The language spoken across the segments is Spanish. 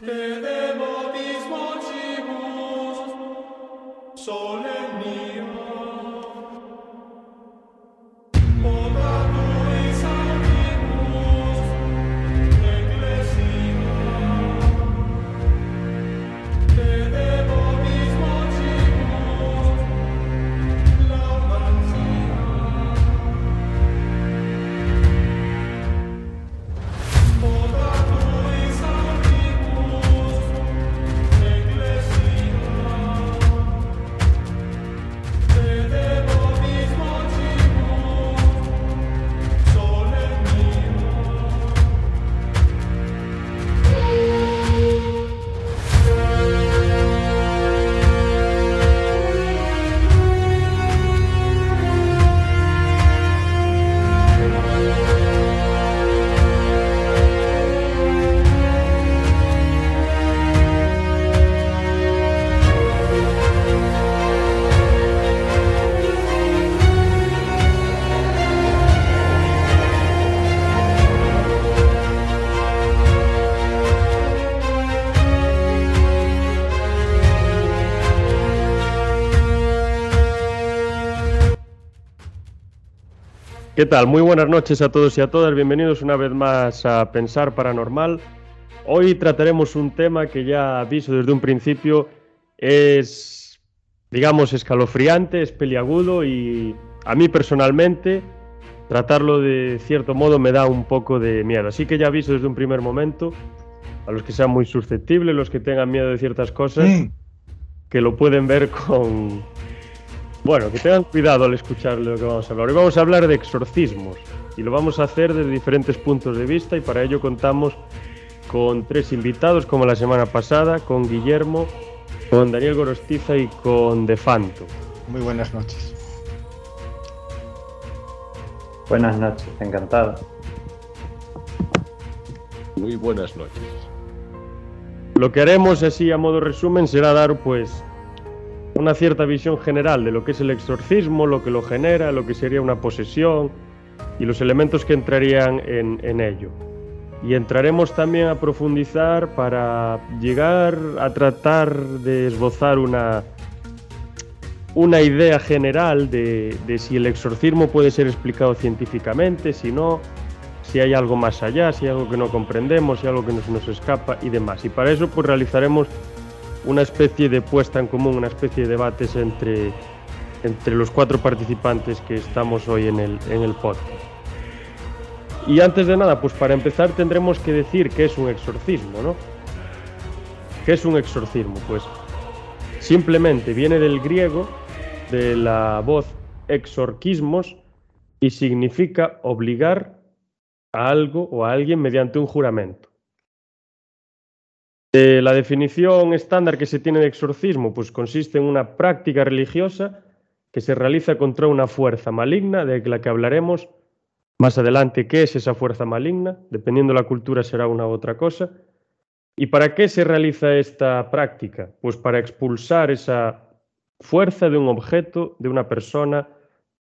Te ¿Qué tal? Muy buenas noches a todos y a todas. Bienvenidos una vez más a Pensar Paranormal. Hoy trataremos un tema que ya aviso desde un principio es, digamos, escalofriante, es peliagudo y a mí personalmente tratarlo de cierto modo me da un poco de miedo. Así que ya aviso desde un primer momento a los que sean muy susceptibles, los que tengan miedo de ciertas cosas, que lo pueden ver con, bueno, que tengan cuidado al escuchar lo que vamos a hablar. Hoy vamos a hablar de exorcismos y lo vamos a hacer desde diferentes puntos de vista y para ello contamos con tres invitados como la semana pasada, con Guillermo, con Daniel Gorostiza y con Defanto. Muy buenas noches. Buenas noches, encantado. Muy buenas noches. Lo que haremos así a modo resumen será dar pues una cierta visión general de lo que es el exorcismo, lo que lo genera, lo que sería una posesión y los elementos que entrarían en, ello. Y entraremos también a profundizar para llegar a tratar de esbozar una, una idea general de, si el exorcismo puede ser explicado científicamente, si no, si hay algo más allá, si hay algo que no comprendemos, si hay algo que se nos escapa y demás. Y para eso pues realizaremos una especie de puesta en común, una especie de debates entre, entre los cuatro participantes que estamos hoy en el, en el podcast. Y antes de nada, pues para empezar tendremos que decir qué es un exorcismo, ¿no? ¿Qué es un exorcismo? Pues simplemente viene del griego, de la voz exorquismos, y significa obligar a algo o a alguien mediante un juramento. Eh, la definición estándar que se tiene de exorcismo pues consiste en una práctica religiosa que se realiza contra una fuerza maligna, de la que hablaremos más adelante qué es esa fuerza maligna, dependiendo de la cultura será una u otra cosa. ¿Y para qué se realiza esta práctica? Pues para expulsar esa fuerza de un objeto, de una persona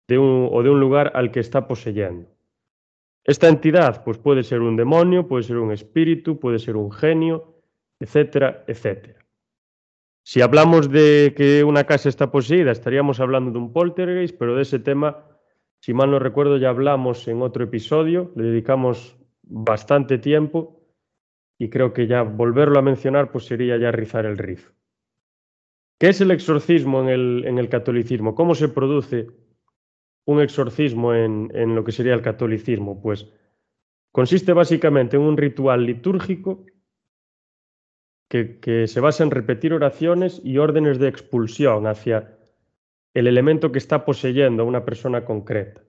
de un, o de un lugar al que está poseyendo. Esta entidad pues puede ser un demonio, puede ser un espíritu, puede ser un genio, etcétera, etcétera. Si hablamos de que una casa está poseída, estaríamos hablando de un poltergeist, pero de ese tema, si mal no recuerdo, ya hablamos en otro episodio, le dedicamos bastante tiempo y creo que ya volverlo a mencionar pues sería ya rizar el rizo. ¿Qué es el exorcismo en el, en el catolicismo? ¿Cómo se produce un exorcismo en, en lo que sería el catolicismo? Pues consiste básicamente en un ritual litúrgico que, se basa en repetir oraciones y órdenes de expulsión hacia el elemento que está poseyendo a una persona concreta.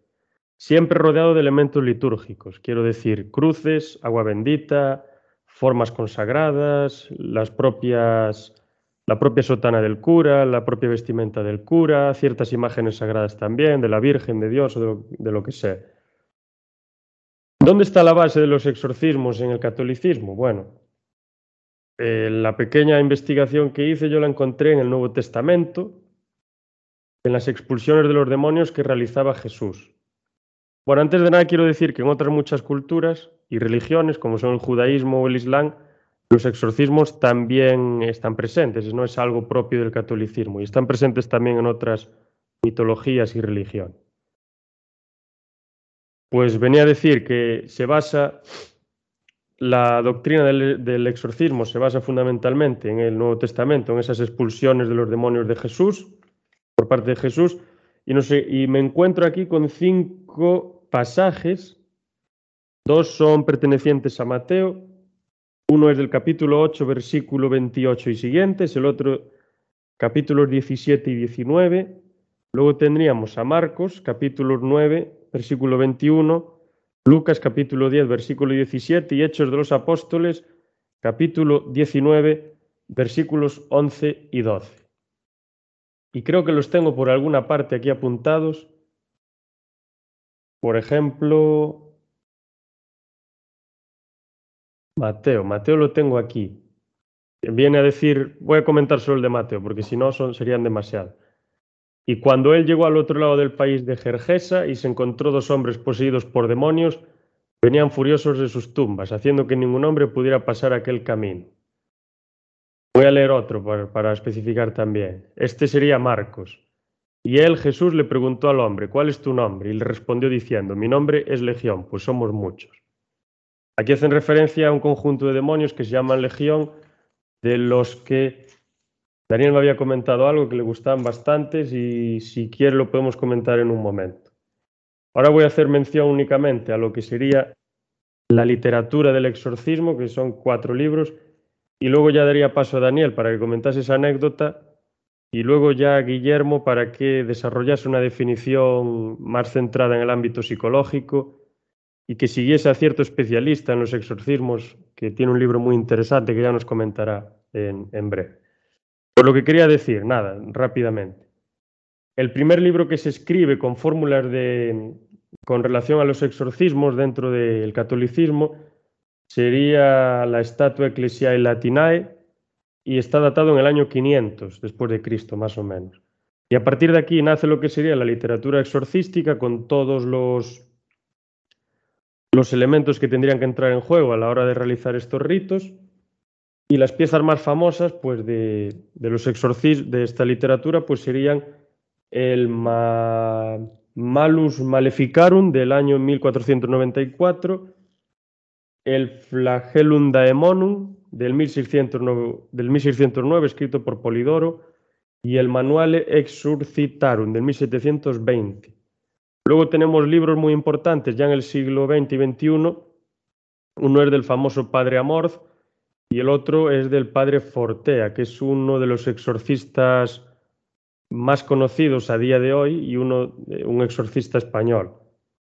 Siempre rodeado de elementos litúrgicos, quiero decir, cruces, agua bendita, formas consagradas, las propias, la propia sotana del cura, la propia vestimenta del cura, ciertas imágenes sagradas también, de la Virgen, de Dios o de lo que sea. ¿Dónde está la base de los exorcismos en el catolicismo? Bueno, eh, la pequeña investigación que hice yo la encontré en el Nuevo Testamento en las expulsiones de los demonios que realizaba Jesús. Bueno, antes de nada quiero decir que en otras muchas culturas y religiones, como son el judaísmo o el islam, los exorcismos también están presentes, no es algo propio del catolicismo, y están presentes también en otras mitologías y religión. Pues venía a decir que se basa, la doctrina del, exorcismo se basa fundamentalmente en el Nuevo Testamento, en esas expulsiones de los demonios de Jesús, por parte de Jesús, y, no sé, y me encuentro aquí con cinco pasajes, dos son pertenecientes a Mateo, uno es del capítulo 8, versículo 28 y siguientes, el otro capítulos 17 y 19. Luego tendríamos a Marcos, capítulo 9, versículo 21, Lucas, capítulo 10, versículo 17 y Hechos de los Apóstoles, capítulo 19, versículos 11 y 12. Y creo que los tengo por alguna parte aquí apuntados. Por ejemplo, Mateo, Mateo lo tengo aquí. Viene a decir, voy a comentar solo el de Mateo, porque si no son, serían demasiado. Y cuando él llegó al otro lado del país de Jergesa y se encontró dos hombres poseídos por demonios, venían furiosos de sus tumbas, haciendo que ningún hombre pudiera pasar aquel camino. Voy a leer otro para, para especificar también. Este sería Marcos. Y él, Jesús, le preguntó al hombre, ¿cuál es tu nombre? Y le respondió diciendo, mi nombre es Legión, pues somos muchos. Aquí hacen referencia a un conjunto de demonios que se llaman Legión, de los que Daniel me había comentado algo que le gustaban bastantes y si quiere lo podemos comentar en un momento. Ahora voy a hacer mención únicamente a lo que sería la literatura del exorcismo, que son cuatro libros, y luego ya daría paso a Daniel para que comentase esa anécdota y luego ya a Guillermo para que desarrollase una definición más centrada en el ámbito psicológico y que siguiese a cierto especialista en los exorcismos, que tiene un libro muy interesante que ya nos comentará en, breve. Por lo que quería decir, nada, rápidamente. El primer libro que se escribe con fórmulas de, con relación a los exorcismos dentro del catolicismo sería la Estatua Ecclesiae Latinae y está datado en el año 500 después de Cristo, más o menos. Y a partir de aquí nace lo que sería la literatura exorcística con todos los los elementos que tendrían que entrar en juego a la hora de realizar estos ritos y las piezas más famosas pues de, los exorcismos de esta literatura pues serían el Malus Maleficarum del año 1494, el Flagellum Daemonum del 1609, del 1609 escrito por Polidoro y el Manuale Exurcitarum del 1720. Luego tenemos libros muy importantes ya en el siglo XX y XXI. Uno es del famoso padre Amorth y el otro es del padre Fortea, que es uno de los exorcistas más conocidos a día de hoy y uno, un exorcista español,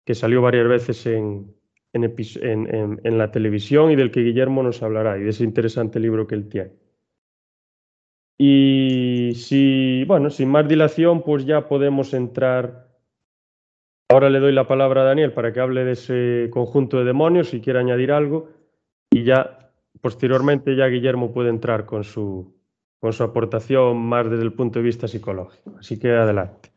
que salió varias veces en, en, la televisión y del que Guillermo nos hablará, y de ese interesante libro que él tiene. Y si, bueno, sin más dilación, pues ya podemos entrar Ahora le doy la palabra a Daniel para que hable de ese conjunto de demonios, si quiere añadir algo, y ya posteriormente ya Guillermo puede entrar con su, con su aportación más desde el punto de vista psicológico. Así que adelante.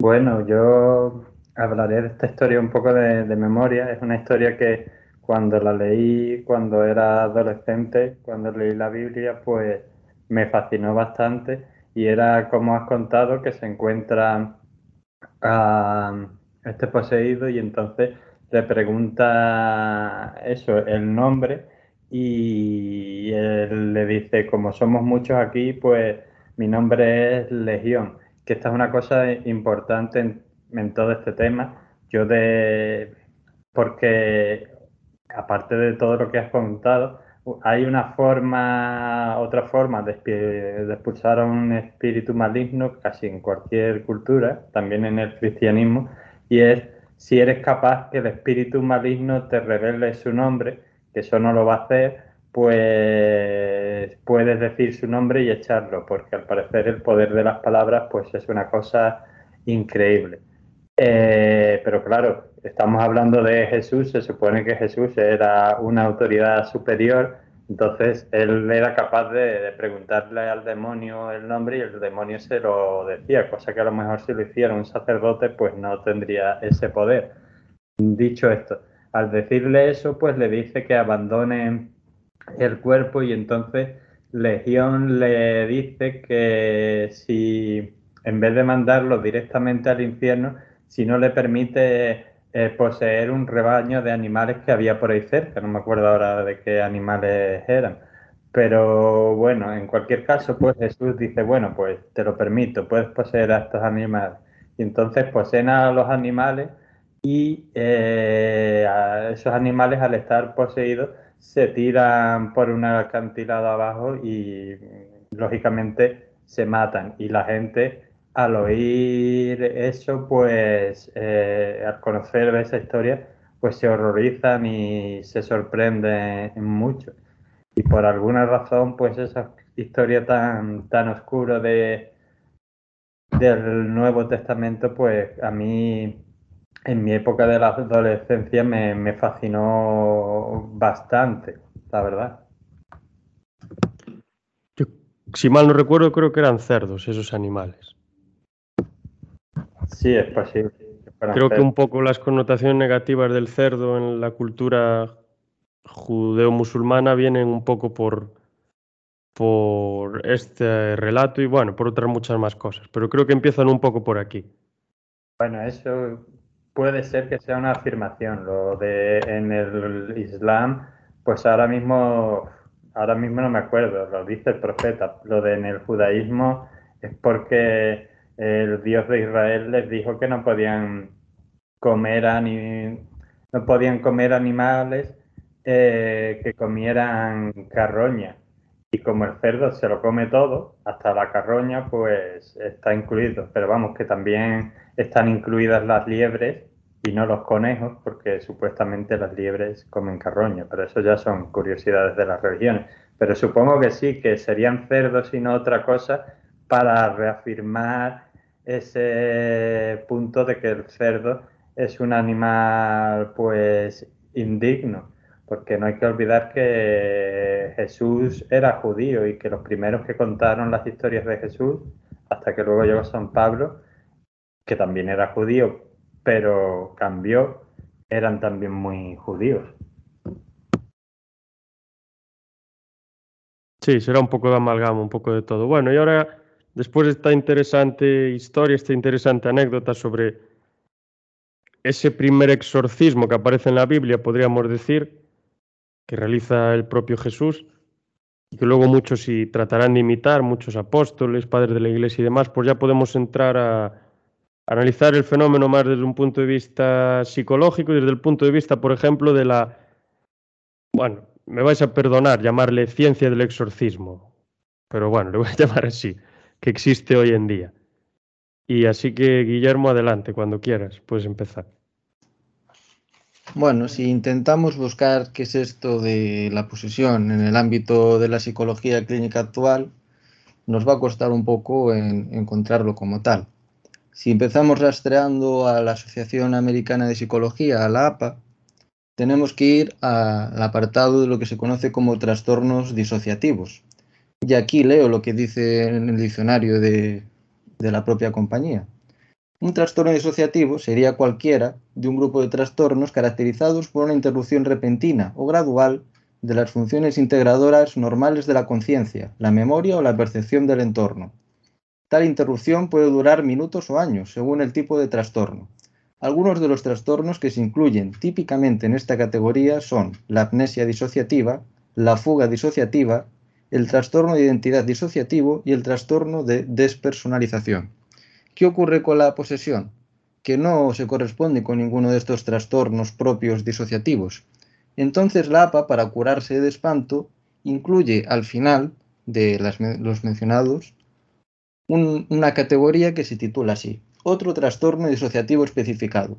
Bueno, yo hablaré de esta historia un poco de, de memoria. Es una historia que cuando la leí, cuando era adolescente, cuando leí la Biblia, pues me fascinó bastante y era como has contado que se encuentra a este poseído y entonces le pregunta eso, el nombre y él le dice, como somos muchos aquí, pues mi nombre es Legión, que esta es una cosa importante en, en todo este tema. Yo de, porque aparte de todo lo que has contado, hay una forma, otra forma de, expulsar a un espíritu maligno casi en cualquier cultura, también en el cristianismo, y es si eres capaz que el espíritu maligno te revele su nombre, que eso no lo va a hacer, pues puedes decir su nombre y echarlo, porque al parecer el poder de las palabras pues es una cosa increíble. Eh, pero claro, estamos hablando de Jesús, se supone que Jesús era una autoridad superior Entonces él era capaz de, preguntarle al demonio el nombre y el demonio se lo decía, cosa que a lo mejor si lo hiciera un sacerdote pues no tendría ese poder. Dicho esto, al decirle eso pues le dice que abandone el cuerpo y entonces Legión le dice que si en vez de mandarlo directamente al infierno, si no le permite eh, poseer un rebaño de animales que había por ahí cerca, no me acuerdo ahora de qué animales eran. Pero bueno, en cualquier caso, pues Jesús dice, bueno, pues te lo permito, puedes poseer a estos animales. Y entonces poseen a los animales y eh, a esos animales al estar poseídos se tiran por una acantilado abajo y lógicamente se matan. Y la gente al oír eso, pues eh, al conocer esa historia, pues se horrorizan y se sorprenden mucho. Y por alguna razón, pues esa historia tan, tan oscura de, del Nuevo Testamento, pues a mí en mi época de la adolescencia me, me fascinó bastante, la verdad. si mal no recuerdo, creo que eran cerdos esos animales. Sí, es posible. Creo que un poco las connotaciones negativas del cerdo en la cultura judeo-musulmana vienen un poco por, por este relato y bueno, por otras muchas más cosas, pero creo que empiezan un poco por aquí. Bueno, eso puede ser que sea una afirmación. Lo de en el Islam, pues ahora mismo, ahora mismo no me acuerdo, lo dice el profeta. Lo de en el judaísmo es porque el Dios de Israel les dijo que no podían comer, no podían comer animales eh, que comieran carroña. Y como el cerdo se lo come todo, hasta la carroña, pues está incluido. Pero vamos, que también están incluidas las liebres y no los conejos, porque supuestamente las liebres comen carroña. Pero eso ya son curiosidades de las religiones. Pero supongo que sí, que serían cerdos y no otra cosa para reafirmar ese punto de que el cerdo es un animal pues indigno, porque no hay que olvidar que Jesús era judío y que los primeros que contaron las historias de Jesús, hasta que luego llegó San Pablo, que también era judío, pero cambió, eran también muy judíos. Sí, será un poco de amalgama, un poco de todo. Bueno, y ahora después de esta interesante historia, esta interesante anécdota sobre ese primer exorcismo que aparece en la Biblia, podríamos decir, que realiza el propio Jesús, y que luego muchos y tratarán de imitar, muchos apóstoles, padres de la Iglesia y demás, pues ya podemos entrar a, analizar el fenómeno más desde un punto de vista psicológico y desde el punto de vista, por ejemplo, de la, bueno, me vais a perdonar llamarle ciencia del exorcismo, pero bueno, le voy a llamar así que existe hoy en día. Y así que, Guillermo, adelante, cuando quieras, puedes empezar. Bueno, si intentamos buscar qué es esto de la posesión en el ámbito de la psicología clínica actual, nos va a costar un poco en encontrarlo como tal. Si empezamos rastreando a la Asociación Americana de Psicología, a la APA, tenemos que ir al apartado de lo que se conoce como trastornos disociativos, y aquí leo lo que dice en el diccionario de, la propia compañía. Un trastorno disociativo sería cualquiera de un grupo de trastornos caracterizados por una interrupción repentina o gradual de las funciones integradoras normales de la conciencia, la memoria o la percepción del entorno. Tal interrupción puede durar minutos o años, según el tipo de trastorno. Algunos de los trastornos que se incluyen típicamente en esta categoría son la amnesia disociativa, la fuga disociativa, el trastorno de identidad disociativo y el trastorno de despersonalización. ¿Qué ocurre con la posesión? Que no se corresponde con ninguno de estos trastornos propios disociativos. Entonces la APA, para curarse de espanto, incluye al final de los mencionados una categoría que se titula así, otro trastorno disociativo especificado.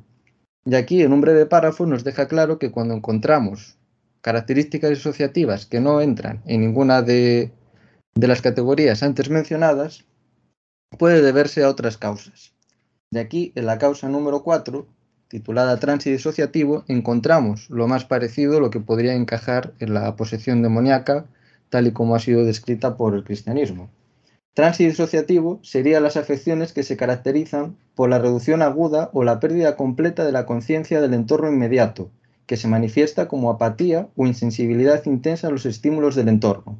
Y aquí en un breve párrafo nos deja claro que cuando encontramos características disociativas que no entran en ninguna de, las categorías antes mencionadas, puede deberse a otras causas. De aquí, en la causa número 4, titulada Trance disociativo, encontramos lo más parecido a lo que podría encajar en la posesión demoníaca, tal y como ha sido descrita por el cristianismo. Trance disociativo serían las afecciones que se caracterizan por la reducción aguda o la pérdida completa de la conciencia del entorno inmediato, que se manifiesta como apatía o insensibilidad intensa a los estímulos del entorno.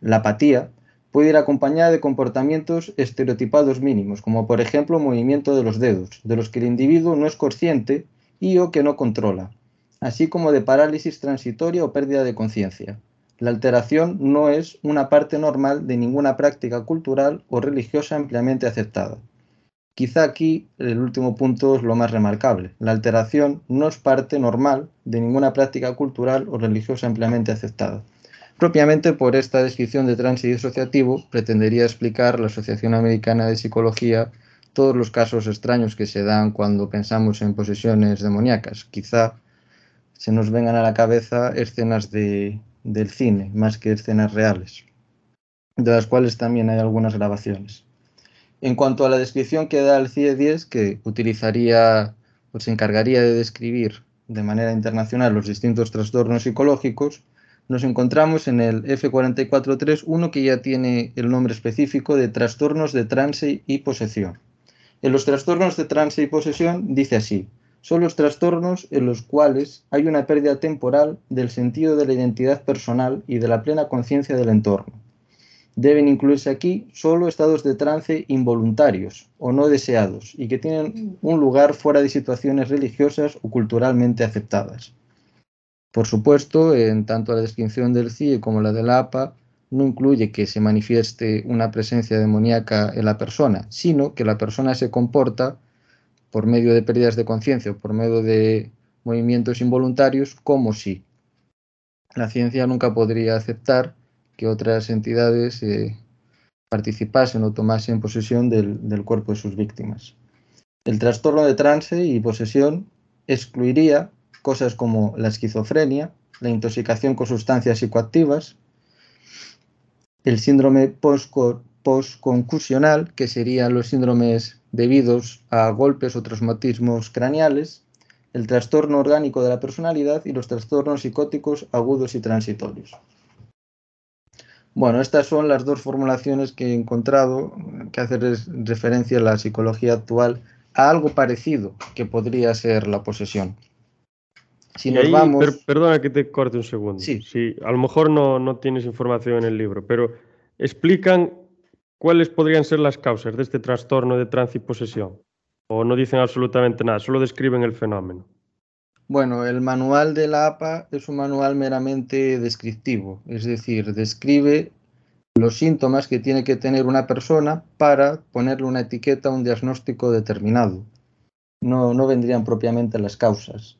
La apatía puede ir acompañada de comportamientos estereotipados mínimos, como por ejemplo movimiento de los dedos, de los que el individuo no es consciente y o que no controla, así como de parálisis transitoria o pérdida de conciencia. La alteración no es una parte normal de ninguna práctica cultural o religiosa ampliamente aceptada. Quizá aquí el último punto es lo más remarcable. La alteración no es parte normal de ninguna práctica cultural o religiosa ampliamente aceptada. Propiamente por esta descripción de trance disociativo pretendería explicar la Asociación Americana de Psicología todos los casos extraños que se dan cuando pensamos en posesiones demoníacas. Quizá se nos vengan a la cabeza escenas de, del cine más que escenas reales, de las cuales también hay algunas grabaciones. En cuanto a la descripción que da el CIE 10, que utilizaría o se encargaría de describir de manera internacional los distintos trastornos psicológicos, nos encontramos en el F443, uno que ya tiene el nombre específico de trastornos de trance y posesión. En los trastornos de trance y posesión dice así, son los trastornos en los cuales hay una pérdida temporal del sentido de la identidad personal y de la plena conciencia del entorno Deben incluirse aquí solo estados de trance involuntarios o no deseados y que tienen un lugar fuera de situaciones religiosas o culturalmente aceptadas. Por supuesto, en tanto la descripción del CIE como la de la APA no incluye que se manifieste una presencia demoníaca en la persona, sino que la persona se comporta por medio de pérdidas de conciencia o por medio de movimientos involuntarios como si. La ciencia nunca podría aceptar que otras entidades eh, participasen o tomasen posesión del, del, cuerpo de sus víctimas. El trastorno de trance y posesión excluiría cosas como la esquizofrenia, la intoxicación con sustancias psicoactivas, el síndrome postconcusional, que serían los síndromes debidos a golpes o traumatismos craneales, el trastorno orgánico de la personalidad y los trastornos psicóticos agudos y transitorios. Bueno, estas son las dos formulaciones que he encontrado que hacen referencia a la psicología actual a algo parecido que podría ser la posesión. Si nos vamos... per, perdona que te corte un segundo. Sí. sí a lo mejor no, no tienes información en el libro, pero explican cuáles podrían ser las causas de este trastorno de trance y posesión. O no dicen absolutamente nada, solo describen el fenómeno. Bueno, el manual de la APA es un manual meramente descriptivo, es decir, describe los síntomas que tiene que tener una persona para ponerle una etiqueta a un diagnóstico determinado. No, no vendrían propiamente las causas.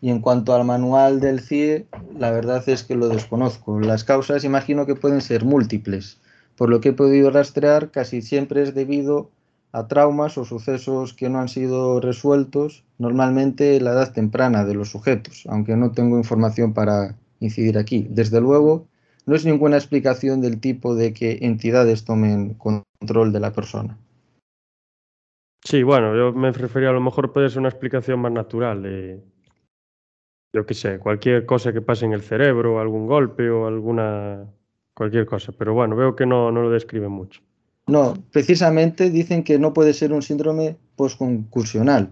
Y en cuanto al manual del CIE, la verdad es que lo desconozco. Las causas imagino que pueden ser múltiples. Por lo que he podido rastrear, casi siempre es debido a traumas o sucesos que no han sido resueltos, normalmente la edad temprana de los sujetos, aunque no tengo información para incidir aquí. Desde luego, no es ninguna explicación del tipo de que entidades tomen control de la persona. Sí, bueno, yo me refería a lo mejor puede ser una explicación más natural de, yo qué sé, cualquier cosa que pase en el cerebro, algún golpe o alguna, cualquier cosa. Pero bueno, veo que no, no lo describe mucho. No, precisamente dicen que no puede ser un síndrome posconcursional.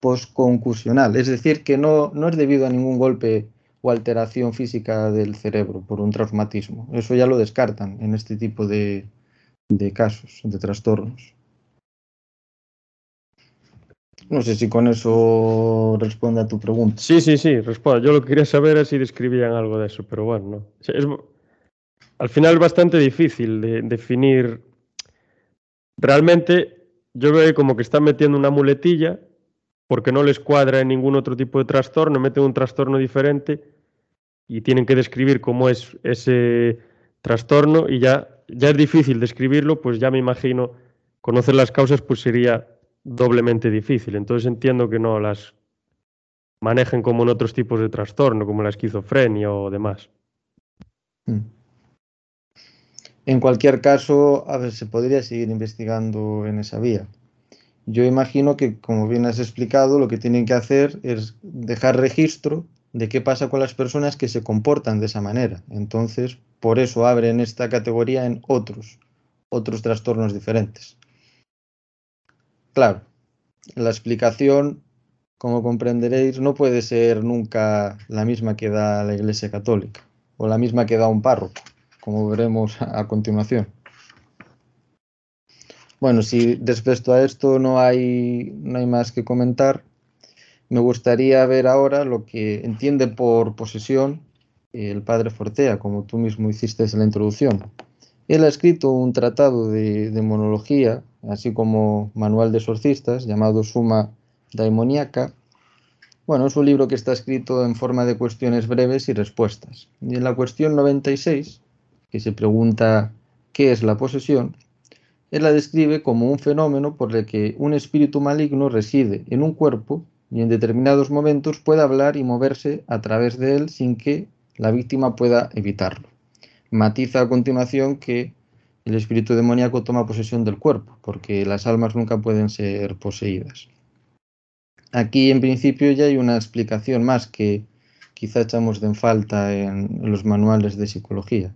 Posconcursional, es decir, que no, no es debido a ningún golpe o alteración física del cerebro por un traumatismo. Eso ya lo descartan en este tipo de, de casos, de trastornos. No sé si con eso responde a tu pregunta. Sí, sí, sí, responde. Yo lo que quería saber es si describían algo de eso, pero bueno, no. Al final es bastante difícil de definir realmente yo veo como que están metiendo una muletilla porque no les cuadra en ningún otro tipo de trastorno, meten un trastorno diferente y tienen que describir cómo es ese trastorno y ya, ya es difícil describirlo, pues ya me imagino conocer las causas pues sería doblemente difícil. Entonces entiendo que no las manejen como en otros tipos de trastorno, como la esquizofrenia o demás. Mm. En cualquier caso, a ver, se podría seguir investigando en esa vía. Yo imagino que, como bien has explicado, lo que tienen que hacer es dejar registro de qué pasa con las personas que se comportan de esa manera. Entonces, por eso abren esta categoría en otros, otros trastornos diferentes. Claro, la explicación, como comprenderéis, no puede ser nunca la misma que da la Iglesia Católica o la misma que da un párroco, como veremos a continuación. Bueno, si respecto a esto no hay, no hay más que comentar, me gustaría ver ahora lo que entiende por posesión el padre Fortea, como tú mismo hiciste en la introducción. Él ha escrito un tratado de, monología, así como manual de exorcistas, llamado Suma Daimoniaca. Bueno, es un libro que está escrito en forma de cuestiones breves y respuestas. Y en la cuestión 96, que se pregunta ¿qué es la posesión?, él la describe como un fenómeno por el que un espíritu maligno reside en un cuerpo y en determinados momentos puede hablar y moverse a través de él sin que la víctima pueda evitarlo. Matiza a continuación que el espíritu demoníaco toma posesión del cuerpo, porque las almas nunca pueden ser poseídas. Aquí en principio ya hay una explicación más que quizá echamos de falta en los manuales de psicología.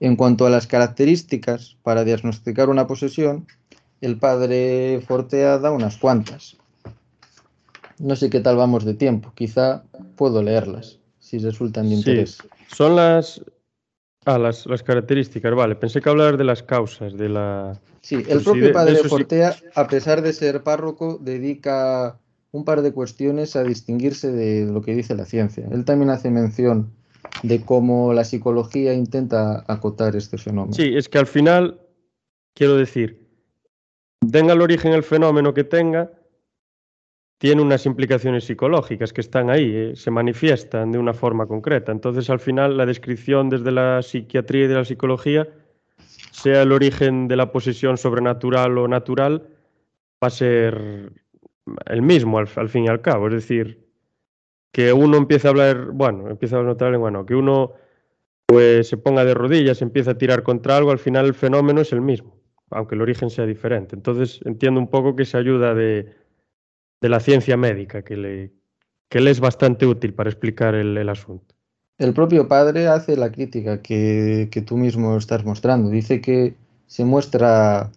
En cuanto a las características para diagnosticar una posesión, el padre Fortea da unas cuantas. No sé qué tal vamos de tiempo, quizá puedo leerlas, si resultan de interés. Son las, ah, las, las, características, vale. Pensé que hablar de las causas, de la... Sí, el propio padre Fortea, a pesar de ser párroco, dedica un par de cuestiones a distinguirse de lo que dice la ciencia. Él también hace mención de cómo la psicología intenta acotar este fenómeno. Sí, es que al final, quiero decir, tenga el origen el fenómeno que tenga, tiene unas implicaciones psicológicas que están ahí, eh, se manifiestan de una forma concreta. Entonces, al final, la descripción desde la psiquiatría y de la psicología, sea el origen de la posesión sobrenatural o natural, va a ser el mismo al, fin y al cabo. Es decir, que uno empiece a hablar, bueno, empieza a notar, bueno, que uno pues se ponga de rodillas, empieza a tirar contra algo, al final el fenómeno es el mismo, aunque el origen sea diferente. Entonces, entiendo un poco que se ayuda de de la ciencia médica, que le, que le es bastante útil para explicar el, el asunto. El propio padre hace la crítica que, que, tú mismo estás mostrando. Dice que se muestra,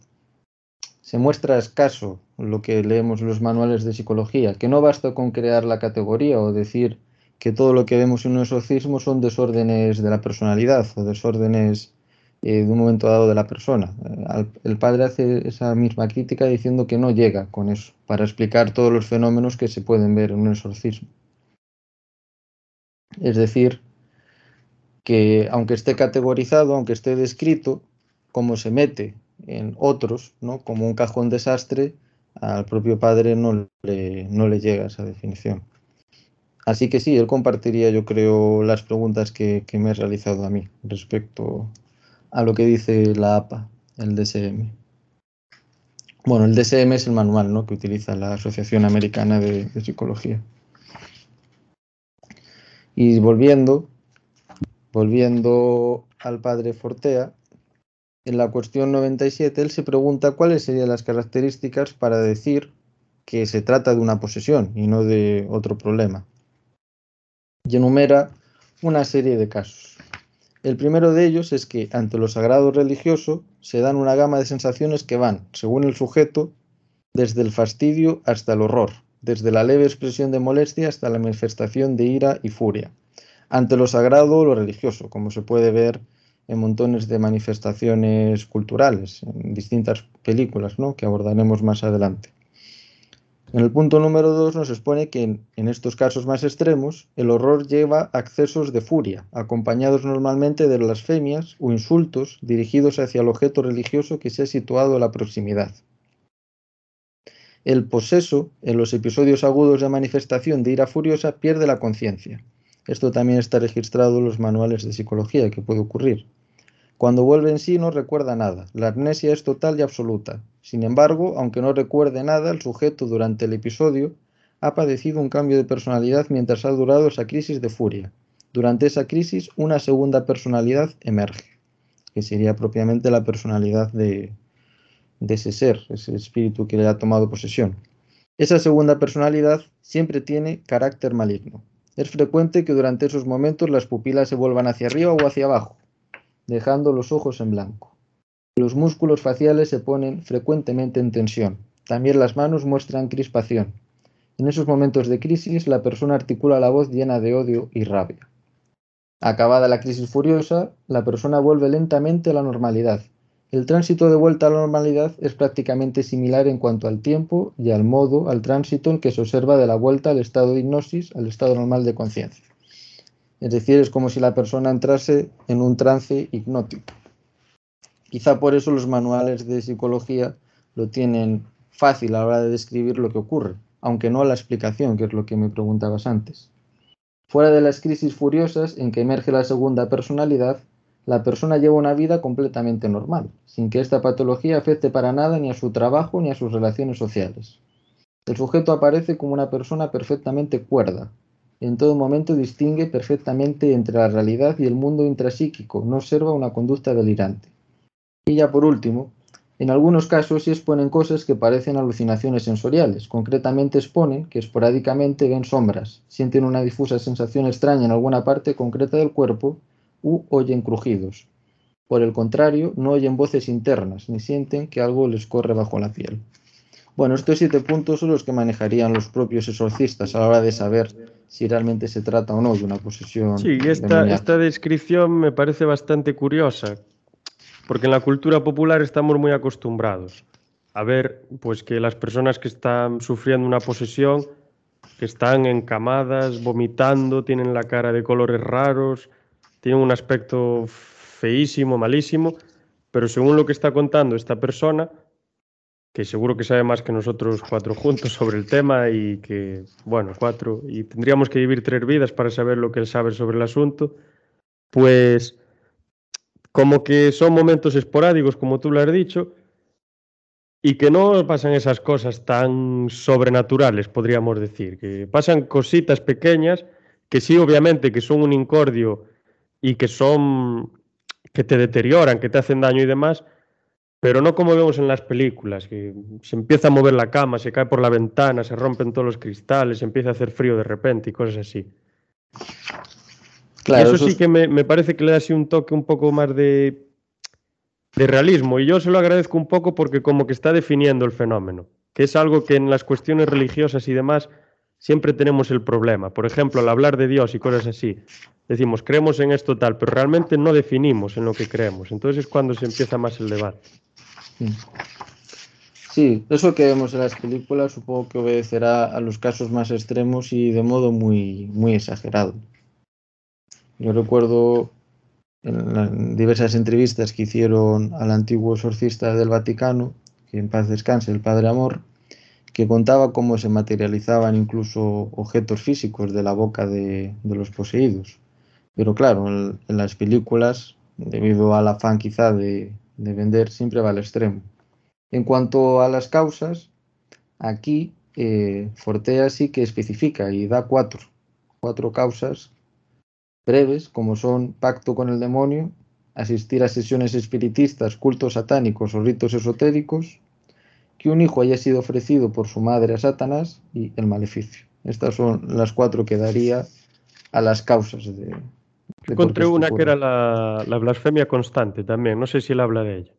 se muestra escaso lo que leemos en los manuales de psicología, que no basta con crear la categoría o decir que todo lo que vemos en un exorcismo son desórdenes de la personalidad o desórdenes eh, de un momento dado de la persona. Eh, el padre hace esa misma crítica diciendo que no llega con eso para explicar todos los fenómenos que se pueden ver en un exorcismo. Es decir, que aunque esté categorizado, aunque esté descrito, como se mete en otros, ¿no? como un cajón desastre, al propio padre no le, no le llega esa definición. Así que sí, él compartiría, yo creo, las preguntas que, que me ha realizado a mí respecto a lo que dice la APA, el DSM. Bueno, el DSM es el manual ¿no? que utiliza la Asociación Americana de, de Psicología. Y volviendo, volviendo al padre Fortea, en la cuestión 97 él se pregunta cuáles serían las características para decir que se trata de una posesión y no de otro problema. Y enumera una serie de casos. El primero de ellos es que ante lo sagrado religioso se dan una gama de sensaciones que van, según el sujeto, desde el fastidio hasta el horror, desde la leve expresión de molestia hasta la manifestación de ira y furia. Ante lo sagrado o lo religioso, como se puede ver en montones de manifestaciones culturales, en distintas películas, ¿no? que abordaremos más adelante. En el punto número 2 nos expone que en, estos casos más extremos el horror lleva accesos de furia, acompañados normalmente de blasfemias o insultos dirigidos hacia el objeto religioso que se ha situado a la proximidad. El poseso, en los episodios agudos de manifestación de ira furiosa, pierde la conciencia. Esto también está registrado en los manuales de psicología que puede ocurrir. Cuando vuelve en sí no recuerda nada. La amnesia es total y absoluta. Sin embargo, aunque no recuerde nada, el sujeto durante el episodio ha padecido un cambio de personalidad mientras ha durado esa crisis de furia. Durante esa crisis, una segunda personalidad emerge, que sería propiamente la personalidad de, de ese ser, ese espíritu que le ha tomado posesión. Esa segunda personalidad siempre tiene carácter maligno. Es frecuente que durante esos momentos las pupilas se vuelvan hacia arriba o hacia abajo, dejando los ojos en blanco. Los músculos faciales se ponen frecuentemente en tensión. También las manos muestran crispación. En esos momentos de crisis, la persona articula la voz llena de odio y rabia. Acabada la crisis furiosa, la persona vuelve lentamente a la normalidad. El tránsito de vuelta a la normalidad es prácticamente similar en cuanto al tiempo y al modo, al tránsito en que se observa de la vuelta al estado de hipnosis, al estado normal de conciencia. Es decir, es como si la persona entrase en un trance hipnótico. Quizá por eso los manuales de psicología lo tienen fácil a la hora de describir lo que ocurre, aunque no la explicación, que es lo que me preguntabas antes. Fuera de las crisis furiosas en que emerge la segunda personalidad, la persona lleva una vida completamente normal, sin que esta patología afecte para nada ni a su trabajo ni a sus relaciones sociales. El sujeto aparece como una persona perfectamente cuerda. En todo momento distingue perfectamente entre la realidad y el mundo intrapsíquico, no observa una conducta delirante. Y ya por último, en algunos casos sí exponen cosas que parecen alucinaciones sensoriales. Concretamente exponen que esporádicamente ven sombras, sienten una difusa sensación extraña en alguna parte concreta del cuerpo u oyen crujidos. Por el contrario, no oyen voces internas ni sienten que algo les corre bajo la piel. Bueno, estos siete puntos son los que manejarían los propios exorcistas a la hora de saber si realmente se trata o no de una posesión. Sí, esta, esta descripción me parece bastante curiosa, porque en la cultura popular estamos muy acostumbrados a ver pues que las personas que están sufriendo una posesión, que están encamadas, vomitando, tienen la cara de colores raros, tienen un aspecto feísimo, malísimo, pero según lo que está contando esta persona, que seguro que sabe más que nosotros cuatro juntos sobre el tema y que, bueno, cuatro, y tendríamos que vivir tres vidas para saber lo que él sabe sobre el asunto, pues como que son momentos esporádicos, como tú lo has dicho, y que no pasan esas cosas tan sobrenaturales, podríamos decir, que pasan cositas pequeñas que sí, obviamente, que son un incordio y que son que te deterioran, que te hacen daño y demás, pero no como vemos en las películas, que se empieza a mover la cama, se cae por la ventana, se rompen todos los cristales, se empieza a hacer frío de repente y cosas así eso, sí que me, parece que le da así un toque un poco más de, de realismo. Y yo se lo agradezco un poco porque como que está definiendo el fenómeno, que es algo que en las cuestiones religiosas y demás siempre tenemos el problema. Por ejemplo, al hablar de Dios y cosas así, decimos, creemos en esto tal, pero realmente no definimos en lo que creemos. Entonces es cuando se empieza más el debate. Sí, eso que vemos en las películas supongo que obedecerá a los casos más extremos y de modo muy, muy exagerado. Yo recuerdo en diversas entrevistas que hicieron al antiguo exorcista del Vaticano, que en paz descanse, el Padre Amor, que contaba cómo se materializaban incluso objetos físicos de la boca de, los poseídos. Pero claro, en, las películas, debido al afán quizá de, vender, siempre va al extremo. En cuanto a las causas, aquí eh, Fortea sí que especifica y da cuatro, cuatro causas breves, como son pacto con el demonio, asistir a sesiones espiritistas, cultos satánicos o ritos esotéricos, que un hijo haya sido ofrecido por su madre a Satanás y el maleficio. Estas son las cuatro que daría a las causas de... Encontré una que era la, blasfemia constante también, no sé si él habla de ella.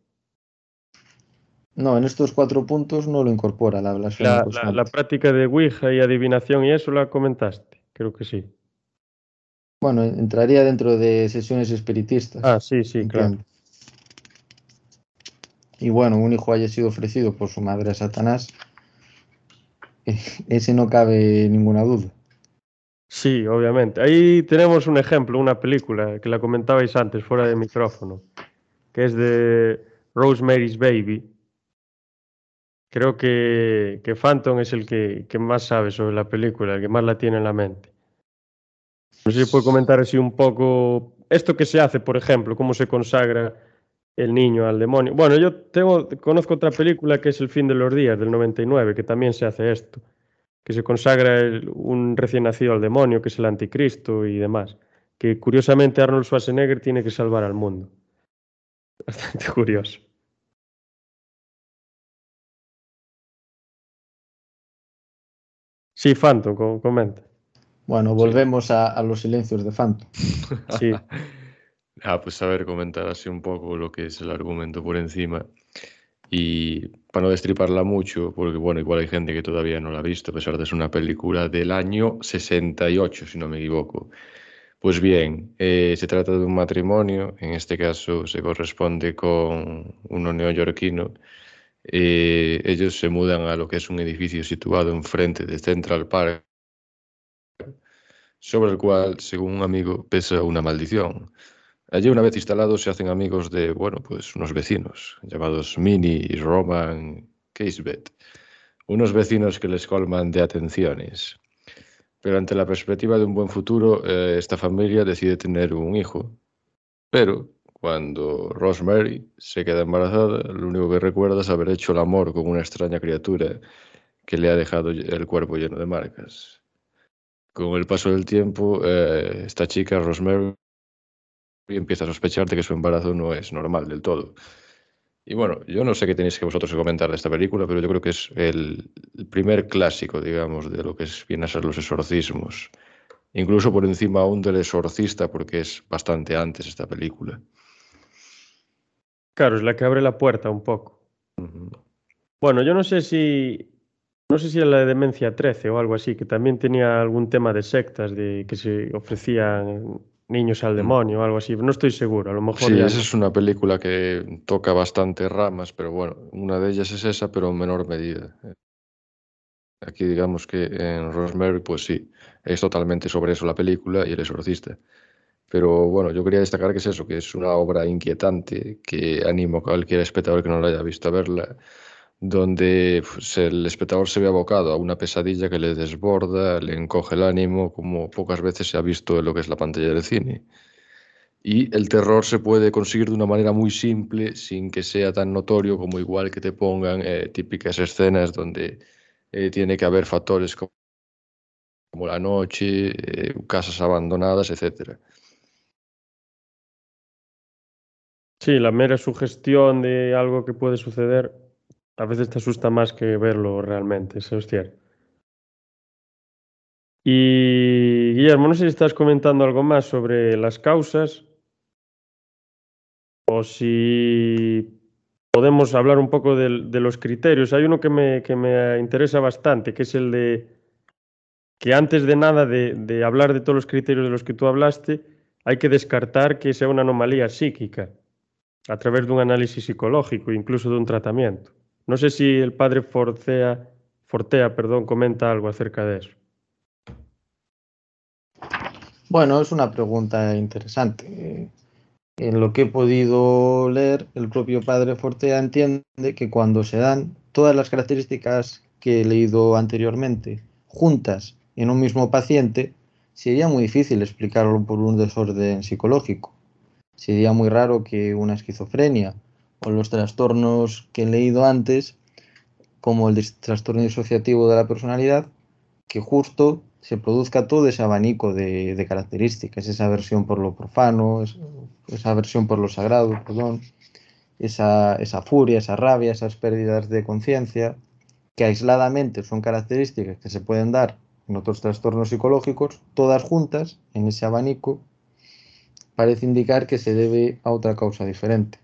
No, en estos cuatro puntos no lo incorpora la blasfemia constante. la práctica de Ouija y adivinación y eso la comentaste, creo que sí. Bueno, entraría dentro de sesiones espiritistas. Ah, sí, sí, claro. Y bueno, un hijo haya sido ofrecido por su madre a Satanás, ese no cabe ninguna duda. Sí, obviamente. Ahí tenemos un ejemplo, una película que la comentabais antes fuera de micrófono, que es de Rosemary's Baby. Creo que, que Phantom es el que, que más sabe sobre la película, el que más la tiene en la mente. No sé si puede comentar así un poco esto que se hace, por ejemplo, cómo se consagra el niño al demonio. Bueno, yo tengo, conozco otra película que es El fin de los días, del 99, que también se hace esto, que se consagra un recién nacido al demonio, que es el anticristo y demás. Que curiosamente Arnold Schwarzenegger tiene que salvar al mundo. Bastante curioso. Sí, Phantom, comenta. Bueno, volvemos a, los silencios de Phantom. Sí. ah, pues a ver, comentar así un poco lo que es el argumento por encima. Y para no destriparla mucho, porque bueno, igual hay gente que todavía no la ha visto, a pesar de ser una película del año 68, si no me equivoco. Pues bien, eh, se trata de un matrimonio, en este caso se corresponde con uno neoyorquino. Eh, ellos se mudan a lo que es un edificio situado enfrente de Central Park, sobre el cual, según un amigo, pesa una maldición. Allí una vez instalados se hacen amigos de, bueno, pues unos vecinos llamados Minnie y Roman Casebet, unos vecinos que les colman de atenciones. Pero ante la perspectiva de un buen futuro, eh, esta familia decide tener un hijo. Pero cuando Rosemary se queda embarazada, lo único que recuerda es haber hecho el amor con una extraña criatura que le ha dejado el cuerpo lleno de marcas. Con el paso del tiempo, eh, esta chica, Rosemary, y empieza a sospechar de que su embarazo no es normal del todo. Y bueno, yo no sé qué tenéis que vosotros comentar de esta película, pero yo creo que es el, primer clásico, digamos, de lo que es, viene a ser los exorcismos. Incluso por encima aún del exorcista, porque es bastante antes esta película. Claro, es la que abre la puerta un poco. Bueno, yo no sé si. No sé si era la de Demencia 13 o algo así, que también tenía algún tema de sectas de que se ofrecían Niños al mm. demonio o algo así. No estoy seguro, a lo mejor. Sí, esa es una película que toca bastante ramas, pero bueno, una de ellas es esa, pero en menor medida. Aquí digamos que en Rosemary, pues sí, es totalmente sobre eso la película y el exorcista. Pero bueno, yo quería destacar que es eso, que es una obra inquietante, que animo a cualquier espectador que no la haya visto a verla donde pues, el espectador se ve abocado a una pesadilla que le desborda, le encoge el ánimo, como pocas veces se ha visto en lo que es la pantalla del cine. Y el terror se puede conseguir de una manera muy simple, sin que sea tan notorio como igual que te pongan eh, típicas escenas donde eh, tiene que haber factores como, la noche, eh, casas abandonadas, etc. Sí, la mera sugestión de algo que puede suceder a veces te asusta más que verlo realmente, eso es. Y Guillermo, no sé si estás comentando algo más sobre las causas o si podemos hablar un poco de, los criterios. Hay uno que me, que me, interesa bastante, que es el de que antes de nada de, de hablar de todos los criterios de los que tú hablaste, hay que descartar que sea una anomalía psíquica a través de un análisis psicológico, incluso de un tratamiento. No sé si el padre Fortea, Fortea perdón, comenta algo acerca de eso. Bueno, es una pregunta interesante. En lo que he podido leer, el propio padre Fortea entiende que cuando se dan todas las características que he leído anteriormente juntas en un mismo paciente, sería muy difícil explicarlo por un desorden psicológico. Sería muy raro que una esquizofrenia o los trastornos que he leído antes, como el trastorno disociativo de la personalidad, que justo se produzca todo ese abanico de, características, esa aversión por lo profano, esa aversión por lo sagrado, perdón, esa, esa furia, esa rabia, esas pérdidas de conciencia, que aisladamente son características que se pueden dar en otros trastornos psicológicos, todas juntas en ese abanico, parece indicar que se debe a otra causa diferente.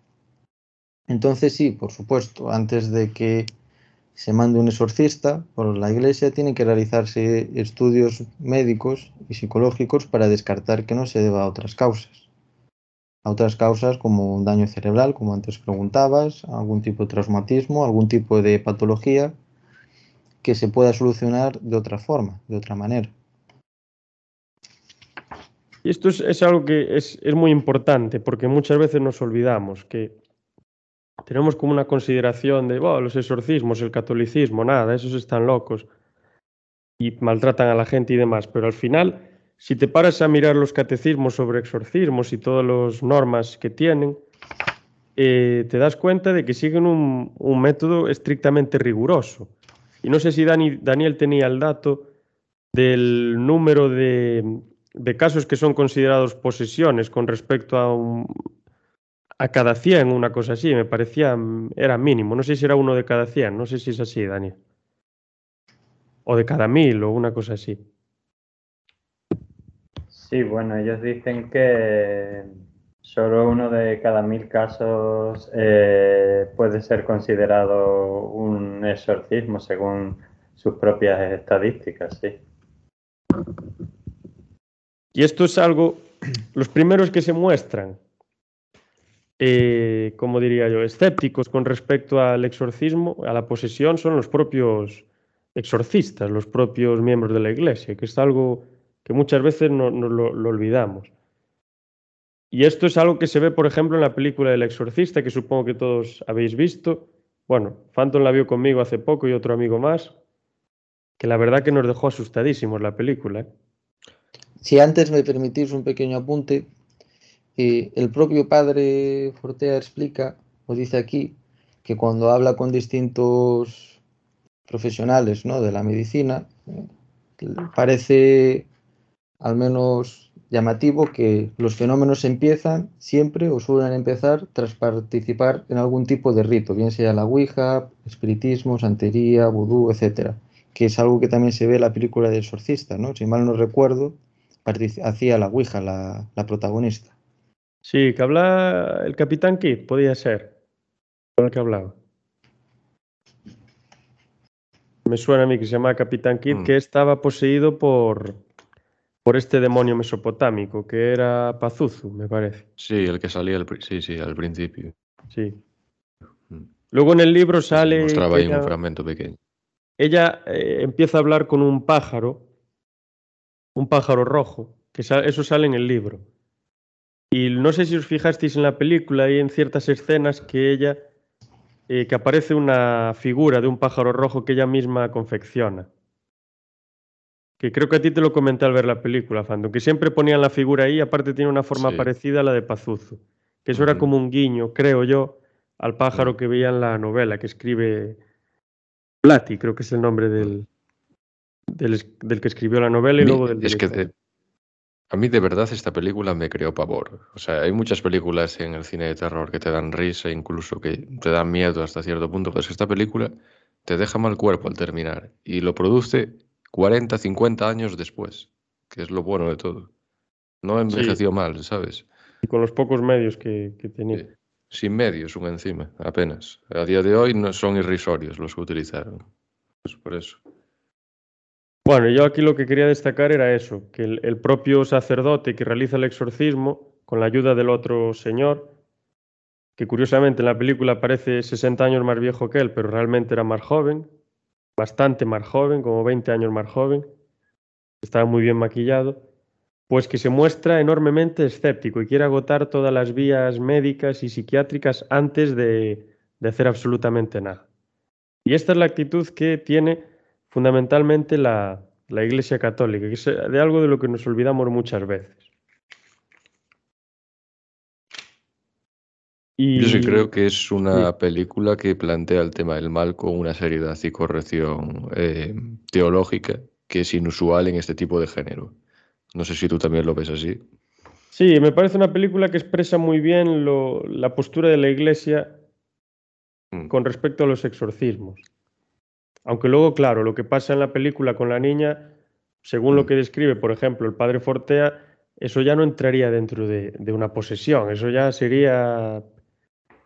Entonces sí, por supuesto, antes de que se mande un exorcista por la iglesia, tienen que realizarse estudios médicos y psicológicos para descartar que no se deba a otras causas. A otras causas como un daño cerebral, como antes preguntabas, algún tipo de traumatismo, algún tipo de patología que se pueda solucionar de otra forma, de otra manera. Y esto es, algo que es, es muy importante porque muchas veces nos olvidamos que tenemos como una consideración de los exorcismos, el catolicismo, nada, esos están locos y maltratan a la gente y demás, pero al final, si te paras a mirar los catecismos sobre exorcismos y todas las normas que tienen, eh, te das cuenta de que siguen un, método estrictamente riguroso. Y no sé si Daniel tenía el dato del número de, de casos que son considerados posesiones con respecto a un, a cada 100, una cosa así, me parecía, era mínimo. No sé si era uno de cada 100, no sé si es así, Daniel. o de cada mil o una cosa así. Sí, bueno, ellos dicen que solo uno de cada mil casos eh, puede ser considerado un exorcismo según sus propias estadísticas, sí. Y esto es algo, los primeros que se muestran, eh, como diría yo, escépticos con respecto al exorcismo, a la posesión, son los propios exorcistas, los propios miembros de la iglesia, que es algo que muchas veces no, lo, olvidamos. Y esto es algo que se ve, por ejemplo, en la película del exorcista, que supongo que todos habéis visto. Bueno, Phantom la vio conmigo hace poco y otro amigo más, que la verdad que nos dejó asustadísimos la película. ¿eh? Si antes me permitís un pequeño apunte, eh, el propio padre Fortea explica, o dice aquí, que cuando habla con distintos profesionales ¿no? de la medicina, eh, parece al menos llamativo que los fenómenos empiezan siempre o suelen empezar tras participar en algún tipo de rito, bien sea la Ouija, espiritismo, santería, vudú, etcétera, que es algo que también se ve en la película de Exorcista, ¿no? Si mal no recuerdo, hacía la Ouija la, la protagonista. Sí, que habla el Capitán Kidd, podía ser, con el que hablaba. Me suena a mí que se llama Capitán Kidd, mm. que estaba poseído por, por este demonio mesopotámico, que era Pazuzu, me parece. Sí, el que salía al, sí, sí, al principio. Sí. Mm. Luego en el libro sale... Mostraba ahí un fragmento pequeño. Ella eh, empieza a hablar con un pájaro, un pájaro rojo, que eso sale en el libro. Y no sé si os fijasteis en la película y en ciertas escenas que ella, eh, que aparece una figura de un pájaro rojo que ella misma confecciona. Que creo que a ti te lo comenté al ver la película, Fandom, que siempre ponían la figura ahí, aparte tiene una forma parecida a la de Pazuzu. Que eso era como un guiño, creo yo, al pájaro que veía en la novela, que escribe Plati, creo que es el nombre del, del, que escribió la novela y luego del... Es que a mí de verdad esta película me creó pavor. O sea, hay muchas películas en el cine de terror que te dan risa, incluso que te dan miedo hasta cierto punto, pero es que esta película te deja mal cuerpo al terminar y lo produce 40, 50 años después, que es lo bueno de todo. No envejeció mal, ¿sabes? Y con los pocos medios que, tenía. Sin medios, un encima, apenas. A día de hoy no son irrisorios los que utilizaron. Pues por eso. Bueno, yo aquí lo que quería destacar era eso, que el, propio sacerdote que realiza el exorcismo, con la ayuda del otro señor, que curiosamente en la película parece 60 años más viejo que él, pero realmente era más joven, bastante más joven, como 20 años más joven, estaba muy bien maquillado, pues que se muestra enormemente escéptico y quiere agotar todas las vías médicas y psiquiátricas antes de, de hacer absolutamente nada. Y esta es la actitud que tiene fundamentalmente la, Iglesia Católica, que es de algo de lo que nos olvidamos muchas veces. Yo sí creo que es una película que plantea el tema del mal con una seriedad y corrección eh, teológica que es inusual en este tipo de género. No sé si tú también lo ves así. Sí, me parece una película que expresa muy bien la postura de la Iglesia mm. con respecto a los exorcismos. Aunque luego, claro, lo que pasa en la película con la niña, según lo mm. que describe, por ejemplo, el padre Fortea, eso ya no entraría dentro de, una posesión, eso ya sería,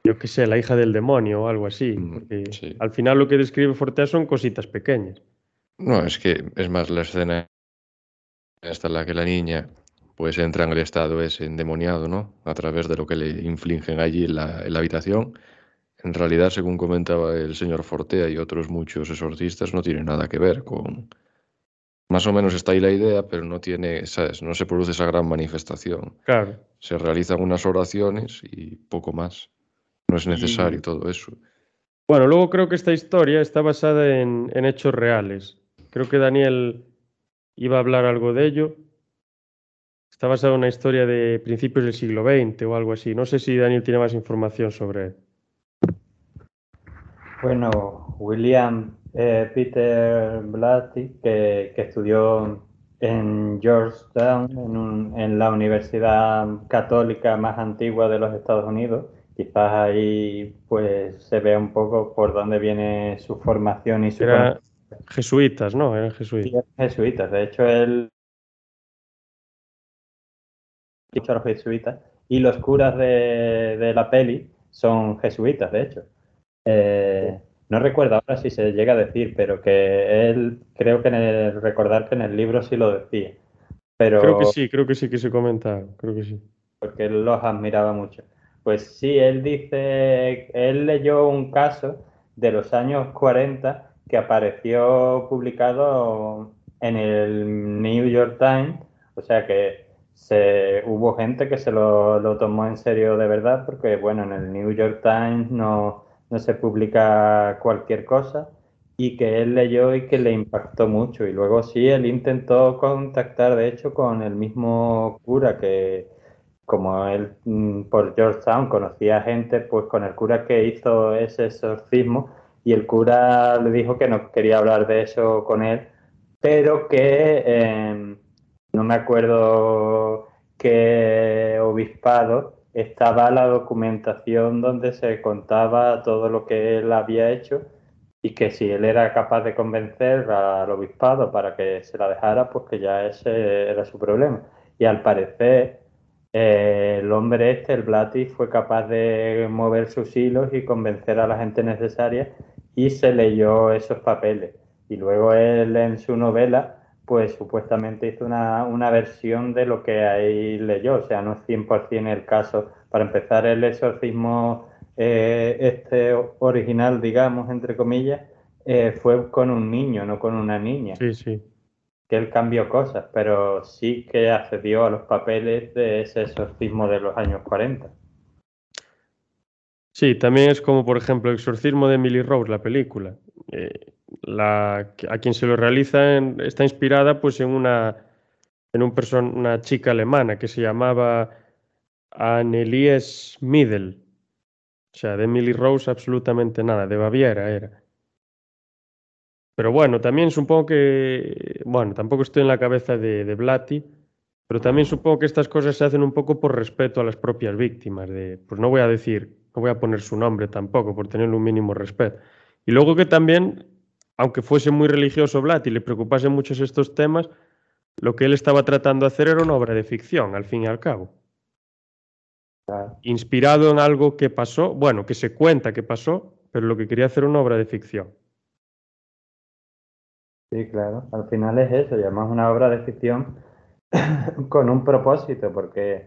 yo qué sé, la hija del demonio o algo así. Mm, porque al final lo que describe Fortea son cositas pequeñas. No, es que es más la escena hasta la que la niña pues entra en el estado ese endemoniado, ¿no? A través de lo que le infligen allí en la habitación en realidad, según comentaba el señor Fortea y otros muchos exorcistas, no tiene nada que ver con... Más o menos está ahí la idea, pero no tiene, ¿sabes? No se produce esa gran manifestación. Claro. Se realizan unas oraciones y poco más. No es necesario todo eso. Bueno, luego creo que esta historia está basada en, en hechos reales. Creo que Daniel iba a hablar algo de ello. Está basada en una historia de principios del siglo XX o algo así. No sé si Daniel tiene más información sobre él. Bueno, William eh, Peter Blatty, que, estudió en Georgetown, en, la universidad católica más antigua de los Estados Unidos. Quizás ahí pues se vea un poco por dónde viene su formación y su era, Jesuitas, ¿no? Eran jesuitas. Sí, jesuitas. De hecho, él los jesuitas y los curas de, de, la peli son jesuitas, de hecho. Eh, no recuerdo ahora si se llega a decir, pero que él, creo que en el, recordar que en el libro sí lo decía. Pero, creo que sí, creo que sí que se comenta, creo que sí. Porque él los admiraba mucho. Pues sí, él dice, él leyó un caso de los años 40 que apareció publicado en el New York Times, o sea que se, hubo gente que se lo, lo, tomó en serio de verdad, porque bueno, en el New York Times no, no se publica cualquier cosa y que él leyó y que le impactó mucho. Y luego sí, él intentó contactar, de hecho, con el mismo cura que, como él mm, por Georgetown conocía gente, pues con el cura que hizo ese exorcismo y el cura le dijo que no quería hablar de eso con él, pero que eh, no me acuerdo qué obispado estaba la documentación donde se contaba todo lo que él había hecho y que si él era capaz de convencer al obispado para que se la dejara, pues que ya ese era su problema. Y al parecer eh, el hombre este, el Blatty, fue capaz de mover sus hilos y convencer a la gente necesaria y se leyó esos papeles. Y luego él en su novela pues supuestamente hizo una, una, versión de lo que ahí leyó, o sea, no es 100% el caso. Para empezar, el exorcismo eh, este original, digamos, entre comillas, eh, fue con un niño, no con una niña. Sí, sí. Que él cambió cosas, pero sí que accedió a los papeles de ese exorcismo de los años 40. Sí, también es como, por ejemplo, el exorcismo de Emily Rose, la película. Eh, la, a quien se lo realiza está inspirada pues en una en un person, una chica alemana que se llamaba Annelies Middel. O sea, de Emily Rose absolutamente nada, de Baviera era. Pero bueno, también supongo que, bueno, tampoco estoy en la cabeza de, de Blatty, pero también supongo que estas cosas se hacen un poco por respeto a las propias víctimas. De, pues no voy a decir, no voy a poner su nombre tampoco, por tener un mínimo respeto. Y luego que también aunque fuese muy religioso Blatt y le preocupase muchos estos temas, lo que él estaba tratando de hacer era una obra de ficción, al fin y al cabo. Inspirado en algo que pasó, bueno, que se cuenta que pasó, pero lo que quería hacer una obra de ficción. Sí, claro, al final es eso, y además una obra de ficción con un propósito, porque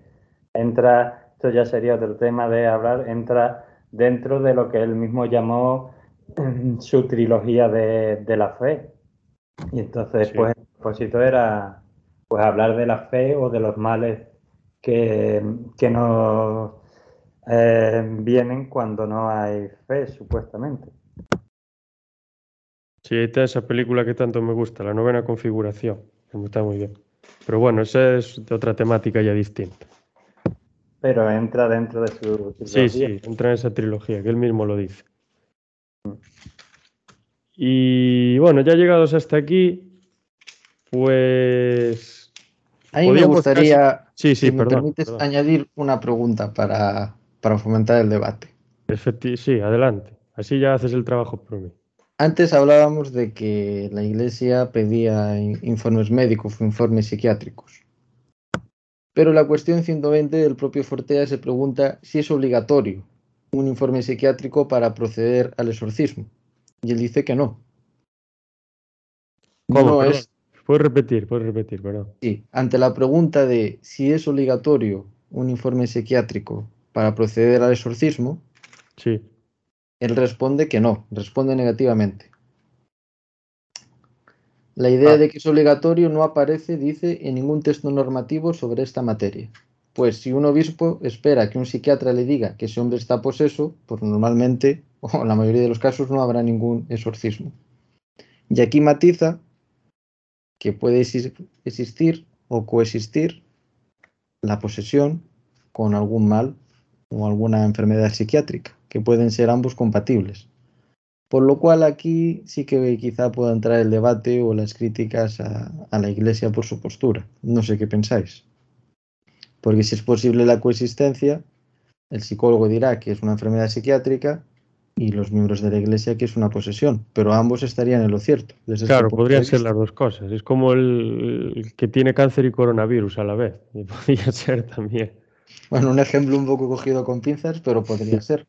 entra, esto ya sería otro tema de hablar, entra dentro de lo que él mismo llamó su trilogía de, de, la fe. Y entonces, sí. pues, el propósito era pues hablar de la fe o de los males que, que nos eh, vienen cuando no hay fe, supuestamente. Sí, esta esa película que tanto me gusta, la novena configuración, que me está muy bien. Pero bueno, esa es de otra temática ya distinta. Pero entra dentro de su trilogía. Sí, sí, entra en esa trilogía, que él mismo lo dice. Y bueno, ya llegados hasta aquí, pues. A mí me gustaría, casi... sí, sí, si perdón, me permites, perdón. añadir una pregunta para, para fomentar el debate. Efecti sí, adelante. Así ya haces el trabajo por mí. Antes hablábamos de que la Iglesia pedía informes médicos informes psiquiátricos. Pero la cuestión 120 del propio Fortea se pregunta si es obligatorio un informe psiquiátrico para proceder al exorcismo. Y él dice que no. ¿Cómo? No es, Puedes repetir, puedes repetir, perdón. sí, ante la pregunta de si es obligatorio un informe psiquiátrico para proceder al exorcismo, Sí. él responde que no, responde negativamente. La idea Ah. de que es obligatorio no aparece, dice, en ningún texto normativo sobre esta materia. Pues si un obispo espera que un psiquiatra le diga que ese hombre está poseso, pues normalmente, o en la mayoría de los casos, no habrá ningún exorcismo. Y aquí matiza que puede exis- existir o coexistir la posesión con algún mal o alguna enfermedad psiquiátrica, que pueden ser ambos compatibles. Por lo cual aquí sí que quizá pueda entrar el debate o las críticas a, a la Iglesia por su postura. No sé qué pensáis. Porque si es posible la coexistencia, el psicólogo dirá que es una enfermedad psiquiátrica y los miembros de la iglesia que es una posesión, pero ambos estarían en lo cierto. Desde este claro, podrían ser las dos cosas. Es como el, el, que tiene cáncer y coronavirus a la vez. Y podría ser también. Bueno, un ejemplo un poco cogido con pinzas, pero podría ser.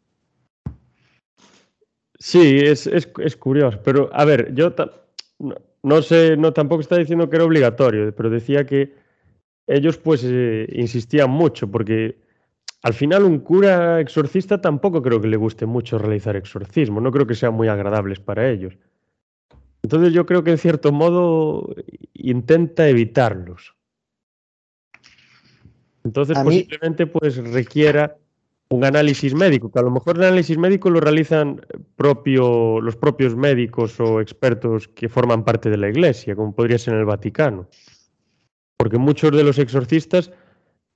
Sí, es, es, es curioso. Pero, a ver, yo no, no, sé, no tampoco está diciendo que era obligatorio, pero decía que ellos pues eh, insistían mucho, porque al final un cura exorcista tampoco creo que le guste mucho realizar exorcismo, no creo que sean muy agradables para ellos. Entonces yo creo que en cierto modo intenta evitarlos. Entonces posiblemente pues requiera un análisis médico, que a lo mejor el análisis médico lo realizan propio, los propios médicos o expertos que forman parte de la iglesia, como podría ser en el Vaticano. Porque muchos de los exorcistas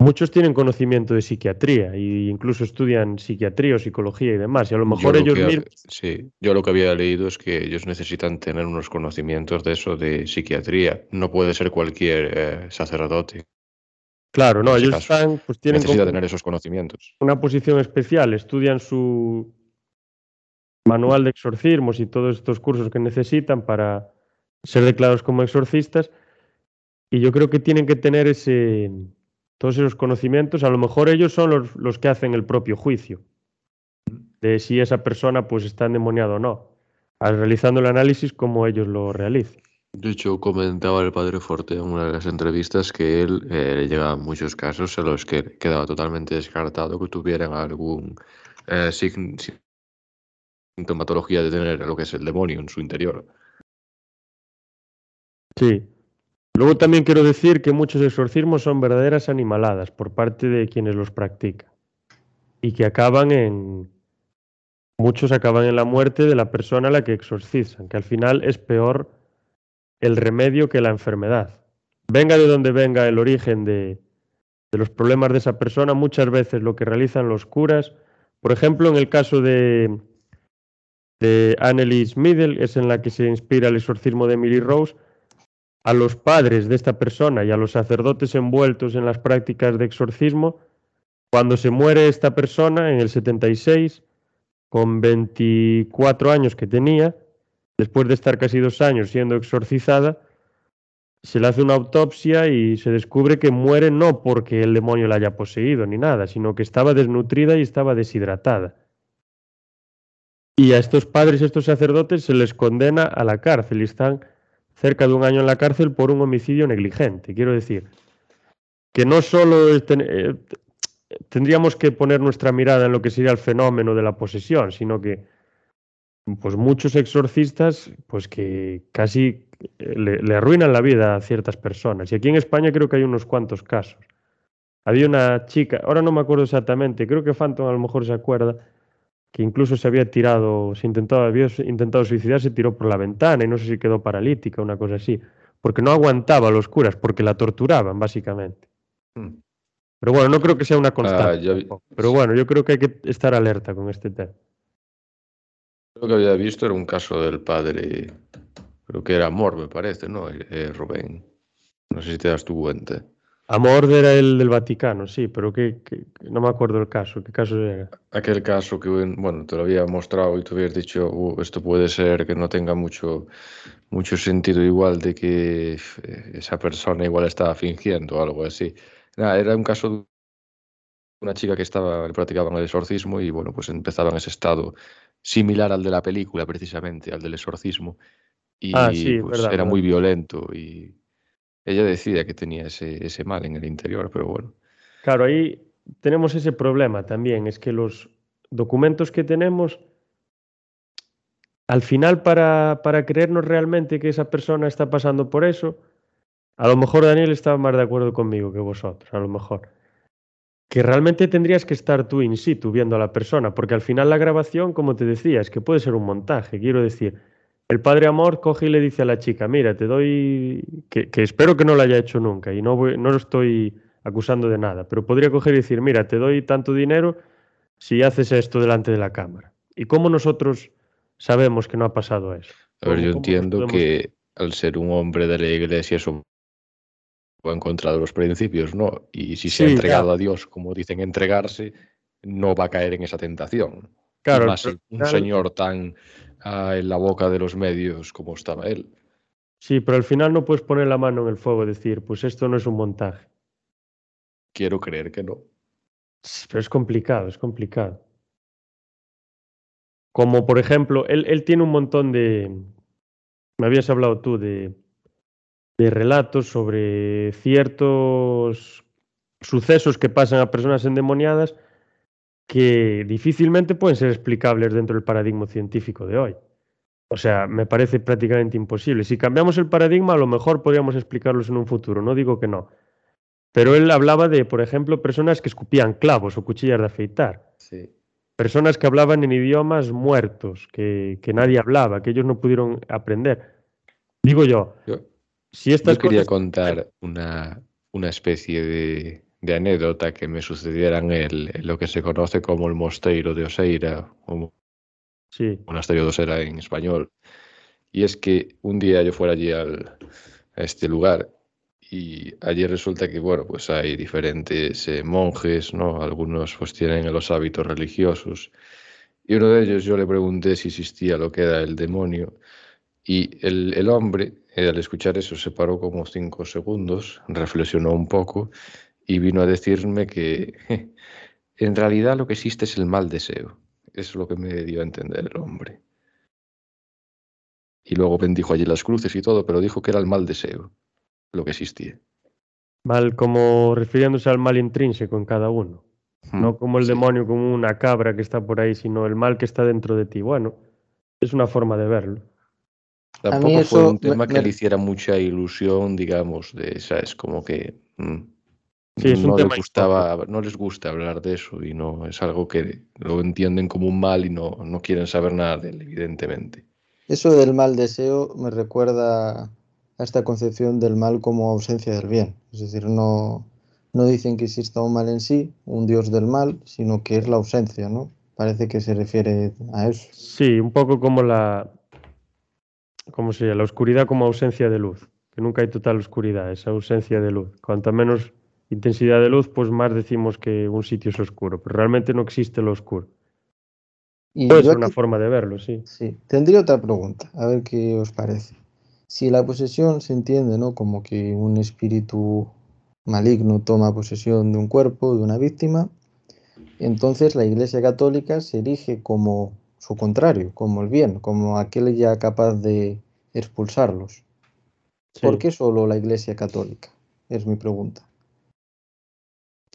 Muchos tienen conocimiento de psiquiatría e incluso estudian psiquiatría o psicología y demás. Y a lo mejor yo ellos lo que, mismos... Sí, yo lo que había leído es que ellos necesitan tener unos conocimientos de eso, de psiquiatría. No puede ser cualquier eh, sacerdote. Claro, no, ellos caso. están, pues tienen Necesita tener esos conocimientos. Una posición especial, estudian su manual de exorcismos y todos estos cursos que necesitan para ser declarados como exorcistas. Y yo creo que tienen que tener ese todos esos conocimientos, a lo mejor ellos son los, los, que hacen el propio juicio de si esa persona pues está endemoniada o no, realizando el análisis como ellos lo realizan. De hecho, comentaba el padre Forte en una de las entrevistas que él eh, le muchos casos en los que quedaba totalmente descartado que tuvieran algún eh, sintomatología de tener lo que es el demonio en su interior. Sí, Luego también quiero decir que muchos exorcismos son verdaderas animaladas por parte de quienes los practican y que acaban en... Muchos acaban en la muerte de la persona a la que exorcizan, que al final es peor el remedio que la enfermedad. Venga de donde venga el origen de, de los problemas de esa persona, muchas veces lo que realizan los curas, por ejemplo, en el caso de, de Annelies Middle, es en la que se inspira el exorcismo de Emily Rose, a los padres de esta persona y a los sacerdotes envueltos en las prácticas de exorcismo, cuando se muere esta persona en el 76, con 24 años que tenía, después de estar casi dos años siendo exorcizada, se le hace una autopsia y se descubre que muere no porque el demonio la haya poseído ni nada, sino que estaba desnutrida y estaba deshidratada. Y a estos padres, estos sacerdotes, se les condena a la cárcel y están cerca de un año en la cárcel por un homicidio negligente. Quiero decir, que no solo eh, tendríamos que poner nuestra mirada en lo que sería el fenómeno de la posesión, sino que pues muchos exorcistas pues que casi eh, le, le, arruinan la vida a ciertas personas. Y aquí en España creo que hay unos cuantos casos. Había una chica, ahora no me acuerdo exactamente, creo que Phantom a lo mejor se acuerda, que incluso se había tirado, se intentó, había intentado suicidar, se tiró por la ventana y no sé si quedó paralítica, una cosa así, porque no aguantaba a los curas, porque la torturaban, básicamente. Mm. Pero bueno, no creo que sea una constante. Ah. Pero bueno, yo creo que hay que estar alerta con este tema. Lo que había visto era un caso del padre, creo que era Amor, me parece, ¿no? Eh, Rubén. No sé si te das tu cuenta. Amor era el del Vaticano, sí, pero que, que, no me acuerdo el caso. ¿Qué caso era? Aquel caso que, bueno, te lo había mostrado y tú habías dicho, uh, esto puede ser que no tenga mucho, mucho sentido igual de que eh, esa persona igual estaba fingiendo o algo así. Nada, era un caso de una chica que estaba practicaba el exorcismo y, bueno, pues empezaba en ese estado similar al de la película, precisamente, al del exorcismo. Y ah, sí, pues, verdad, era verdad. muy violento y ella decía que tenía ese, ese mal en el interior, pero bueno. Claro, ahí tenemos ese problema también, es que los documentos que tenemos, al final para, para creernos realmente que esa persona está pasando por eso, a lo mejor Daniel estaba más de acuerdo conmigo que vosotros, a lo mejor. Que realmente tendrías que estar tú in situ viendo a la persona, porque al final la grabación, como te decía, es que puede ser un montaje. Quiero decir, el padre Amor coge y le dice a la chica, mira, te doy, que, que espero que no lo haya hecho nunca y no, voy, no lo estoy acusando de nada, pero podría coger y decir, mira, te doy tanto dinero si haces esto delante de la cámara. ¿Y cómo nosotros sabemos que no ha pasado eso? A ver, yo entiendo podemos... que al ser un hombre de la iglesia va en contra de los principios, ¿no? Y si se sí, ha entregado claro. a Dios, como dicen entregarse, no va a caer en esa tentación. Claro, más pero un señor tan ah, en la boca de los medios como estaba él. Sí, pero al final no puedes poner la mano en el fuego y decir, pues esto no es un montaje. Quiero creer que no. Pero es complicado, es complicado. Como por ejemplo, él, él tiene un montón de. Me habías hablado tú de, de relatos sobre ciertos sucesos que pasan a personas endemoniadas que difícilmente pueden ser explicables dentro del paradigma científico de hoy. O sea, me parece prácticamente imposible. Si cambiamos el paradigma, a lo mejor podríamos explicarlos en un futuro, no digo que no. Pero él hablaba de, por ejemplo, personas que escupían clavos o cuchillas de afeitar, Sí. personas que hablaban en idiomas muertos, que, que nadie hablaba, que ellos no pudieron aprender. Digo yo, Yo, si estas yo quería cosas... contar una, una especie de, de anécdota que me sucediera en, el, en lo que se conoce como el Mosteiro de Oseira, o Sí, Monasterio de Oseira en español. Y es que un día yo fuera allí al, a este lugar y allí resulta que, bueno, pues hay diferentes eh, monjes, ¿no? Algunos pues tienen los hábitos religiosos. Y uno de ellos yo le pregunté si existía lo que era el demonio. Y el, el hombre, eh, al escuchar eso, se paró como cinco segundos, reflexionó un poco y vino a decirme que je, en realidad lo que existe es el mal deseo. Eso es lo que me dio a entender el hombre. Y luego bendijo allí las cruces y todo, pero dijo que era el mal deseo lo que existía. mal como refiriéndose al mal intrínseco en cada uno. No como el Sí. demonio, como una cabra que está por ahí, sino el mal que está dentro de ti. Bueno, es una forma de verlo. Tampoco fue eso un me- tema que me- le hiciera mucha ilusión, digamos, de, ¿sabes? Como que mm, Sí, es un no, tema les gustaba, no les gusta hablar de eso y no es algo que lo entienden como un mal y no, no quieren saber nada de él, evidentemente. Eso del mal deseo me recuerda a esta concepción del mal como ausencia del bien. Es decir, no, no dicen que exista un mal en sí, un dios del mal, sino que es la ausencia, ¿no? Parece que se refiere a eso. Sí, un poco como la. ¿Cómo sería? La oscuridad como ausencia de luz. Que nunca hay total oscuridad, es ausencia de luz. Cuanta menos intensidad de luz, pues más decimos que un sitio es oscuro. Pero realmente no existe lo oscuro. Y ser una forma de verlo, sí. Sí, tendría otra pregunta, a ver qué os parece. Si la posesión se entiende, ¿no? Como que un espíritu maligno toma posesión de un cuerpo, de una víctima, entonces la Iglesia Católica se erige como su contrario, como el bien, como aquel ya capaz de expulsarlos. Sí. ¿Por qué solo la Iglesia Católica? Es mi pregunta.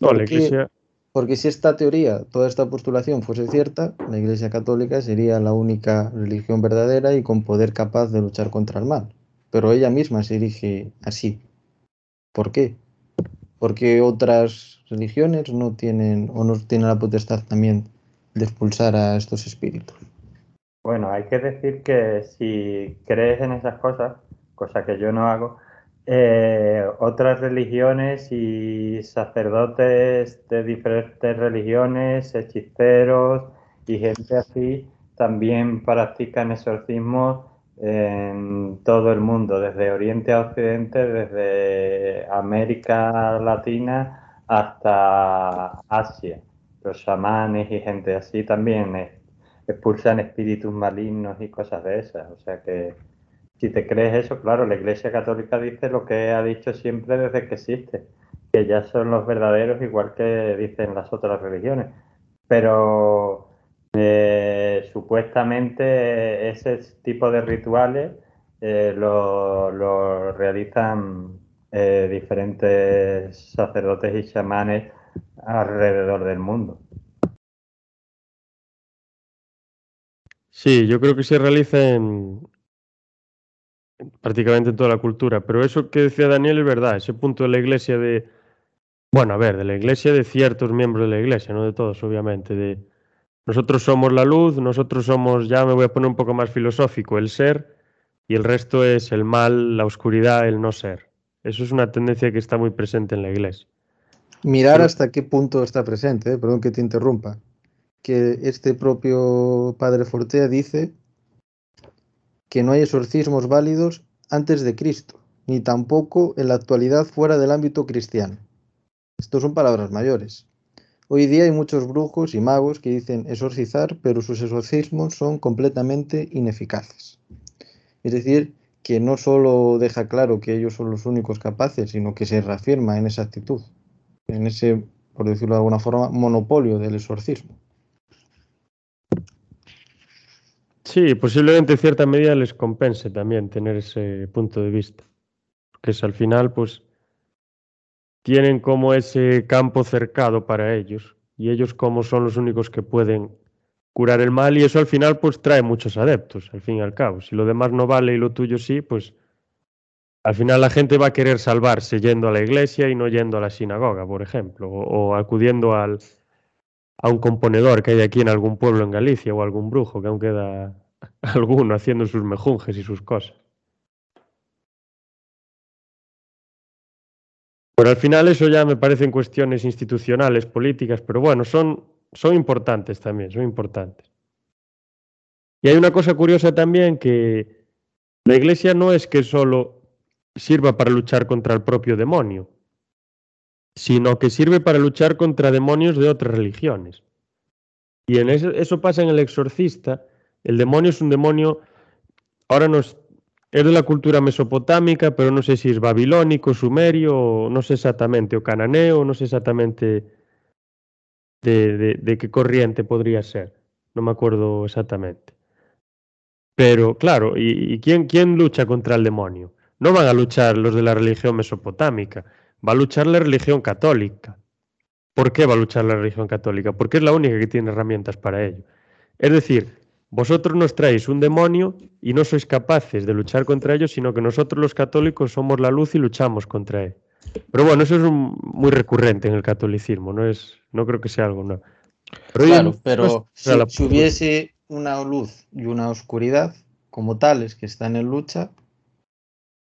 No, la ¿Por qué? iglesia. Porque si esta teoría, toda esta postulación fuese cierta, la Iglesia Católica sería la única religión verdadera y con poder capaz de luchar contra el mal. Pero ella misma se erige así. ¿Por qué? Porque otras religiones no tienen o no tienen la potestad también de expulsar a estos espíritus. Bueno, hay que decir que si crees en esas cosas, cosa que yo no hago, eh, otras religiones y sacerdotes de diferentes religiones, hechiceros y gente así, también practican exorcismos en todo el mundo, desde Oriente a Occidente, desde América Latina hasta Asia. Los chamanes y gente así también expulsan espíritus malignos y cosas de esas. O sea que si te crees eso, claro, la Iglesia Católica dice lo que ha dicho siempre desde que existe, que ya son los verdaderos igual que dicen las otras religiones. Pero eh, supuestamente ese tipo de rituales eh, lo, lo realizan eh, diferentes sacerdotes y chamanes alrededor del mundo. Sí, yo creo que se realiza en en prácticamente en toda la cultura, pero eso que decía Daniel es verdad, ese punto de la iglesia de, bueno, a ver, de la iglesia de ciertos miembros de la iglesia, no de todos, obviamente, de nosotros somos la luz, nosotros somos, ya me voy a poner un poco más filosófico, el ser, y el resto es el mal, la oscuridad, el no ser. Eso es una tendencia que está muy presente en la iglesia. Mirar Pero- hasta qué punto está presente, ¿eh? perdón que te interrumpa, que este propio padre Fortea dice que no hay exorcismos válidos antes de Cristo, ni tampoco en la actualidad fuera del ámbito cristiano. Estos son palabras mayores. Hoy día hay muchos brujos y magos que dicen exorcizar, pero sus exorcismos son completamente ineficaces. Es decir, que no solo deja claro que ellos son los únicos capaces, sino que se reafirma en esa actitud, en ese, por decirlo de alguna forma, monopolio del exorcismo. Sí, posiblemente en cierta medida les compense también tener ese punto de vista. Que es al final, pues, tienen como ese campo cercado para ellos. Y ellos como son los únicos que pueden curar el mal y eso al final pues trae muchos adeptos, al fin y al cabo. Si lo demás no vale y lo tuyo sí, pues al final la gente va a querer salvarse yendo a la iglesia y no yendo a la sinagoga, por ejemplo, o, acudiendo al, a un componedor que hay aquí en algún pueblo en Galicia o algún brujo, que aún queda alguno haciendo sus mejunjes y sus cosas. Pero al final eso ya me parecen cuestiones institucionales, políticas, pero bueno, son, son importantes también, son importantes. Y hay una cosa curiosa también que la iglesia no es que solo sirva para luchar contra el propio demonio, sino que sirve para luchar contra demonios de otras religiones. Y en eso, pasa en el exorcista. El demonio es un demonio, ahora nos es de la cultura mesopotámica, pero no sé si es babilónico, sumerio, no sé exactamente, o cananeo, no sé exactamente de, qué corriente podría ser. No me acuerdo exactamente. Pero claro, ¿y, quién, quién lucha contra el demonio? No van a luchar los de la religión mesopotámica, va a luchar la religión católica. ¿Por qué va a luchar la religión católica? Porque es la única que tiene herramientas para ello. Es decir, vosotros nos traéis un demonio y no sois capaces de luchar contra ello, sino que nosotros los católicos somos la luz y luchamos contra él. Pero bueno, eso es muy recurrente en el catolicismo, no es, no creo que sea algo no. Pero claro, pero si, hubiese una luz y una oscuridad como tales que están en lucha,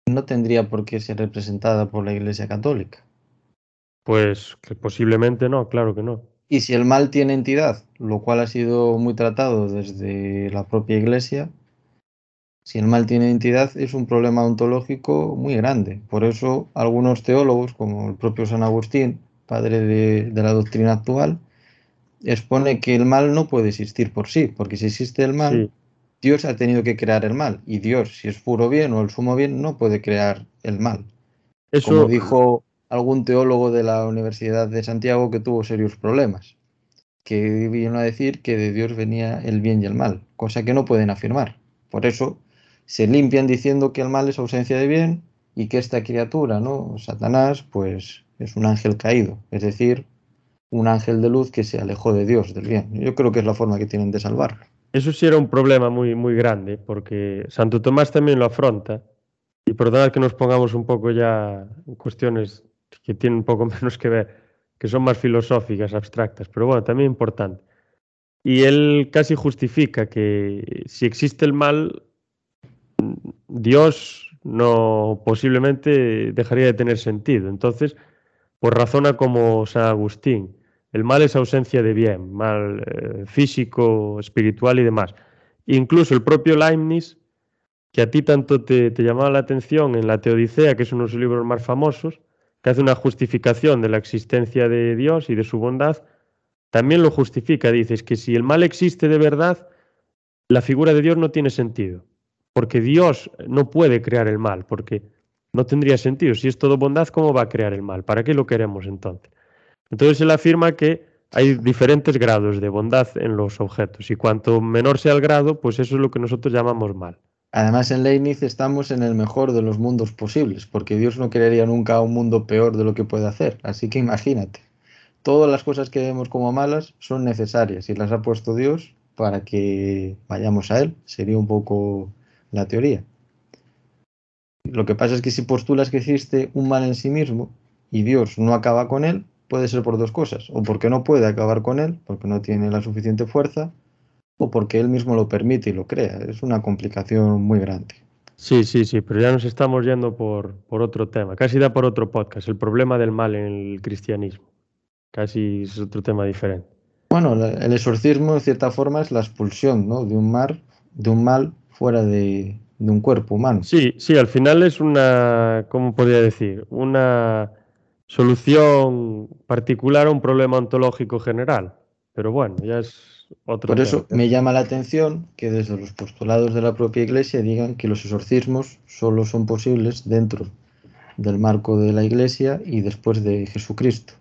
no tendría por qué ser representada por la Iglesia Católica. Pues que posiblemente no, claro que no. Y si el mal tiene entidad, lo cual ha sido muy tratado desde la propia Iglesia, si el mal tiene entidad es un problema ontológico muy grande. Por eso algunos teólogos, como el propio San Agustín, padre de, la doctrina actual, expone que el mal no puede existir por sí, porque si existe el mal, Dios ha tenido que crear el mal. Y Dios, si es puro bien o el sumo bien, no puede crear el mal. Eso... Como dijo algún teólogo de la Universidad de Santiago que tuvo serios problemas, que vino a decir que de Dios venía el bien y el mal, cosa que no pueden afirmar. Por eso se limpian diciendo que el mal es ausencia de bien y que esta criatura, ¿no? Satanás, pues es un ángel caído, es decir, un ángel de luz que se alejó de Dios, del bien. Yo creo que es la forma que tienen de salvarlo. Eso sí era un problema muy, muy grande, porque Santo Tomás también lo afronta. Y perdonad que nos pongamos un poco ya en cuestiones que tienen un poco menos que ver, que son más filosóficas, abstractas, pero bueno, también importante. Y él casi justifica que si existe el mal, Dios no posiblemente dejaría de tener sentido. Entonces, pues razona como San Agustín. El mal es ausencia de bien, mal eh, físico, espiritual y demás. Incluso el propio Leibniz, que a ti tanto te, llamaba la atención en la Teodicea, que es uno de sus libros más famosos, que hace una justificación de la existencia de Dios y de su bondad, también lo justifica. Dices que si el mal existe de verdad, la figura de Dios no tiene sentido, porque Dios no puede crear el mal, porque no tendría sentido. Si es todo bondad, ¿cómo va a crear el mal? ¿Para qué lo queremos entonces? Entonces él afirma que hay diferentes grados de bondad en los objetos y cuanto menor sea el grado, pues eso es lo que nosotros llamamos mal. Además, en Leibniz estamos en el mejor de los mundos posibles, porque Dios no crearía nunca un mundo peor de lo que puede hacer. Así que imagínate, todas las cosas que vemos como malas son necesarias y las ha puesto Dios para que vayamos a Él. Sería un poco la teoría. Lo que pasa es que si postulas que existe un mal en sí mismo y Dios no acaba con él, puede ser por dos cosas. O porque no puede acabar con él, porque no tiene la suficiente fuerza, o porque él mismo lo permite y lo crea. Es una complicación muy grande. Sí, sí, sí, pero ya nos estamos yendo por, por otro tema. Casi da por otro podcast, el problema del mal en el cristianismo. Casi es otro tema diferente. Bueno, el exorcismo, en cierta forma, es la expulsión ¿no? de, un mar, de un mal fuera de, de un cuerpo humano. Sí, sí, al final es una, ¿cómo podría decir? Una solución particular a un problema ontológico general. Pero bueno, ya es otro Por tema. eso me llama la atención que desde los postulados de la propia Iglesia digan que los exorcismos solo son posibles dentro del marco de la Iglesia y después de Jesucristo.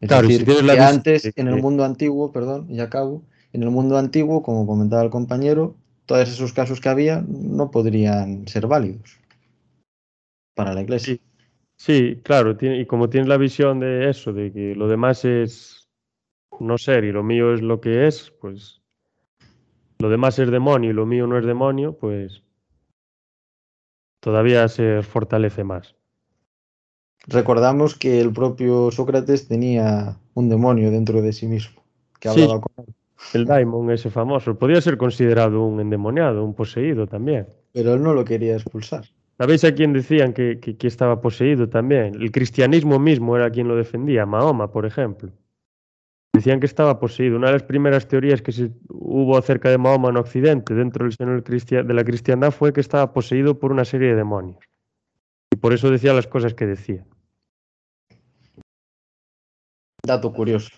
Es Claro, decir, si la que antes, de en el que- mundo antiguo, perdón, y acabo, en el mundo antiguo, como comentaba el compañero, todos esos casos que había no podrían ser válidos para la Iglesia. Sí. Sí, claro, tiene- y como tienes la visión de eso, de que lo demás es no ser y lo mío es lo que es, pues lo demás es demonio y lo mío no es demonio, pues todavía se fortalece más. Recordamos que el propio Sócrates tenía un demonio dentro de sí mismo, que Sí. hablaba con él, El daimon ese famoso podría ser considerado un endemoniado, un poseído también. pero él no lo quería expulsar. ¿Sabéis a quién decían que, que- que estaba poseído también? El cristianismo mismo era quien lo defendía, Mahoma, por ejemplo. Decían que estaba poseído. Una de las primeras teorías que se hubo acerca de Mahoma en Occidente, dentro del seno de la cristiandad, fue que estaba poseído por una serie de demonios. Y por eso decía las cosas que decía. Dato curioso.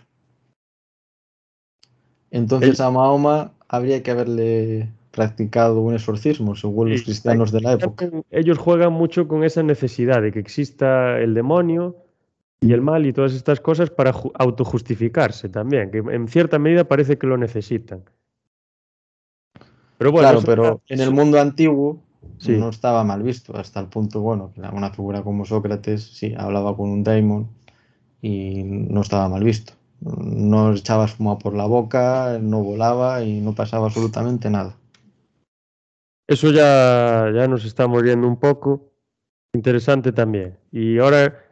Entonces a Mahoma habría que haberle practicado un exorcismo, según los cristianos de la época. Ellos juegan mucho con esa necesidad de que exista el demonio y el mal y todas estas cosas para ju- autojustificarse también, que en cierta medida parece que lo necesitan. Pero bueno, claro, pero en el mundo antiguo Sí. no estaba mal visto, hasta el punto, bueno, que una figura como Sócrates, sí, hablaba con un daimon y no estaba mal visto. No echaba espuma por la boca, no volaba y no pasaba absolutamente nada. Eso ya, ya nos estamos yendo un poco. Interesante también. Y ahora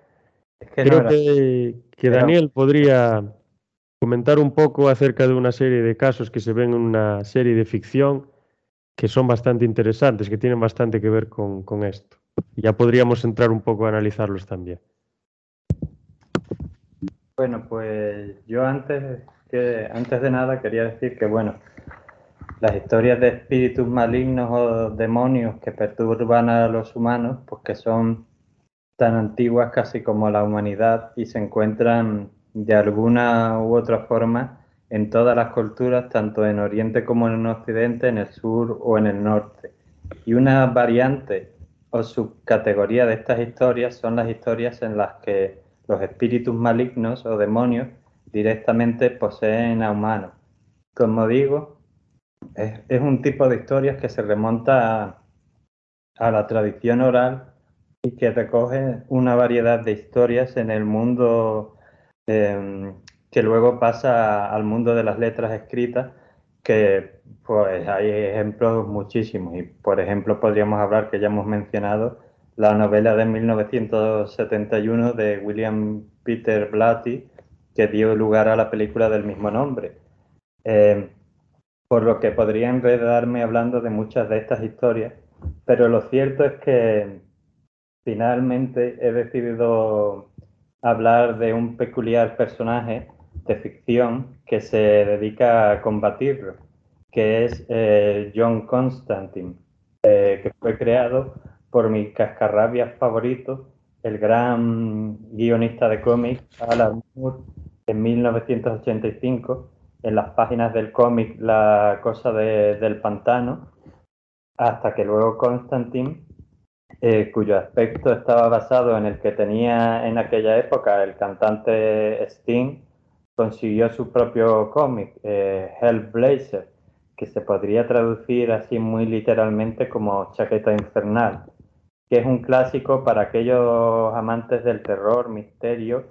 Es que no creo que, que Daniel podría comentar un poco acerca de una serie de casos que se ven en una serie de ficción que son bastante interesantes, que tienen bastante que ver con, con esto. Ya podríamos entrar un poco a analizarlos también. Bueno, pues yo antes que antes de nada quería decir que bueno, las historias de espíritus malignos o demonios que perturban a los humanos, pues que son tan antiguas casi como la humanidad y se encuentran de alguna u otra forma en todas las culturas, tanto en Oriente como en Occidente, en el sur o en el norte. Y una variante o subcategoría de estas historias son las historias en las que los espíritus malignos o demonios directamente poseen a humanos. Como digo, es, un tipo de historias que se remonta a, la tradición oral y que recoge una variedad de historias en el mundo eh, que luego pasa al mundo de las letras escritas, que pues hay ejemplos muchísimos. Y por ejemplo podríamos hablar, que ya hemos mencionado, la novela de 1971 de William Peter Blatty, que dio lugar a la película del mismo nombre. Eh, por lo que podría enredarme hablando de muchas de estas historias, pero lo cierto es que finalmente he decidido hablar de un peculiar personaje de ficción que se dedica a combatirlo, que es eh, John Constantine, eh, que fue creado por mi cascarrabias favorito, el gran guionista de cómics Alan Moore, en 1985, en las páginas del cómic La cosa de, del pantano, hasta que luego Constantine, eh, cuyo aspecto estaba basado en el que tenía en aquella época el cantante Sting, consiguió su propio cómic, eh, Hellblazer, que se podría traducir así muy literalmente como chaqueta infernal, que es un clásico para aquellos amantes del terror, misterio,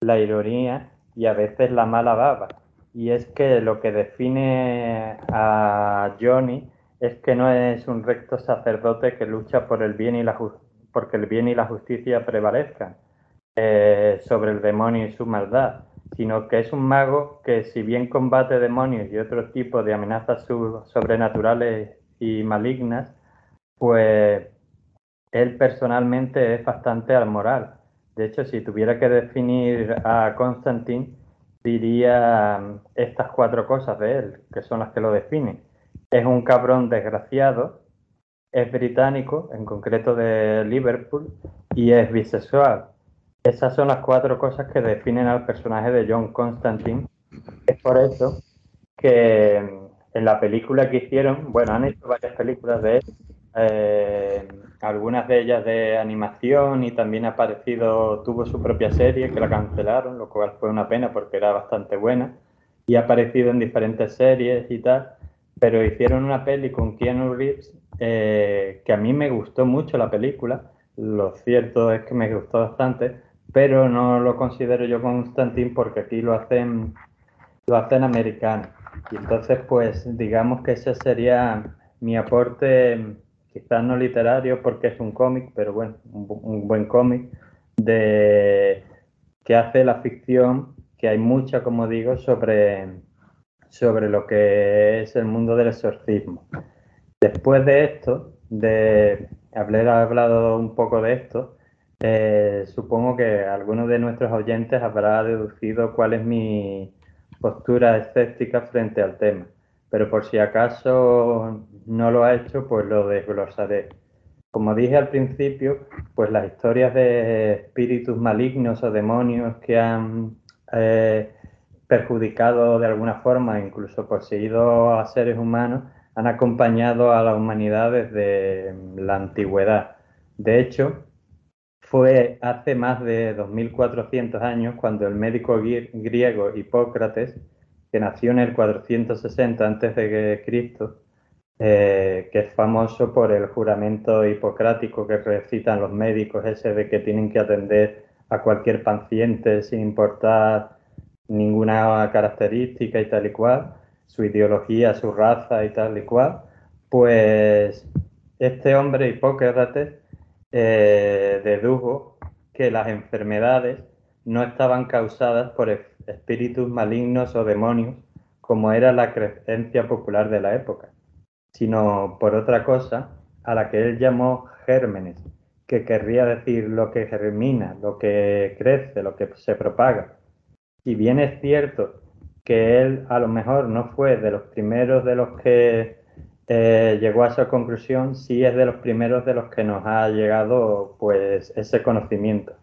la ironía y a veces la mala baba. Y es que lo que define a Johnny es que no es un recto sacerdote que lucha por el bien y la porque el bien y la justicia prevalezcan eh, sobre el demonio y su maldad, sino que es un mago que si bien combate demonios y otros tipos de amenazas sobrenaturales y malignas, pues él personalmente es bastante almoral. De hecho, si tuviera que definir a Constantine, diría estas cuatro cosas de él, que son las que lo definen. Es un cabrón desgraciado, es británico, en concreto de Liverpool, y es bisexual. Esas son las cuatro cosas que definen al personaje de John Constantine. Es por eso que en la película que hicieron, bueno, han hecho varias películas de él, eh, algunas de ellas de animación y también ha aparecido, tuvo su propia serie que la cancelaron, lo cual fue una pena porque era bastante buena y ha aparecido en diferentes series y tal, pero hicieron una peli con Keanu Reeves eh, que a mí me gustó mucho la película, lo cierto es que me gustó bastante, pero no lo considero yo Constantine porque aquí lo hacen, lo hacen americano. Y entonces, pues, digamos que ese sería mi aporte, quizás no literario porque es un cómic, pero bueno, un, buen cómic, de que hace la ficción, que hay mucha, como digo, sobre, sobre lo que es el mundo del exorcismo. Después de esto, de haber hablado un poco de esto, eh, supongo que algunos de nuestros oyentes habrá deducido cuál es mi postura escéptica frente al tema, pero por si acaso no lo ha hecho, pues lo desglosaré. Como dije al principio, pues las historias de espíritus malignos o demonios que han eh, perjudicado de alguna forma, incluso poseído a seres humanos, han acompañado a la humanidad desde la antigüedad. De hecho, fue hace más de 2.400 años cuando el médico griego Hipócrates, que nació en el 460 a.C., eh, que es famoso por el juramento hipocrático que recitan los médicos, ese de que tienen que atender a cualquier paciente sin importar ninguna característica y tal y cual, su ideología, su raza y tal y cual, pues este hombre Hipócrates eh, dedujo que las enfermedades no estaban causadas por espíritus malignos o demonios, como era la creencia popular de la época, sino por otra cosa a la que él llamó gérmenes, que querría decir lo que germina, lo que crece, lo que se propaga. Si bien es cierto que él a lo mejor no fue de los primeros de los que eh, llegó a esa conclusión, sí es de los primeros de los que nos ha llegado pues ese conocimiento.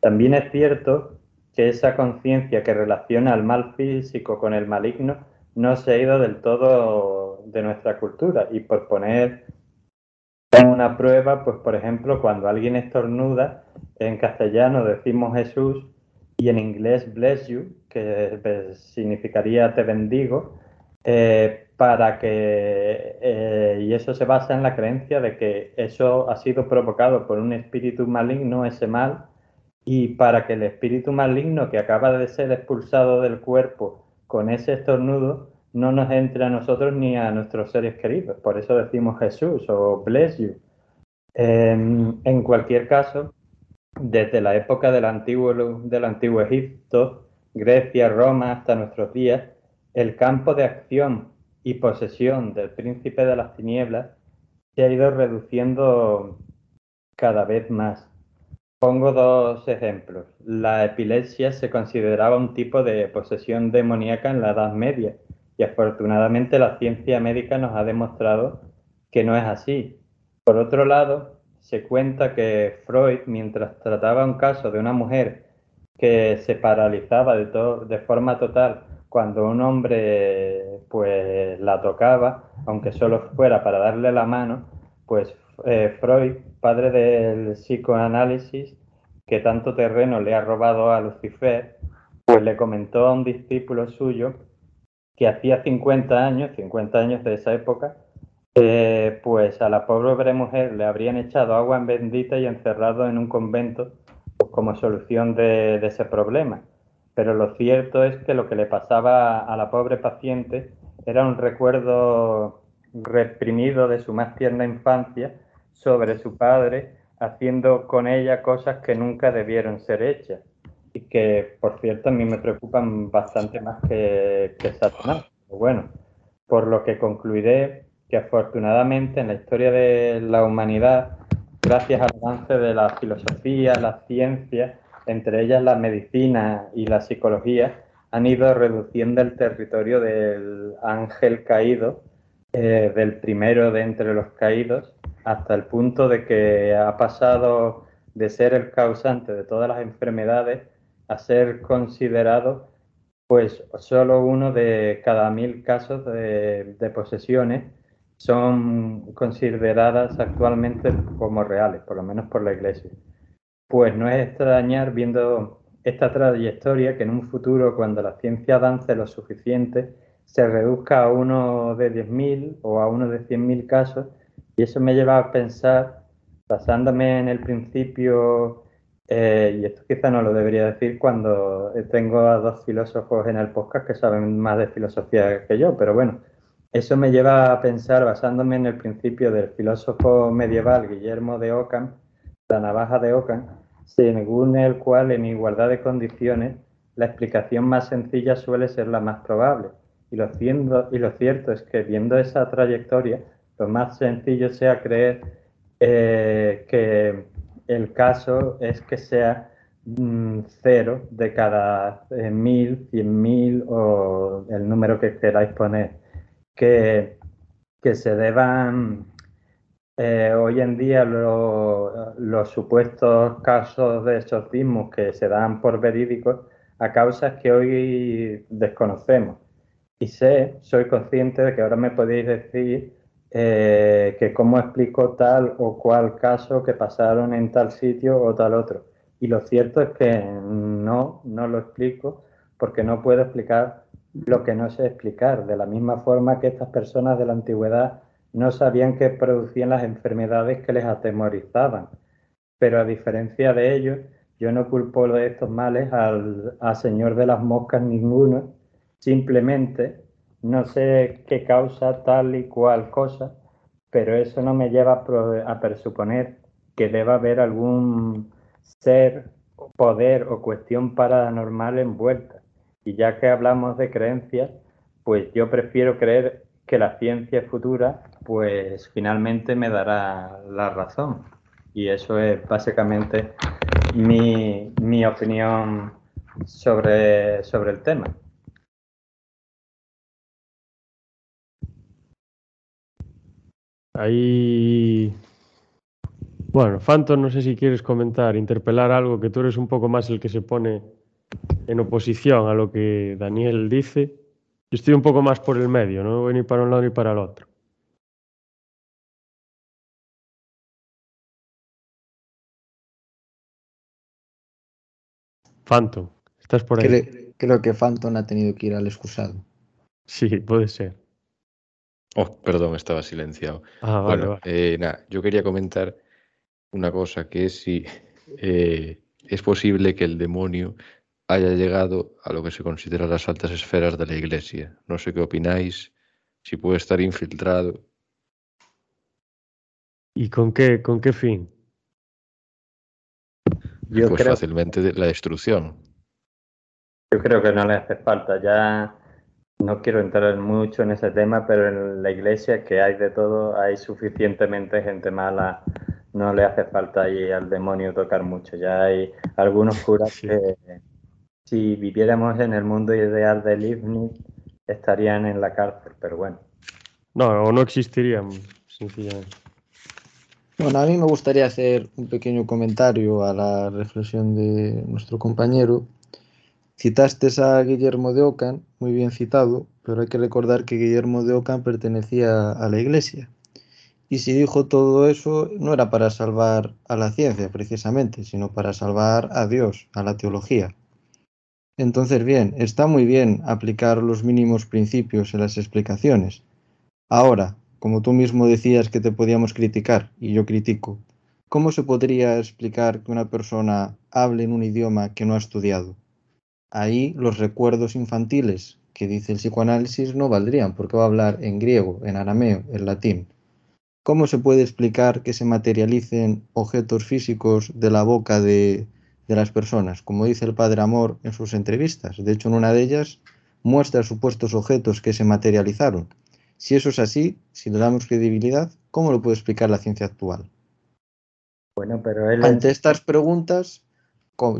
También es cierto que esa conciencia que relaciona al mal físico con el maligno no se ha ido del todo de nuestra cultura. Y por poner una prueba, pues por ejemplo, cuando alguien estornuda, en castellano decimos Jesús y en inglés bless you, que significaría te bendigo, eh, para que, eh, y eso se basa en la creencia de que eso ha sido provocado por un espíritu maligno, ese mal, y para que el espíritu maligno que acaba de ser expulsado del cuerpo con ese estornudo no nos entre a nosotros ni a nuestros seres queridos. Por eso decimos Jesús o bless you. en cualquier caso, desde la época del antiguo, del antiguo Egipto, Grecia, Roma, hasta nuestros días, el campo de acción y posesión del príncipe de las tinieblas se ha ido reduciendo cada vez más. Pongo dos ejemplos. La epilepsia se consideraba un tipo de posesión demoníaca en la Edad Media y afortunadamente la ciencia médica nos ha demostrado que no es así. Por otro lado, se cuenta que Freud, mientras trataba un caso de una mujer que se paralizaba de, de forma total cuando un hombre pues la tocaba, aunque solo fuera para darle la mano, pues eh, Freud, padre del psicoanálisis, que tanto terreno le ha robado a Lucifer, pues le comentó a un discípulo suyo que hacía 50 años, 50 años de esa época, eh, pues a la pobre mujer le habrían echado agua en bendita y encerrado en un convento pues, como solución de ese problema. Pero lo cierto es que lo que le pasaba a la pobre paciente era un recuerdo reprimido de su más tierna infancia sobre su padre, haciendo con ella cosas que nunca debieron ser hechas y que, por cierto, a mí me preocupan bastante más que, que Satanás. bueno, por lo que concluiré que afortunadamente en la historia de la humanidad, gracias al avance de la filosofía, la ciencia, entre ellas la medicina y la psicología, han ido reduciendo el territorio del ángel caído, eh, del primero de entre los caídos, hasta el punto de que ha pasado de ser el causante de todas las enfermedades a ser considerado pues solo uno de cada mil casos de, posesiones son consideradas actualmente como reales, por lo menos por la Iglesia. Pues no es extrañar viendo esta trayectoria que en un futuro, cuando la ciencia avance lo suficiente, se reduzca a uno de 10.000 o a uno de 100.000 casos. Y eso me lleva a pensar, basándome en el principio, eh, y esto quizá no lo debería decir cuando tengo a dos filósofos en el podcast que saben más de filosofía que yo, pero bueno, eso me lleva a pensar, basándome en el principio del filósofo medieval Guillermo de Ockham, la navaja de Ockham, según el cual en igualdad de condiciones la explicación más sencilla suele ser la más probable. Y lo, y lo cierto es que viendo esa trayectoria, lo más sencillo sea creer eh, que el caso es que sea mm, cero de cada eh, mil, cien mil o el número que queráis poner, que, que se deban eh, hoy en día los supuestos casos de exorcismo que se dan por verídicos a causas que hoy desconocemos. Y sé, soy consciente de que ahora me podéis decir eh, que cómo explico tal o cual caso que pasaron en tal sitio o tal otro. Y lo cierto es que no, no lo explico porque no puedo explicar lo que no sé explicar, de la misma forma que estas personas de la antigüedad no sabían que producían las enfermedades que les atemorizaban. Pero a diferencia de ellos, yo no culpo de estos males al, Señor de las Moscas ninguno, simplemente no sé qué causa tal y cual cosa, pero eso no me lleva a, presuponer que deba haber algún ser, poder o cuestión paranormal envuelta. Y ya que hablamos de creencias, pues yo prefiero creer que la ciencia futura pues finalmente me dará la razón. Y eso es básicamente mi, opinión sobre el tema. Ahí. Bueno, Phantom, no sé si quieres comentar, interpelar algo, que tú eres un poco más el que se pone en oposición a lo que Daniel dice. Yo estoy un poco más por el medio, no voy ni para un lado ni para el otro. Phantom, estás por ahí. Creo, que Phantom ha tenido que ir al excusado. Sí, puede ser. Oh, perdón, estaba silenciado. Ah, bueno, eh, nada, yo quería comentar una cosa, que es si eh, es posible que el demonio haya llegado a lo que se considera las altas esferas de la Iglesia. No sé qué opináis, si puede estar infiltrado. ¿Y con qué, con qué fin? Yo pues fácilmente la destrucción. Yo creo que no le hace falta. Ya no quiero entrar mucho en ese tema, pero en la iglesia que hay de todo, hay suficientemente gente mala. No le hace falta ahí al demonio tocar mucho. Ya hay algunos curas que si viviéramos en el mundo ideal de Leibniz estarían en la cárcel, pero bueno. No, o no existirían, sencillamente. Bueno, a mí me gustaría hacer un pequeño comentario a la reflexión de nuestro compañero. Citaste a Guillermo de Ockham, muy bien citado, pero hay que recordar que Guillermo de Ockham pertenecía a la Iglesia. Y si dijo todo eso, no era para salvar a la ciencia precisamente, sino para salvar a Dios, a la teología. Entonces, bien, está muy bien aplicar los mínimos principios en las explicaciones. Ahora, como tú mismo decías que te podíamos criticar, y yo critico, ¿cómo se podría explicar que una persona hable en un idioma que no ha estudiado? Ahí los recuerdos infantiles que dice el psicoanálisis no valdrían, porque va a hablar en griego, en arameo, en latín. ¿Cómo se puede explicar que se materialicen objetos físicos de la boca de, de las personas, como dice el padre Amor en sus entrevistas? De hecho, en una de ellas muestra supuestos objetos que se materializaron si eso es así, si le damos credibilidad, ¿cómo lo puede explicar la ciencia actual? Bueno, pero Ante estas preguntas,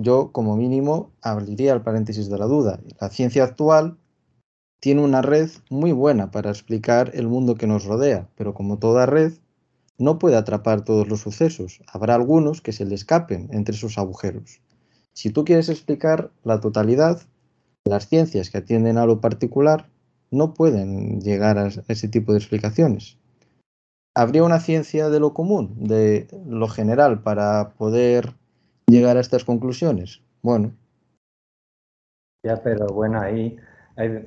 yo como mínimo abriría el paréntesis de la duda. La ciencia actual tiene una red muy buena para explicar el mundo que nos rodea, pero como toda red, no puede atrapar todos los sucesos. Habrá algunos que se le escapen entre esos agujeros. Si tú quieres explicar la totalidad, las ciencias que atienden a lo particular no pueden llegar a ese tipo de explicaciones. ¿Habría una ciencia de lo común, de lo general, para poder llegar a estas conclusiones? Bueno. Ya, pero bueno, ahí,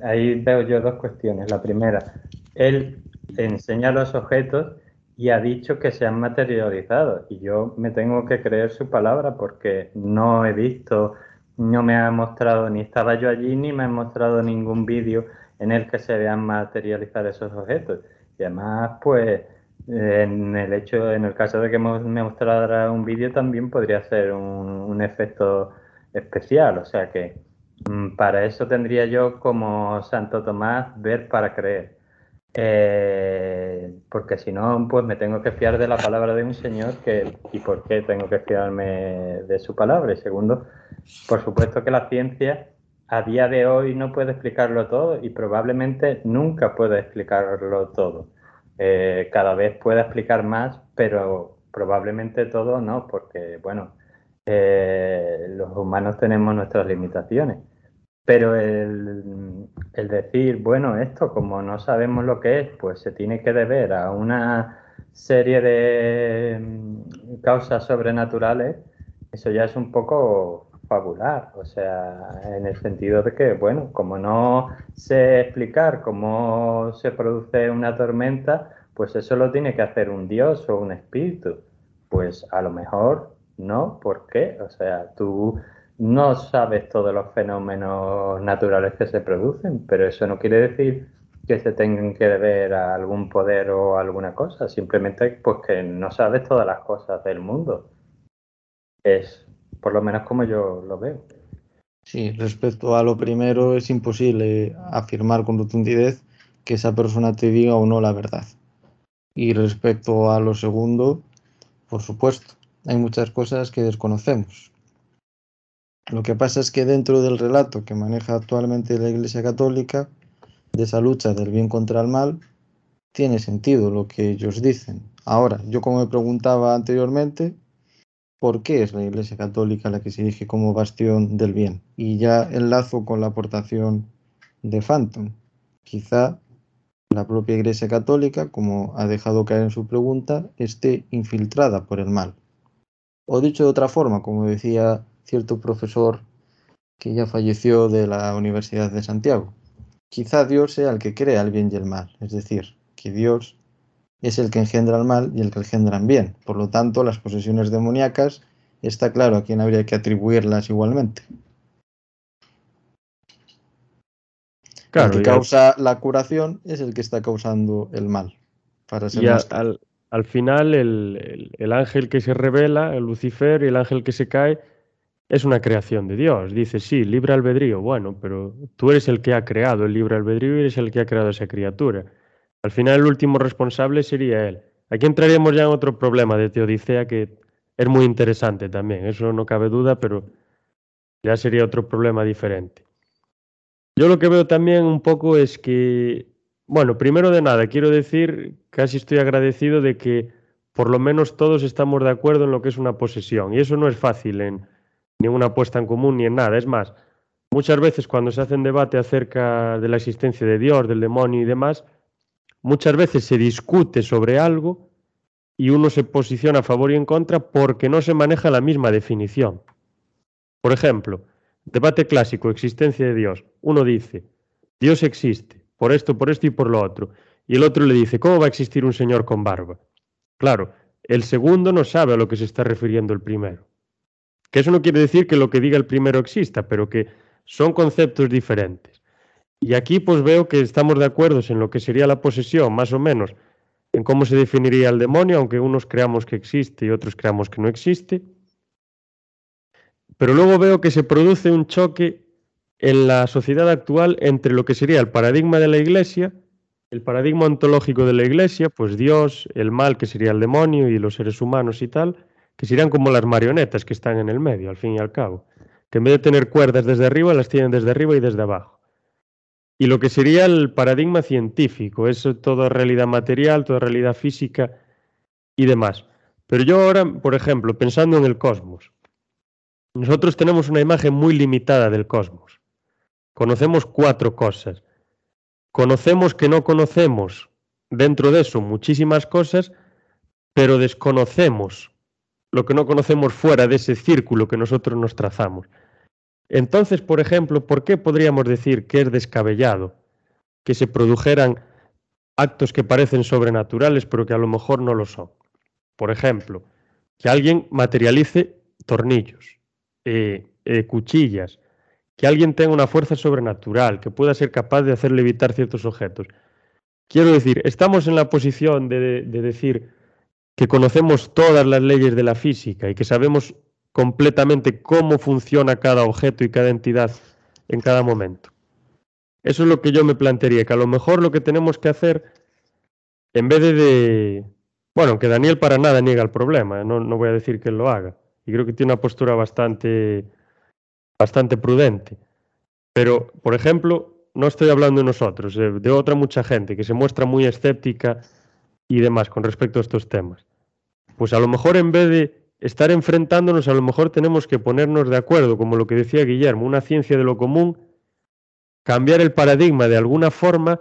ahí, veo yo dos cuestiones. La primera, él enseña los objetos y ha dicho que se han materializado. Y yo me tengo que creer su palabra porque no he visto, no me ha mostrado, ni estaba yo allí, ni me ha mostrado ningún vídeo en el que se vean materializar esos objetos. Y además, pues, en el hecho, en el caso de que me mostrara un vídeo, también podría ser un, efecto especial. O sea que mm, para eso tendría yo, como Santo Tomás, ver para creer. Eh, porque si no, pues me tengo que fiar de la palabra de un señor que, y por qué tengo que fiarme de su palabra. Y segundo, por supuesto que la ciencia a día de hoy no puede explicarlo todo y probablemente nunca puede explicarlo todo. Eh, cada vez puede explicar más, pero probablemente todo no, porque bueno, eh, los humanos tenemos nuestras limitaciones. Pero el, decir, bueno, esto como no sabemos lo que es, pues se tiene que deber a una serie de mm, causas sobrenaturales, eso ya es un poco fabular, o sea, en el sentido de que, bueno, como no sé explicar cómo se produce una tormenta, pues eso lo tiene que hacer un dios o un espíritu. Pues a lo mejor no, ¿por qué? O sea, tú no sabes todos los fenómenos naturales que se producen, pero eso no quiere decir que se tengan que deber a algún poder o alguna cosa, simplemente pues que no sabes todas las cosas del mundo. Es por lo menos como yo lo veo. Sí, respecto a lo primero es imposible afirmar con rotundidad que esa persona te diga o no la verdad. Y respecto a lo segundo, por supuesto, hay muchas cosas que desconocemos lo que pasa es que dentro del relato que maneja actualmente la Iglesia Católica, de esa lucha del bien contra el mal, tiene sentido lo que ellos dicen. Ahora, yo como me preguntaba anteriormente, ¿por qué es la Iglesia Católica la que se dirige como bastión del bien? Y ya enlazo con la aportación de Phantom. Quizá la propia Iglesia Católica, como ha dejado caer en su pregunta, esté infiltrada por el mal. O dicho de otra forma, como decía cierto profesor que ya falleció de la Universidad de Santiago. Quizá Dios sea el que crea el bien y el mal, es decir, que Dios es el que engendra el mal y el que engendra el bien. Por lo tanto, las posesiones demoníacas está claro a quién habría que atribuirlas igualmente. Claro, el que causa la curación es el que está causando el mal. Para ser y al, al, final, el, el, ángel que se revela, el Lucifer, y el ángel que se cae, es una creación de Dios. Dice, sí, libre albedrío. Bueno, pero tú eres el que ha creado el libre albedrío y eres el que ha creado esa criatura. Al final el último responsable sería él. Aquí entraríamos ya en otro problema de Teodicea que es muy interesante también, eso no cabe duda, pero ya sería otro problema diferente. Yo lo que veo también un poco es que, bueno, primero de nada, quiero decir, casi estoy agradecido de que por lo menos todos estamos de acuerdo en lo que es una posesión, y eso no es fácil en, ni una puesta en común ni en nada. Es más, muchas veces cuando se hace un debate acerca de la existencia de Dios, del demonio y demás, muchas veces se discute sobre algo y uno se posiciona a favor y en contra porque no se maneja la misma definición. Por ejemplo, debate clásico, existencia de Dios. Uno dice, Dios existe, por esto, por esto y por lo otro. Y el otro le dice, ¿cómo va a existir un señor con barba? Claro, el segundo no sabe a lo que se está refiriendo el primero. Que eso no quiere decir que lo que diga el primero exista, pero que son conceptos diferentes. Y aquí pues veo que estamos de acuerdo en lo que sería la posesión, más o menos, en cómo se definiría el demonio, aunque unos creamos que existe y otros creamos que no existe. Pero luego veo que se produce un choque en la sociedad actual entre lo que sería el paradigma de la Iglesia, el paradigma ontológico de la Iglesia, pues Dios, el mal que sería el demonio y los seres humanos y tal, que serían como las marionetas que están en el medio, al fin y al cabo, que en vez de tener cuerdas desde arriba, las tienen desde arriba y desde abajo. Y lo que sería el paradigma científico, es toda realidad material, toda realidad física, y demás. Pero yo ahora, por ejemplo, pensando en el cosmos, nosotros tenemos una imagen muy limitada del cosmos. Conocemos cuatro cosas. Conocemos que no conocemos dentro de eso muchísimas cosas, pero desconocemos lo que no conocemos fuera de ese círculo que nosotros nos trazamos. Entonces, por ejemplo, ¿por qué podríamos decir que es descabellado que se produjeran actos que parecen sobrenaturales, pero que a lo mejor no lo son? Por ejemplo, que alguien materialice tornillos, eh, eh, cuchillas, que alguien tenga una fuerza sobrenatural, que pueda ser capaz de hacer levitar ciertos objetos. Quiero decir, estamos en la posición de decir que conocemos todas las leyes de la física y que sabemos completamente cómo funciona cada objeto y cada entidad en cada momento. Eso es lo que yo me plantearía, que a lo mejor lo que tenemos que hacer, en vez de... bueno, que Daniel para nada niega el problema, ¿eh? no, no voy a decir que él lo haga, y creo que tiene una postura bastante, bastante prudente. Pero, por ejemplo, no estoy hablando de nosotros, de otra mucha gente que se muestra muy escéptica y demás con respecto a estos temas. Pues a lo mejor en vez de estar enfrentándonos, a lo mejor tenemos que ponernos de acuerdo, como lo que decía Guillermo, una ciencia de lo común, cambiar el paradigma de alguna forma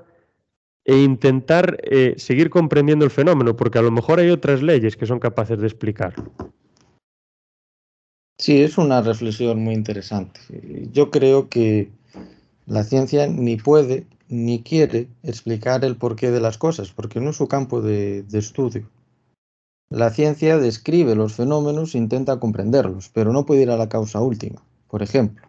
e intentar eh, seguir comprendiendo el fenómeno, porque a lo mejor hay otras leyes que son capaces de explicarlo. Sí, es una reflexión muy interesante. Yo creo que la ciencia ni puede ni quiere explicar el porqué de las cosas, porque no es su campo de, estudio. La ciencia describe los fenómenos e intenta comprenderlos, pero no puede ir a la causa última. Por ejemplo,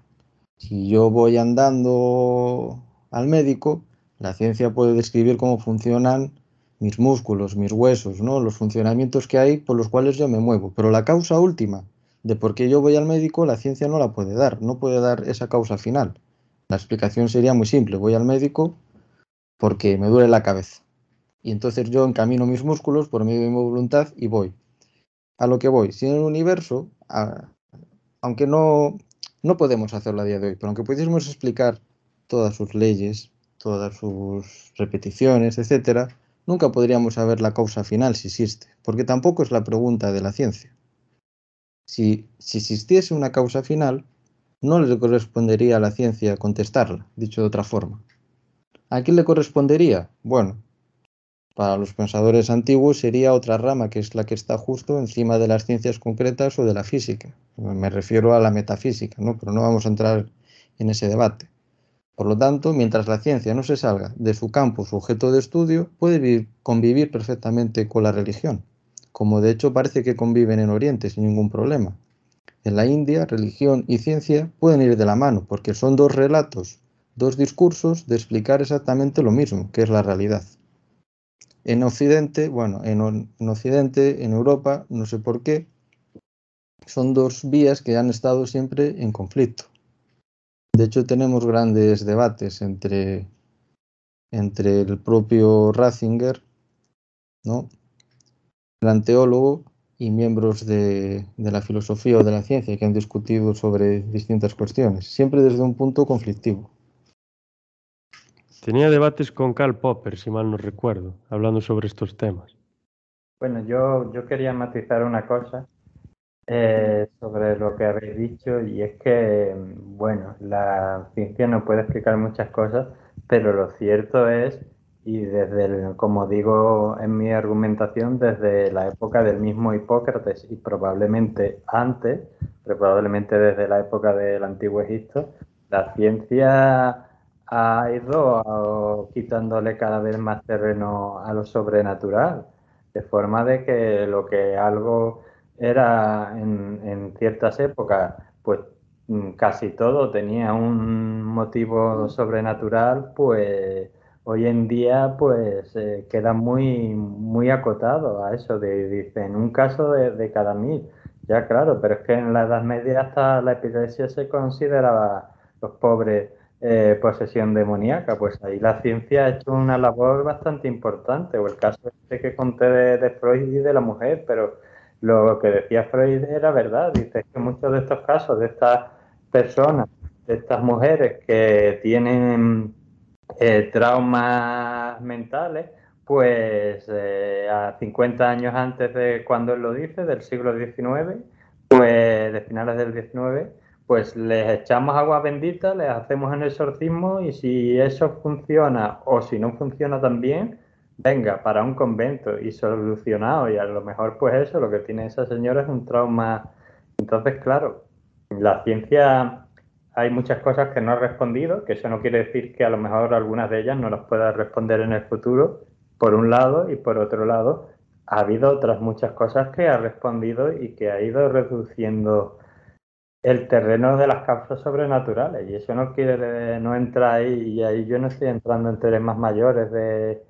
si yo voy andando al médico, la ciencia puede describir cómo funcionan mis músculos, mis huesos, ¿no? los funcionamientos que hay por los cuales yo me muevo. Pero la causa última de por qué yo voy al médico, la ciencia no la puede dar, no puede dar esa causa final. La explicación sería muy simple. Voy al médico porque me duele la cabeza. Y entonces yo encamino mis músculos por medio de mi voluntad y voy. A lo que voy. Si en el universo, aunque no, no podemos hacerlo a día de hoy, pero aunque pudiésemos explicar todas sus leyes, todas sus repeticiones, etcétera, nunca podríamos saber la causa final si existe, porque tampoco es la pregunta de la ciencia. Si, si existiese una causa final, no le correspondería a la ciencia contestarla, dicho de otra forma. ¿A quién le correspondería? Bueno, para los pensadores antiguos sería otra rama que es la que está justo encima de las ciencias concretas o de la física. Me refiero a la metafísica, ¿no? pero no vamos a entrar en ese debate. Por lo tanto, mientras la ciencia no se salga de su campo, su objeto de estudio, puede convivir perfectamente con la religión, como de hecho parece que conviven en Oriente sin ningún problema. En la India, religión y ciencia pueden ir de la mano, porque son dos relatos, dos discursos de explicar exactamente lo mismo, que es la realidad. En Occidente, bueno, en, Occidente, en Europa, no sé por qué, son dos vías que han estado siempre en conflicto. De hecho, tenemos grandes debates entre, entre el propio Ratzinger, ¿no? el anteólogo, y miembros de, la filosofía o de la ciencia que han discutido sobre distintas cuestiones, siempre desde un punto conflictivo. Tenía debates con Karl Popper, si mal no recuerdo, hablando sobre estos temas. Bueno, yo, yo quería matizar una cosa eh, sobre lo que habéis dicho y es que, bueno, la ciencia no puede explicar muchas cosas, pero lo cierto es y desde, como digo en mi argumentación, desde la época del mismo Hipócrates y probablemente antes, probablemente desde la época del Antiguo Egipto, la ciencia ha ido quitándole cada vez más terreno a lo sobrenatural, de forma de que lo que algo era en, ciertas épocas, pues casi todo tenía un motivo sobrenatural, pues hoy en día pues queda muy, muy acotado a eso, de, dice, en un caso de, cada mil. Ya claro, pero es que en la Edad Media hasta la epilepsia se consideraba los pobres eh, posesión demoníaca, pues ahí la ciencia ha hecho una labor bastante importante, o el caso este que conté de, Freud y de la mujer, pero lo que decía Freud era verdad, dice que muchos de estos casos, de estas personas, de estas mujeres que tienen eh, traumas mentales, pues eh, a 50 años antes de cuando él lo dice, del siglo XIX, pues de finales del XIX, pues les echamos agua bendita, les hacemos un exorcismo y si eso funciona o si no funciona también, venga, para un convento y solucionado. Y a lo mejor pues eso, lo que tiene esa señora es un trauma. Entonces, claro, la ciencia hay muchas cosas que no ha respondido, que eso no quiere decir que a lo mejor algunas de ellas no las pueda responder en el futuro, por un lado, y por otro lado, ha habido otras muchas cosas que ha respondido y que ha ido reduciendo el terreno de las causas sobrenaturales. Y eso no quiere, no entra ahí, y ahí yo no estoy entrando en temas mayores de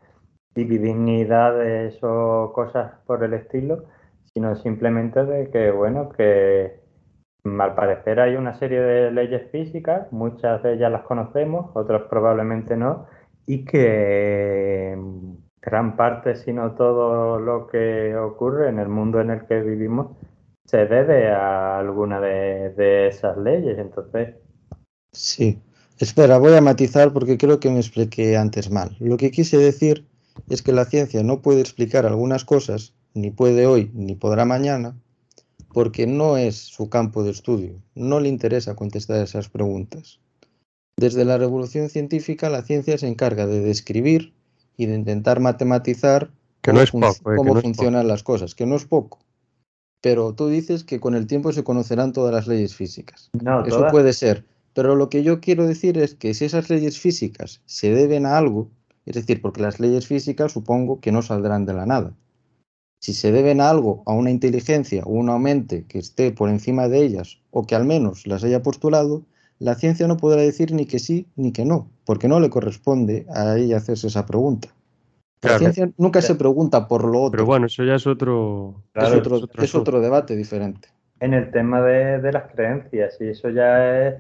divinidades o cosas por el estilo, sino simplemente de que, bueno, que al parecer hay una serie de leyes físicas, muchas de ellas las conocemos, otras probablemente no, y que gran parte, si no todo lo que ocurre en el mundo en el que vivimos, se debe a alguna de, esas leyes. Entonces. Sí. Espera, voy a matizar porque creo que me expliqué antes mal. Lo que quise decir es que la ciencia no puede explicar algunas cosas, ni puede hoy, ni podrá mañana, porque no es su campo de estudio, no le interesa contestar esas preguntas. Desde la revolución científica, la ciencia se encarga de describir y de intentar matematizar cómo, eh, funcionan las cosas, que no es poco. Pero tú dices que con el tiempo se conocerán todas las leyes físicas. Eso puede ser. Pero lo que yo quiero decir es que si esas leyes físicas se deben a algo, es decir, porque las leyes físicas supongo que no saldrán de la nada. Si se deben a algo, a una inteligencia o una mente que esté por encima de ellas o que al menos las haya postulado, la ciencia no podrá decir ni que sí ni que no, porque no le corresponde a ella hacerse esa pregunta. La ciencia nunca se pregunta por lo otro. Pero bueno, eso ya es otro, es otro, debate diferente. En el tema de, las creencias, y eso ya es,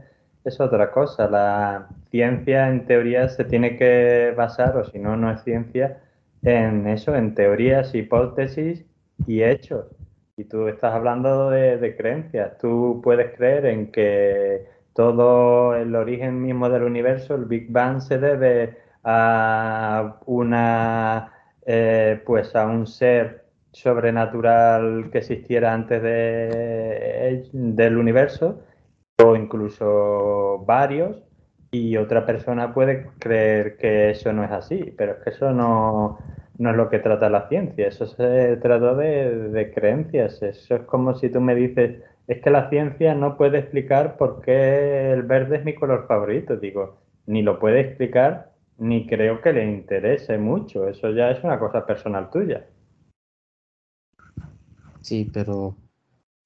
es, otra cosa. La ciencia, en teoría, se tiene que basar, o si no, no es ciencia, en eso, en teorías, hipótesis y hechos. Y tú estás hablando de, creencias. Tú puedes creer en que todo el origen mismo del universo, el Big Bang, se debe a una eh, pues a un ser sobrenatural que existiera antes de, del universo o incluso varios y otra persona puede creer que eso no es así, pero es que eso no, no es lo que trata la ciencia, eso se trata de, de, creencias, eso es como si tú me dices, es que la ciencia no puede explicar por qué el verde es mi color favorito, digo, ni lo puede explicar ni creo que le interese mucho, eso ya es una cosa personal tuya. Sí, pero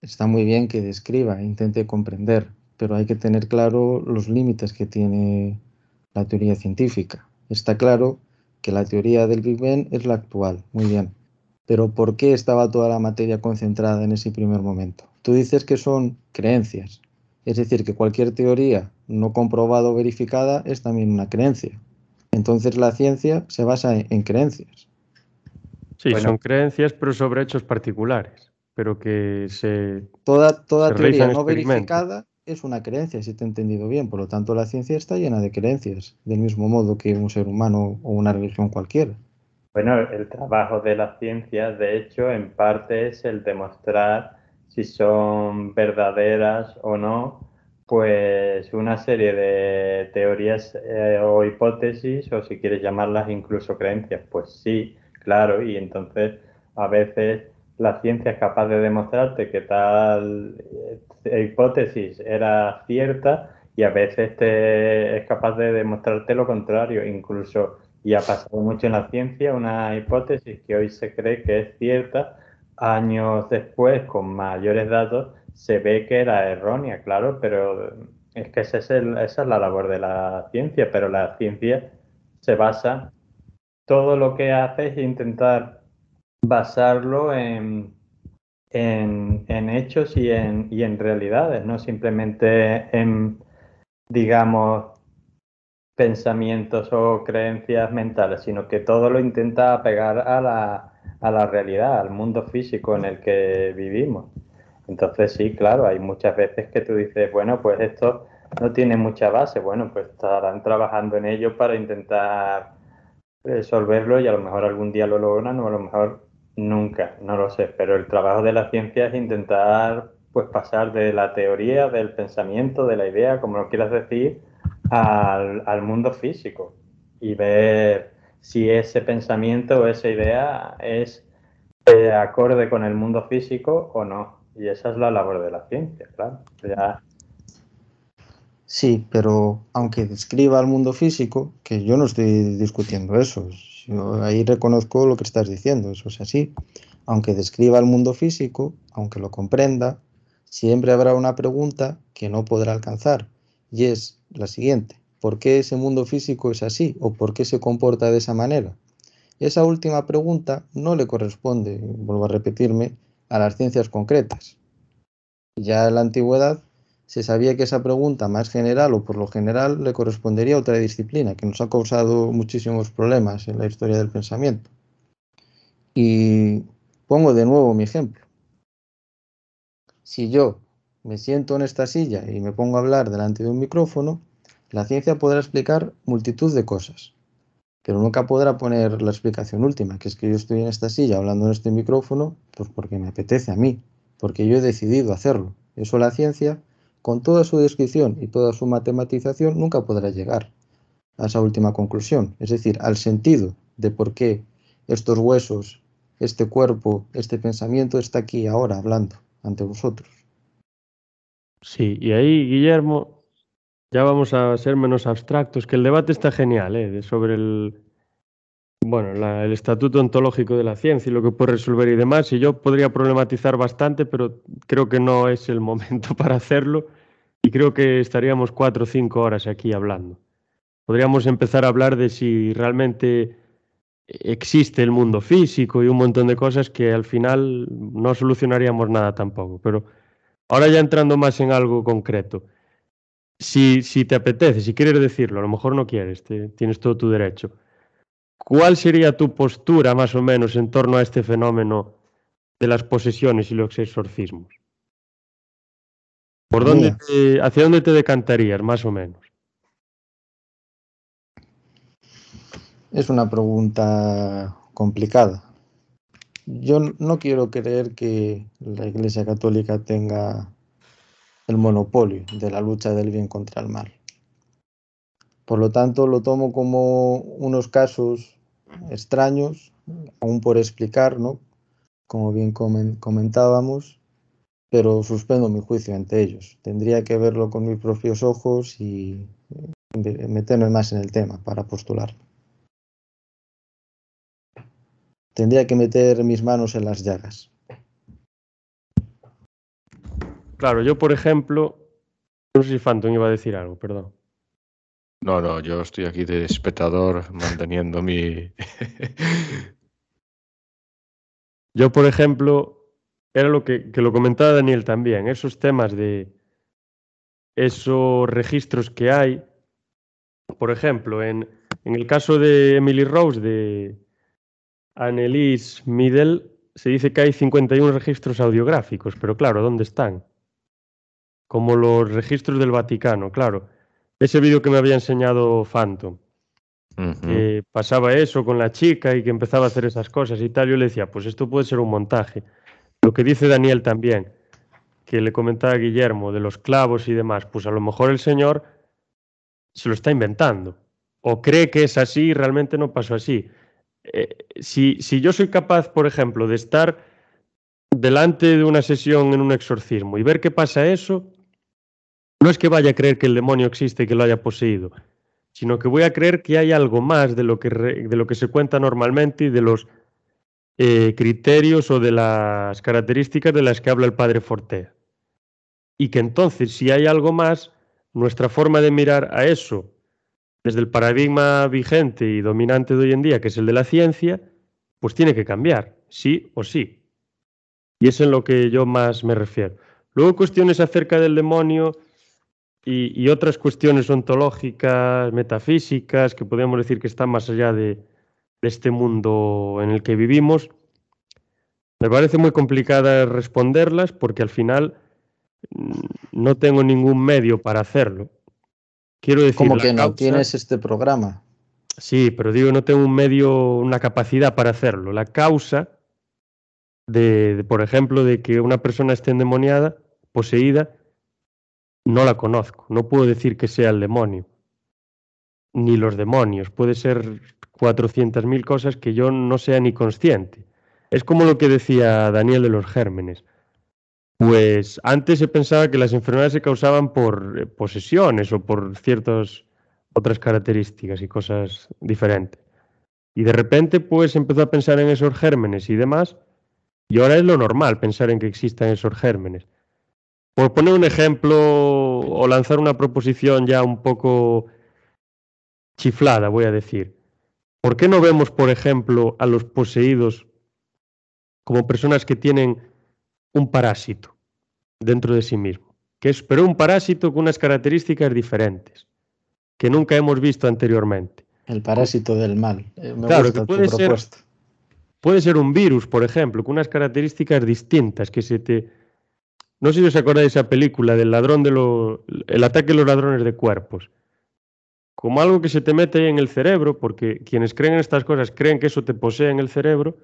está muy bien que describa, intente comprender, pero hay que tener claro los límites que tiene la teoría científica. Está claro que la teoría del Big Bang es la actual, muy bien. Pero ¿por qué estaba toda la materia concentrada en ese primer momento? Tú dices que son creencias, es decir, que cualquier teoría no comprobada o verificada es también una creencia. Entonces la ciencia se basa en, creencias. Sí, son creencias, pero sobre hechos particulares, pero que se... Toda, toda teoría no verificada es una creencia, si te he entendido bien. Por lo tanto, la ciencia está llena de creencias, del mismo modo que un ser humano o una religión cualquiera. Bueno, el trabajo de la ciencia, de hecho, en parte es el demostrar si son verdaderas o no, pues una serie de teorías eh, o hipótesis, o si quieres llamarlas incluso creencias. Pues sí, claro, y entonces a veces la ciencia es capaz de demostrarte que tal eh, hipótesis era cierta y a veces te, es capaz de demostrarte lo contrario, incluso, y ha pasado mucho en la ciencia, una hipótesis que hoy se cree que es cierta, años después, con mayores datos, se ve que era errónea, claro, pero es que esa es la labor de la ciencia, pero la ciencia se basa, todo lo que hace es intentar basarlo en, en, hechos y en, y en realidades, no simplemente en, digamos, pensamientos o creencias mentales, sino que todo lo intenta pegar a la, a la realidad, al mundo físico en el que vivimos. Entonces sí, claro, hay muchas veces que tú dices, bueno, pues esto no tiene mucha base, bueno, pues estarán trabajando en ello para intentar resolverlo y a lo mejor algún día lo logran o a lo mejor nunca, no lo sé. Pero el trabajo de la ciencia es intentar pues pasar de la teoría, del pensamiento, de la idea, como lo quieras decir, al, mundo físico y ver si ese pensamiento o esa idea es eh, acorde con el mundo físico o no. Y esa es la labor de la ciencia, claro. Sí, pero aunque describa el mundo físico, que yo no estoy discutiendo eso, yo ahí reconozco lo que estás diciendo, eso es así. Aunque describa el mundo físico, aunque lo comprenda, siempre habrá una pregunta que no podrá alcanzar, y es la siguiente, ¿por qué ese mundo físico es así o por qué se comporta de esa manera? Esa última pregunta no le corresponde, vuelvo a repetirme, a las ciencias concretas. Ya en la antigüedad se sabía que esa pregunta más general o por lo general le correspondería a otra disciplina que nos ha causado muchísimos problemas en la historia del pensamiento. Y pongo de nuevo mi ejemplo. Si yo me siento en esta silla y me pongo a hablar delante de un micrófono, la ciencia podrá explicar multitud de cosas, pero nunca podrá poner la explicación última, que es que yo estoy en esta silla hablando en este micrófono, pues porque me apetece a mí, porque yo he decidido hacerlo. Eso la ciencia, con toda su descripción y toda su matematización, nunca podrá llegar a esa última conclusión, es decir, al sentido de por qué estos huesos, este cuerpo, este pensamiento está aquí ahora hablando ante vosotros. Sí, y ahí, Guillermo, ya vamos a ser menos abstractos, que el debate está genial, ¿eh? sobre el, bueno, el estatuto ontológico de la ciencia y lo que puede resolver y demás, y yo podría problematizar bastante, pero creo que no es el momento para hacerlo y creo que estaríamos cuatro o cinco horas aquí hablando. Podríamos empezar a hablar de si realmente existe el mundo físico y un montón de cosas que al final no solucionaríamos nada tampoco, pero ahora ya entrando más en algo concreto si, si te apetece, si quieres decirlo, a lo mejor no quieres, tienes todo tu derecho. ¿Cuál sería tu postura más o menos en torno a este fenómeno de las posesiones y los exorcismos? ¿Por dónde ¿Hacia dónde te decantarías, más o menos? Es una pregunta complicada. Yo no quiero creer que la Iglesia Católica tenga el monopolio de la lucha del bien contra el mal. Por lo tanto, lo tomo como unos casos extraños, aún por explicar, ¿no? como bien comentábamos, pero suspendo mi juicio ante ellos. Tendría que verlo con mis propios ojos y eh, meterme más en el tema para postular. Tendría que meter mis manos en las llagas. Claro, yo por ejemplo, no sé si Phantom iba a decir algo, perdón. No, no, yo estoy aquí de espectador manteniendo mi... yo, por ejemplo, era lo que, que, lo comentaba Daniel también, esos temas de esos registros que hay, por ejemplo, en, en el caso de Emily Rose, de Annelise Middle, se dice que hay 51 registros audiográficos, pero claro, ¿dónde están? Como los registros del Vaticano, claro. Ese vídeo que me había enseñado Phantom, que pasaba eso con la chica y que empezaba a hacer esas cosas y tal, yo le decía, pues esto puede ser un montaje. Lo que dice Daniel también, que le comentaba a Guillermo de los clavos y demás, pues a lo mejor el señor se lo está inventando o cree que es así y realmente no pasó así. Eh, si, si yo soy capaz, por ejemplo, de estar delante de una sesión en un exorcismo y ver qué pasa eso, no es que vaya a creer que el demonio existe y que lo haya poseído, sino que voy a creer que hay algo más de lo que, de lo que se cuenta normalmente y de los eh, criterios o de las características de las que habla el padre Fortea. Y que entonces, si hay algo más, nuestra forma de mirar a eso, desde el paradigma vigente y dominante de hoy en día, que es el de la ciencia, pues tiene que cambiar, sí o sí. Y es en lo que yo más me refiero. Luego cuestiones acerca del demonio y, otras cuestiones ontológicas, metafísicas, que podríamos decir que están más allá de, este mundo en el que vivimos. Me parece muy complicada responderlas porque al final mm, no tengo ningún medio para hacerlo. Quiero decir, ¿Cómo que no tienes este programa? Sí, pero digo, no tengo un medio, una capacidad para hacerlo. La causa de, de, por ejemplo, de que una persona esté endemoniada, poseída, no la conozco. No puedo decir que sea el demonio, ni los demonios. Puede ser 400.000 cosas que yo no sea ni consciente. Es como lo que decía Daniel de los gérmenes. Pues antes se pensaba que las enfermedades se causaban por eh, posesiones o por ciertas otras características y cosas diferentes. Y de repente pues empezó a pensar en esos gérmenes y demás, y ahora es lo normal pensar en que existan esos gérmenes. Por poner un ejemplo o lanzar una proposición ya un poco chiflada, voy a decir. ¿Por qué no vemos, por ejemplo, a los poseídos como personas que tienen un parásito dentro de sí mismo? Que es, pero un parásito con unas características diferentes, que nunca hemos visto anteriormente. El parásito del mal. Eh, me claro, gusta que puede tu ser, propuesta. puede ser un virus, por ejemplo, con unas características distintas que se te... No sé si os acordáis de esa película del ladrón de los... El ataque de los ladrones de cuerpos. Como algo que se te mete en el cerebro, porque quienes creen en estas cosas creen que eso te posee en el cerebro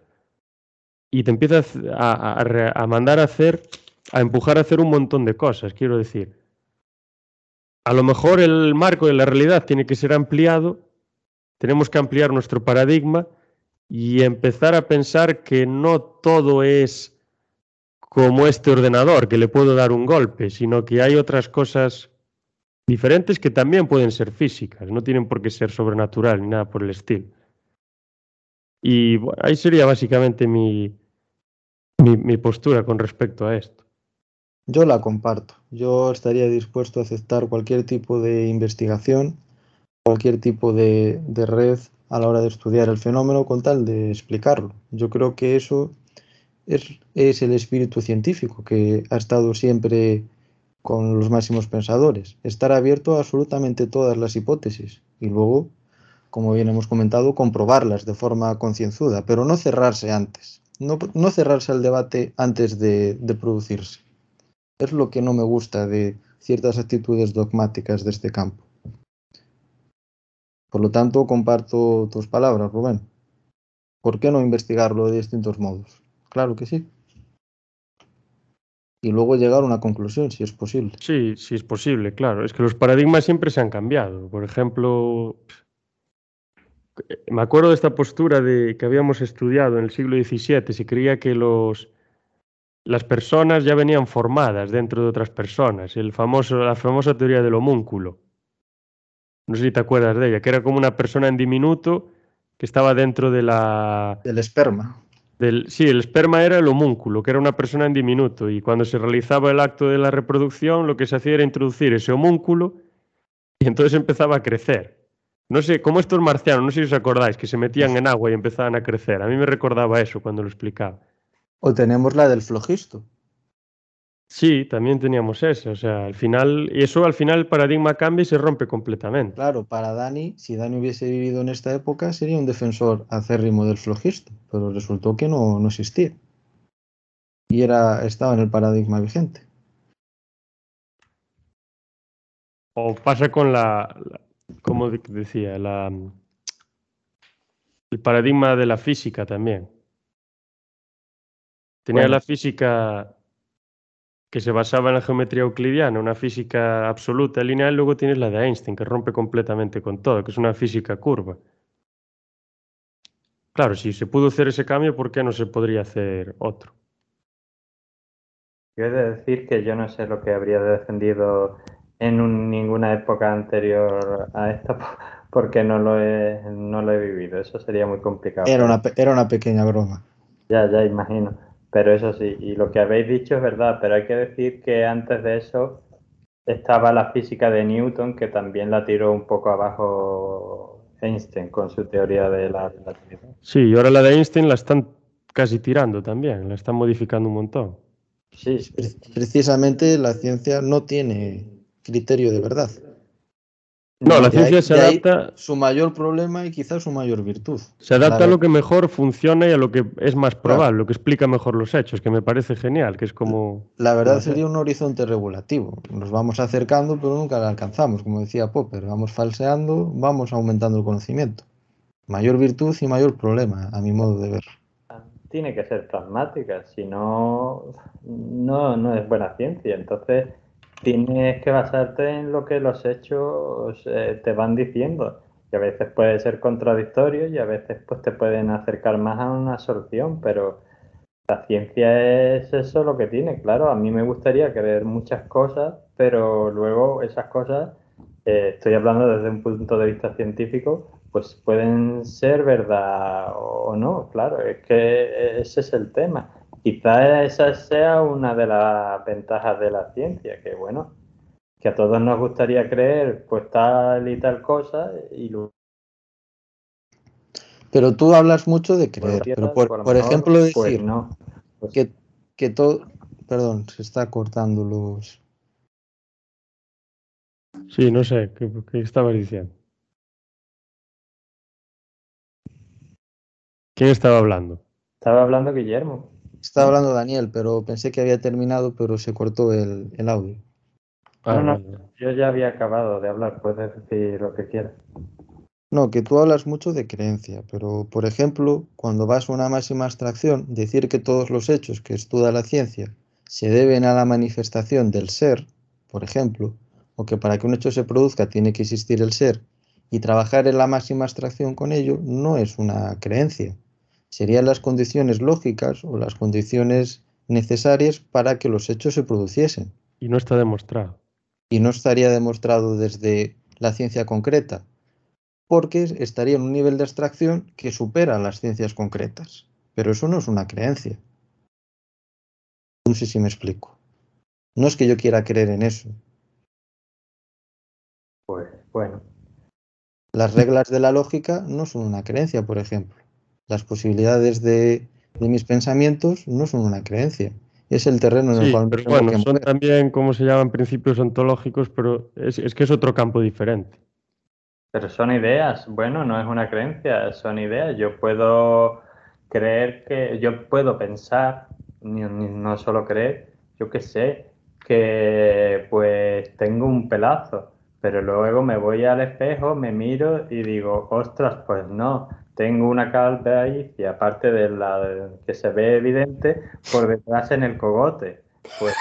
y te empieza a, a mandar a hacer, a empujar a hacer un montón de cosas, quiero decir. A lo mejor el marco de la realidad tiene que ser ampliado, tenemos que ampliar nuestro paradigma y empezar a pensar que no todo es como este ordenador, que le puedo dar un golpe, sino que hay otras cosas diferentes que también pueden ser físicas, no tienen por qué ser sobrenatural ni nada por el estilo. Y bueno, ahí sería básicamente mi, mi, mi postura con respecto a esto. Yo la comparto. Yo estaría dispuesto a aceptar cualquier tipo de investigación, cualquier tipo de, de red a la hora de estudiar el fenómeno con tal de explicarlo. Yo creo que eso es, es el espíritu científico que ha estado siempre con los máximos pensadores. Estar abierto a absolutamente todas las hipótesis y luego, como bien hemos comentado, comprobarlas de forma concienzuda, pero no cerrarse antes. No, no cerrarse al debate antes de, de producirse. Es lo que no me gusta de ciertas actitudes dogmáticas de este campo. Por lo tanto, comparto tus palabras, Rubén. ¿Por qué no investigarlo de distintos modos? Claro que sí. Y luego llegar a una conclusión, si es posible. Sí, sí es posible, claro. Es que los paradigmas siempre se han cambiado. Por ejemplo, me acuerdo de esta postura de que habíamos estudiado en el siglo XVII. Se creía que los, las personas ya venían formadas dentro de otras personas. El famoso, la famosa teoría del homúnculo. No sé si te acuerdas de ella, que era como una persona en diminuto que estaba dentro de la... Del esperma. Sí, el esperma era el homúnculo, que era una persona en diminuto, y cuando se realizaba el acto de la reproducción, lo que se hacía era introducir ese homúnculo y entonces empezaba a crecer. No sé, como estos marcianos, no sé si os acordáis, que se metían en agua y empezaban a crecer. A mí me recordaba eso cuando lo explicaba. O tenemos la del flojisto. Sí, también teníamos eso. O sea, al final, y eso al final el paradigma cambia y se rompe completamente. Claro, para Dani, si Dani hubiese vivido en esta época, sería un defensor acérrimo del flojisto, pero resultó que no, no existía. Y era, estaba en el paradigma vigente. O pasa con la, la como decía, la, el paradigma de la física también. Tenía Bueno. la física que se basaba en la geometría euclidiana, una física absoluta, lineal, luego tienes la de Einstein, que rompe completamente con todo, que es una física curva. Claro, si se pudo hacer ese cambio, ¿por qué no se podría hacer otro? Yo he de decir que yo no sé lo que habría defendido en un- ninguna época anterior a esta, po- porque no lo he, no lo he vivido. Eso sería muy complicado. Era una, era una pequeña broma. Ya, ya imagino. Pero eso sí, y lo que habéis dicho es verdad, pero hay que decir que antes de eso estaba la física de Newton, que también la tiró un poco abajo Einstein con su teoría de la relatividad. Sí, y ahora la de Einstein la están casi tirando también, la están modificando un montón. Sí, sí. Pre- Precisamente la ciencia no tiene criterio de verdad. No, la ahí- ciencia se adapta, Su mayor problema y quizás su mayor virtud. se adapta La- a lo que mejor funciona y a lo que es más probable, lo que explica mejor los hechos, que me parece genial, que es como... La verdad sería un horizonte regulativo. Nos vamos acercando, pero nunca la alcanzamos, como decía Popper. Vamos falseando, vamos aumentando el conocimiento. Mayor virtud y mayor problema, a mi modo de ver. Tiene que ser pragmática, si no, no, no es buena ciencia. Entonces, tienes que basarte en lo que los hechos eh, te van diciendo. Y a veces puede ser contradictorio y a veces pues, te pueden acercar más a una solución, pero la ciencia es eso lo que tiene. Claro, a mí me gustaría creer muchas cosas, pero luego esas cosas, eh, estoy hablando desde un punto de vista científico, pues pueden ser verdad o no, claro, es que ese es el tema. Quizá esa sea una de las ventajas de la ciencia, que bueno, que a todos nos gustaría creer pues tal y tal cosa y luego pero tú hablas mucho de creer, pero por, ejemplo pues decir pues que, que todo, perdón, se está cortando los... Sí, no sé, ¿qué, qué estabas diciendo? ¿Quién estaba hablando? Estaba hablando Guillermo. Estaba hablando Daniel, pero pensé que había terminado, pero se cortó el, el audio. Ah, no, no, yo ya había acabado de hablar, puedes decir lo que quieras. No, que tú hablas mucho de creencia, pero por ejemplo, cuando vas a una máxima abstracción, decir que todos los hechos que estudia la ciencia se deben a la manifestación del ser, por ejemplo, o que para que un hecho se produzca tiene que existir el ser, y trabajar en la máxima abstracción con ello, no es una creencia. Serían las condiciones lógicas o las condiciones necesarias para que los hechos se produciesen. Y no está demostrado. Y no estaría demostrado desde la ciencia concreta, porque estaría en un nivel de abstracción que supera las ciencias concretas. Pero eso no es una creencia. No sé si me explico. No es que yo quiera creer en eso. Pues bueno. Las reglas de la lógica no son una creencia, por ejemplo. Las posibilidades de, mis pensamientos no son una creencia. Es el terreno en el cual... Pero bueno, son también, como se llaman, principios ontológicos, pero es que es otro campo diferente. Pero son ideas, bueno, no es una creencia, son ideas. Yo puedo creer que, yo puedo pensar, no solo creer, yo qué sé, que pues tengo un pelazo, pero luego me voy al espejo, me miro y digo, ostras, pues no, tengo una calvicie, aparte de la que se ve evidente, por detrás en el cogote. Pues,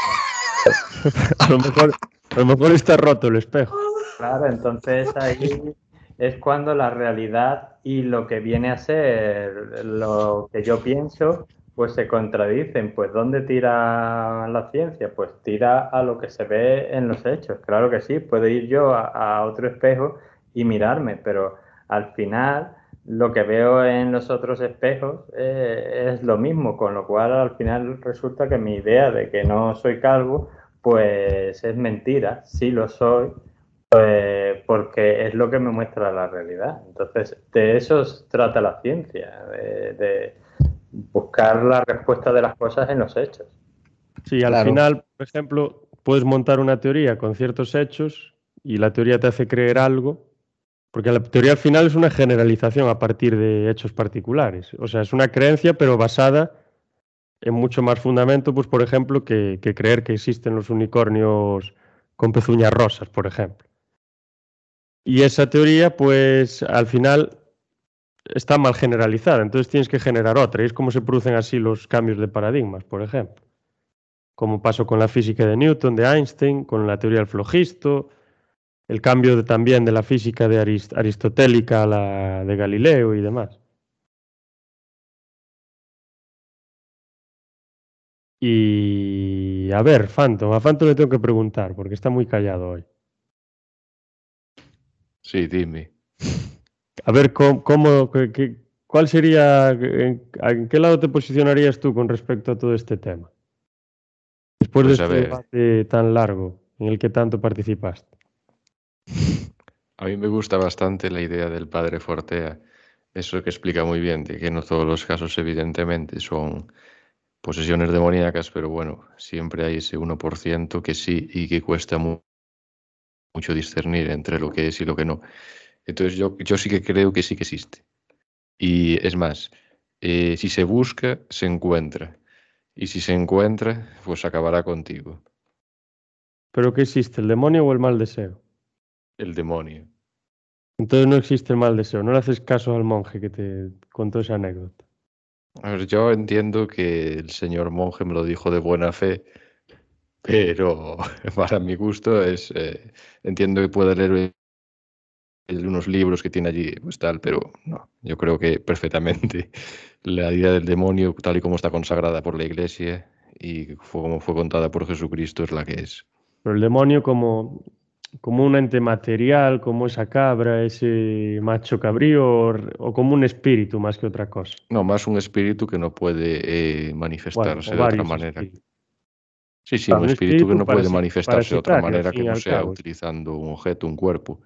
a, lo mejor, a lo mejor está roto el espejo. Claro, entonces ahí es cuando la realidad y lo que viene a ser lo que yo pienso, pues se contradicen. Pues ¿dónde tira la ciencia? Pues tira a lo que se ve en los hechos. Claro que sí, puedo ir yo a, otro espejo y mirarme, pero al final lo que veo en los otros espejos eh, es lo mismo, con lo cual al final resulta que mi idea de que no soy calvo, pues es mentira, sí lo soy, pues porque es lo que me muestra la realidad. Entonces, de eso trata la ciencia, de, buscar la respuesta de las cosas en los hechos. Sí, al final, por ejemplo, puedes montar una teoría con ciertos hechos y la teoría te hace creer algo, porque la teoría al final es una generalización a partir de hechos particulares. O sea, es una creencia, pero basada en mucho más fundamento, pues por ejemplo, que creer que existen los unicornios con pezuñas rosas, por ejemplo. Y esa teoría, pues al final está mal generalizada, entonces tienes que generar otra. Y es como se producen así los cambios de paradigmas, por ejemplo. Como pasó con la física de Newton, de Einstein, con la teoría del flogisto, el cambio también de la física de aristotélica a la de Galileo y demás. Y a ver, Phantom, a Phantom le tengo que preguntar, porque está muy callado hoy. Sí, dime. A ver, ¿cómo, cuál sería, en, qué lado te posicionarías tú con respecto a todo este tema? Después de pues este debate tan largo en el que tanto participaste. A mí me gusta bastante la idea del padre Fortea. Eso que explica muy bien, de que no todos los casos evidentemente son posesiones demoníacas, pero bueno, siempre hay ese 1% que sí y que cuesta mucho discernir entre lo que es y lo que no. Entonces yo, yo sí que creo que sí que existe. Y es más, eh, si se busca, se encuentra. Y si se encuentra, pues acabará contigo. ¿Pero qué existe, el demonio o el mal deseo? El demonio. Entonces no existe el mal deseo, no le haces caso al monje que te contó esa anécdota. A ver, yo entiendo que el señor monje me lo dijo de buena fe, pero para mi gusto es, eh, entiendo que puede leer unos libros que tiene allí, pues tal, pero no, yo creo que perfectamente la idea del demonio, tal y como está consagrada por la Iglesia y como fue contada por Jesucristo, es la que es. Pero el demonio como, como un ente material, como esa cabra, ese macho cabrío, o, como un espíritu más que otra cosa. No, más un espíritu que no puede eh, manifestarse de otra manera. Sí, sí, un, espíritu, que no puede manifestarse de otra manera que no sea utilizando un objeto, un cuerpo.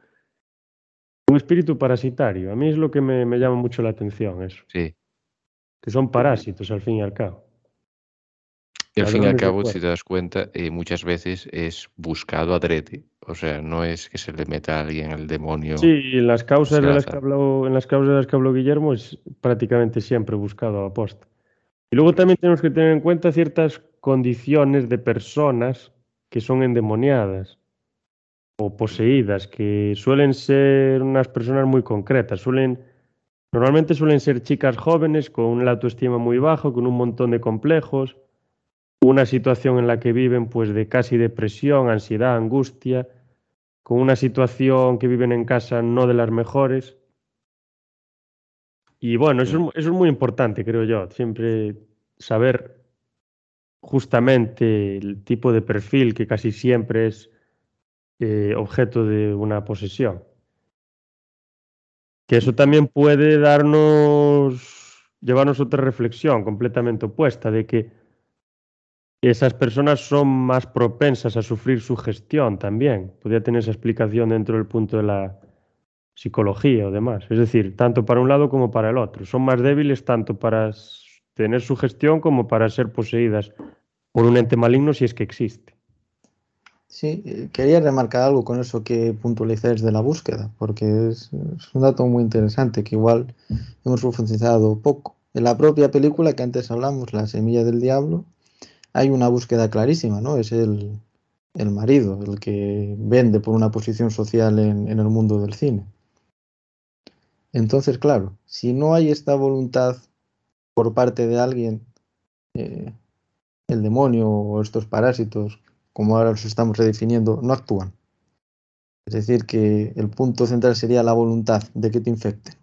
Un espíritu parasitario. A mí es lo que me, me llama mucho la atención eso. Sí. Que son parásitos al fin y al cabo. Y al fin y al cabo, si te das cuenta, eh, muchas veces es buscado adrede. O sea, no es que se le meta a alguien el demonio. Sí, en las causas, de las, que habló, en las causas de las que habló Guillermo es prácticamente siempre buscado a posta. Y luego también tenemos que tener en cuenta ciertas condiciones de personas que son endemoniadas o poseídas, que suelen ser unas personas muy concretas. Suelen, normalmente suelen ser chicas jóvenes con una autoestima muy bajo, con un montón de complejos una situación en la que viven pues de casi depresión, ansiedad, angustia, con una situación que viven en casa no de las mejores. Y bueno, eso, es muy importante, creo yo, siempre saber justamente el tipo de perfil que casi siempre es eh, objeto de una posesión. Que eso también puede darnos, llevarnos otra reflexión completamente opuesta, de que esas personas son más propensas a sufrir su gestión también. Podría tener esa explicación dentro del punto de la psicología o demás. Es decir, tanto para un lado como para el otro. Son más débiles tanto para tener su gestión como para ser poseídas por un ente maligno si es que existe. Sí, eh, quería remarcar algo con eso que puntualizáis de la búsqueda, porque es, es un dato muy interesante que igual hemos profundizado poco. En la propia película que antes hablamos, La Semilla del Diablo, hay una búsqueda clarísima, ¿no? Es el, marido, el que vende por una posición social en, el mundo del cine. Entonces, claro, si no hay esta voluntad por parte de alguien, eh, el demonio o estos parásitos, como ahora los estamos redefiniendo, no actúan. Es decir, que el punto central sería la voluntad de que te infecte.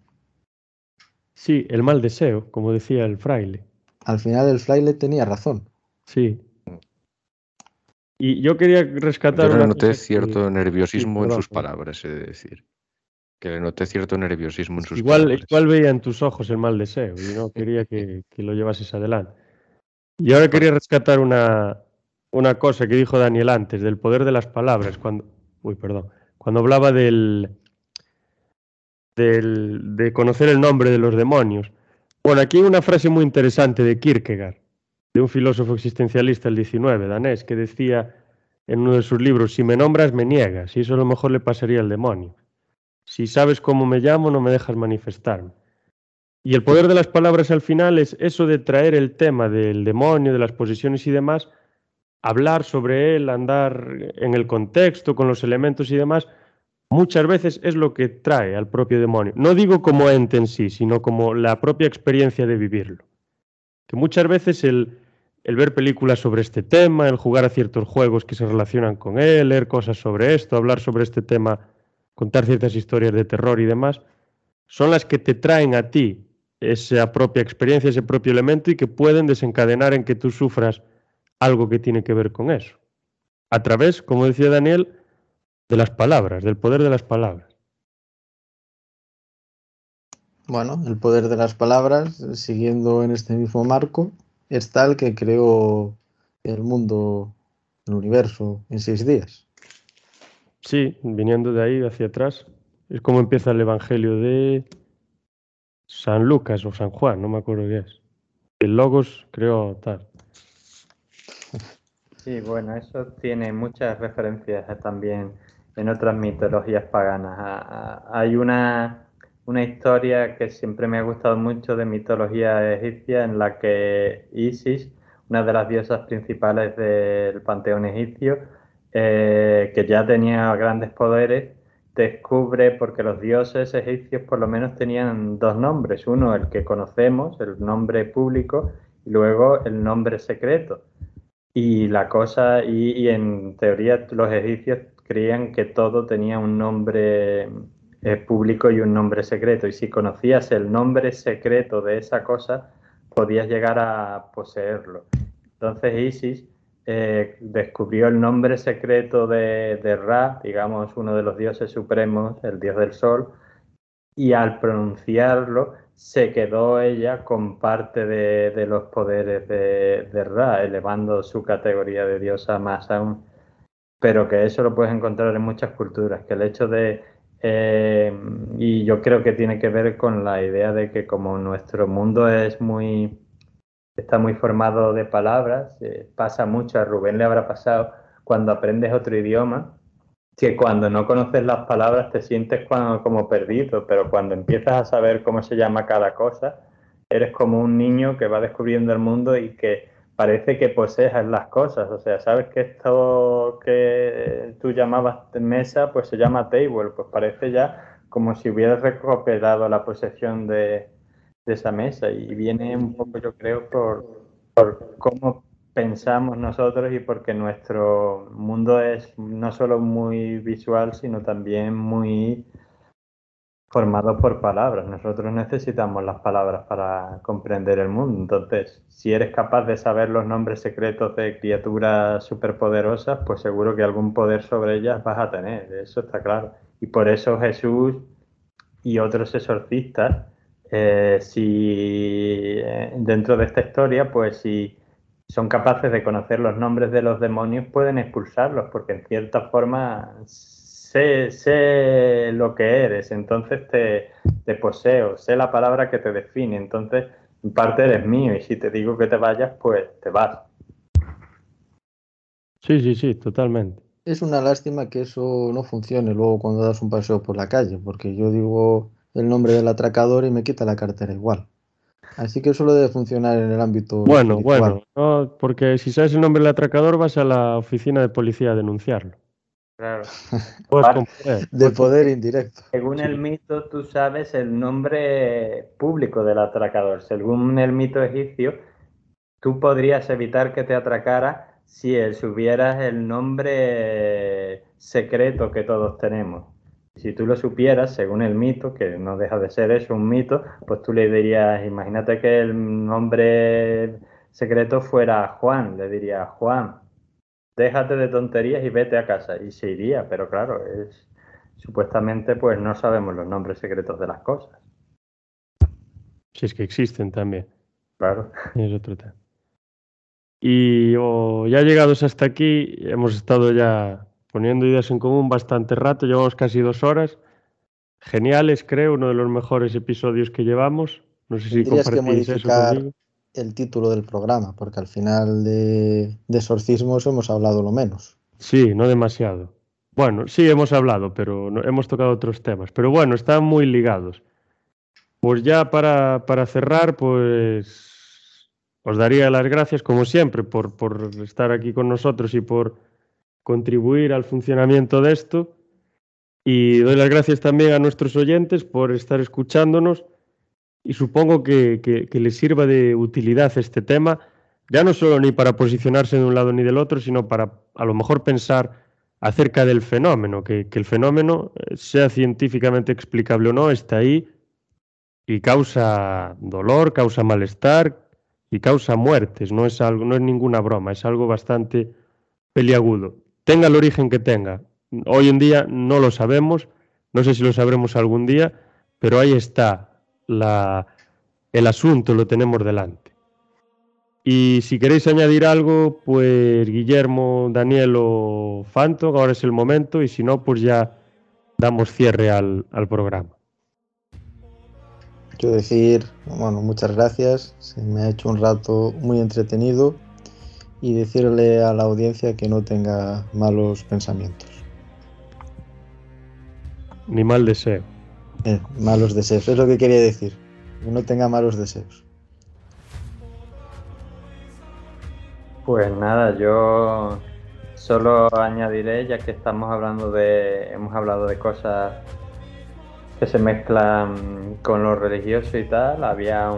Sí, el mal deseo, como decía el fraile. Al final el fraile tenía razón. Sí. Y yo quería rescatar. Yo le noté cierto nerviosismo en sus palabras, he de decir. Que le noté cierto nerviosismo en sus palabras. Igual veía en tus ojos el mal deseo y no quería que, lo llevases adelante. Y ahora quería rescatar una, una cosa que dijo Daniel antes, del poder de las palabras, cuando. Uy, perdón. Cuando hablaba del, del, de conocer el nombre de los demonios. Bueno, aquí hay una frase muy interesante de Kierkegaard, de un filósofo existencialista el 19, danés, que decía en uno de sus libros, si me nombras me niegas, y eso a lo mejor le pasaría al demonio. Si sabes cómo me llamo, no me dejas manifestarme. Y el poder de las palabras al final es eso de traer el tema del demonio, de las posesiones y demás, hablar sobre él, andar en el contexto, con los elementos y demás, muchas veces es lo que trae al propio demonio. No digo como ente en sí, sino como la propia experiencia de vivirlo. Que muchas veces el, el ver películas sobre este tema, el jugar a ciertos juegos que se relacionan con él, leer cosas sobre esto, hablar sobre este tema, contar ciertas historias de terror y demás, son las que te traen a ti esa propia experiencia, ese propio elemento y que pueden desencadenar en que tú sufras algo que tiene que ver con eso. A través, como decía Daniel, de las palabras, del poder de las palabras. Bueno, el poder de las palabras, siguiendo en este mismo marco, es tal que creó el mundo, el universo en seis días. Sí, viniendo de ahí hacia atrás, es como empieza el Evangelio de San Lucas o San Juan, no me acuerdo qué es. El Logos creó tal. Sí, bueno, eso tiene muchas referencias también en otras mitologías paganas. Hay una una historia que siempre me ha gustado mucho de mitología egipcia en la que Isis, una de las diosas principales del panteón egipcio, eh, que ya tenía grandes poderes, descubre, porque los dioses egipcios por lo menos tenían dos nombres, uno el que conocemos, el nombre público, y luego el nombre secreto. Y la cosa, y, en teoría los egipcios creían que todo tenía un nombre público y un nombre secreto, y si conocías el nombre secreto de esa cosa, podías llegar a poseerlo. Entonces Isis eh, descubrió el nombre secreto de, Ra, digamos uno de los dioses supremos, el dios del sol, y al pronunciarlo se quedó ella con parte de, los poderes de, Ra, elevando su categoría de diosa más aún. Pero que eso lo puedes encontrar en muchas culturas, que el hecho de... Eh, y yo creo que tiene que ver con la idea de que como nuestro mundo es muy está muy formado de palabras, eh, pasa mucho, a Rubén le habrá pasado cuando aprendes otro idioma, que cuando no conoces las palabras te sientes como perdido, pero cuando empiezas a saber cómo se llama cada cosa, eres como un niño que va descubriendo el mundo y que parece que posees las cosas, o sea, sabes que esto que tú llamabas mesa, pues se llama table, pues parece ya como si hubieras recuperado la posesión de, de esa mesa y viene un poco, yo creo, por, por cómo pensamos nosotros y porque nuestro mundo es no solo muy visual, sino también muy formado por palabras. Nosotros necesitamos las palabras para comprender el mundo. Entonces, si eres capaz de saber los nombres secretos de criaturas superpoderosas, pues seguro que algún poder sobre ellas vas a tener. Eso está claro. Y por eso Jesús y otros exorcistas eh, si eh, dentro de esta historia, pues si son capaces de conocer los nombres de los demonios, pueden expulsarlos, porque en cierta forma sé, sé lo que eres, entonces te, te, poseo, sé la palabra que te define, entonces en parte eres mío y si te digo que te vayas, pues te vas. Sí, sí, sí, totalmente. Es una lástima que eso no funcione luego cuando das un paseo por la calle, porque yo digo, el nombre del atracador y me quita la cartera igual. Así que eso debe funcionar en el ámbito. Bueno, bueno, porque si sabes el nombre del atracador vas a la oficina de policía a denunciarlo. Claro. de poder indirecto. Según el mito, tú sabes el nombre público del atracador. Según el mito egipcio, tú podrías evitar que te atracara si subieras el nombre secreto que todos tenemos. Si tú lo supieras, según el mito, que no deja de ser eso, un mito, pues tú le dirías, imagínate que el nombre secreto fuera Juan, le diría Juan, déjate de tonterías y vete a casa. Y se iría, pero claro, es supuestamente pues no sabemos los nombres secretos de las cosas. Si es que existen también. Claro. Es otro tema. Y oh, ya llegados hasta aquí, hemos estado ya poniendo ideas en común bastante rato, llevamos casi dos horas. Geniales, creo, uno de los mejores episodios que llevamos. No sé si compartís eso conmigo. El título del programa, porque al final de, de exorcismos hemos hablado lo menos. Sí, no demasiado. Bueno, sí hemos hablado, pero no, hemos tocado otros temas. Pero bueno, están muy ligados. Pues ya para, para cerrar, pues os daría las gracias, como siempre, por, por estar aquí con nosotros y por contribuir al funcionamiento de esto. Y doy las gracias también a nuestros oyentes por estar escuchándonos y supongo que, que, sirva de utilidad este tema, ya no solo ni para posicionarse de un lado ni del otro, sino para a lo mejor pensar acerca del fenómeno, que, que el fenómeno, eh, sea científicamente explicable o no, está ahí y causa dolor, causa malestar y causa muertes. No es algo, no es ninguna broma, es algo bastante peliagudo tenga el origen que tenga. Hoy en día no lo sabemos, no sé si lo sabremos algún día, pero ahí está la, el asunto, lo tenemos delante. Y si queréis añadir algo, pues Guillermo, Daniel o Fanto, ahora es el momento, y si no, pues ya damos cierre al, al programa. Quiero decir, bueno, muchas gracias, se me ha hecho un rato muy entretenido y decirle a la audiencia que no tenga malos pensamientos. Ni mal deseo. Eh, malos deseos, es lo que quería decir. Que no tenga malos deseos. Pues nada, yo Solo añadiré, ya que estamos hablando de, hemos hablado de cosas que se mezclan con lo religioso y tal, había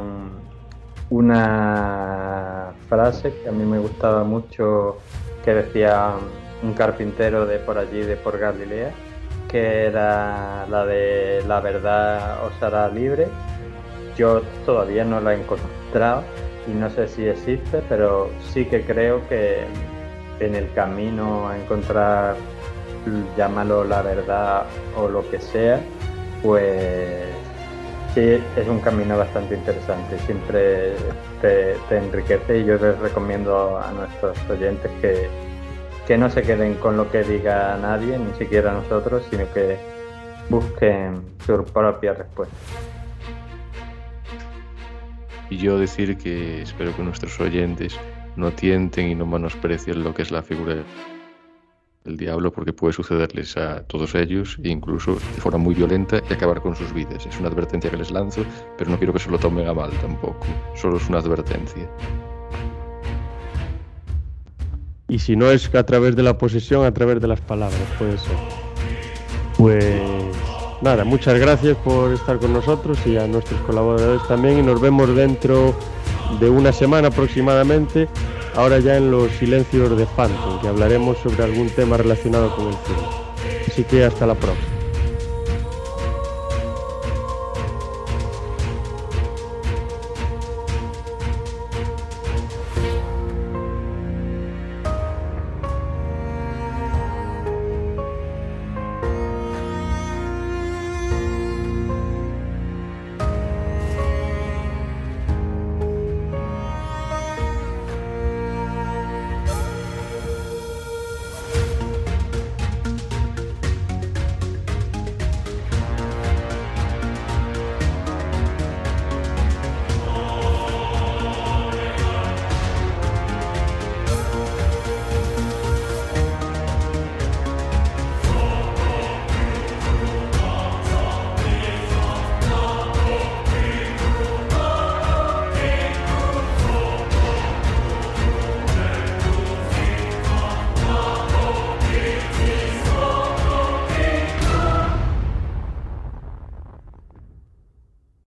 una frase que a mí me gustaba mucho que decía un carpintero de por allí, de por Galilea, que era la de la verdad os hará libre. Yo todavía no la he encontrado y no sé si existe, pero sí que creo que en el camino a encontrar, llámalo la verdad o lo que sea, pues sí es un camino bastante interesante, siempre te, enriquece y yo les recomiendo a nuestros oyentes que, que no se queden con lo que diga nadie, ni siquiera nosotros, sino que busquen su propia respuesta. Y yo decir que espero que nuestros oyentes no tienten y no menosprecien lo que es la figura del diablo porque puede sucederles a todos ellos e incluso de forma muy violenta y acabar con sus vidas. Es una advertencia que les lanzo, pero no quiero que se lo tomen a mal tampoco. Solo es una advertencia. Y si no es a través de la posesión, a través de las palabras, puede ser. Pues nada, muchas gracias por estar con nosotros y a nuestros colaboradores también y nos vemos dentro de una semana aproximadamente, ahora ya en los silencios de Phantom, que hablaremos sobre algún tema relacionado con el cine. Así que hasta la próxima.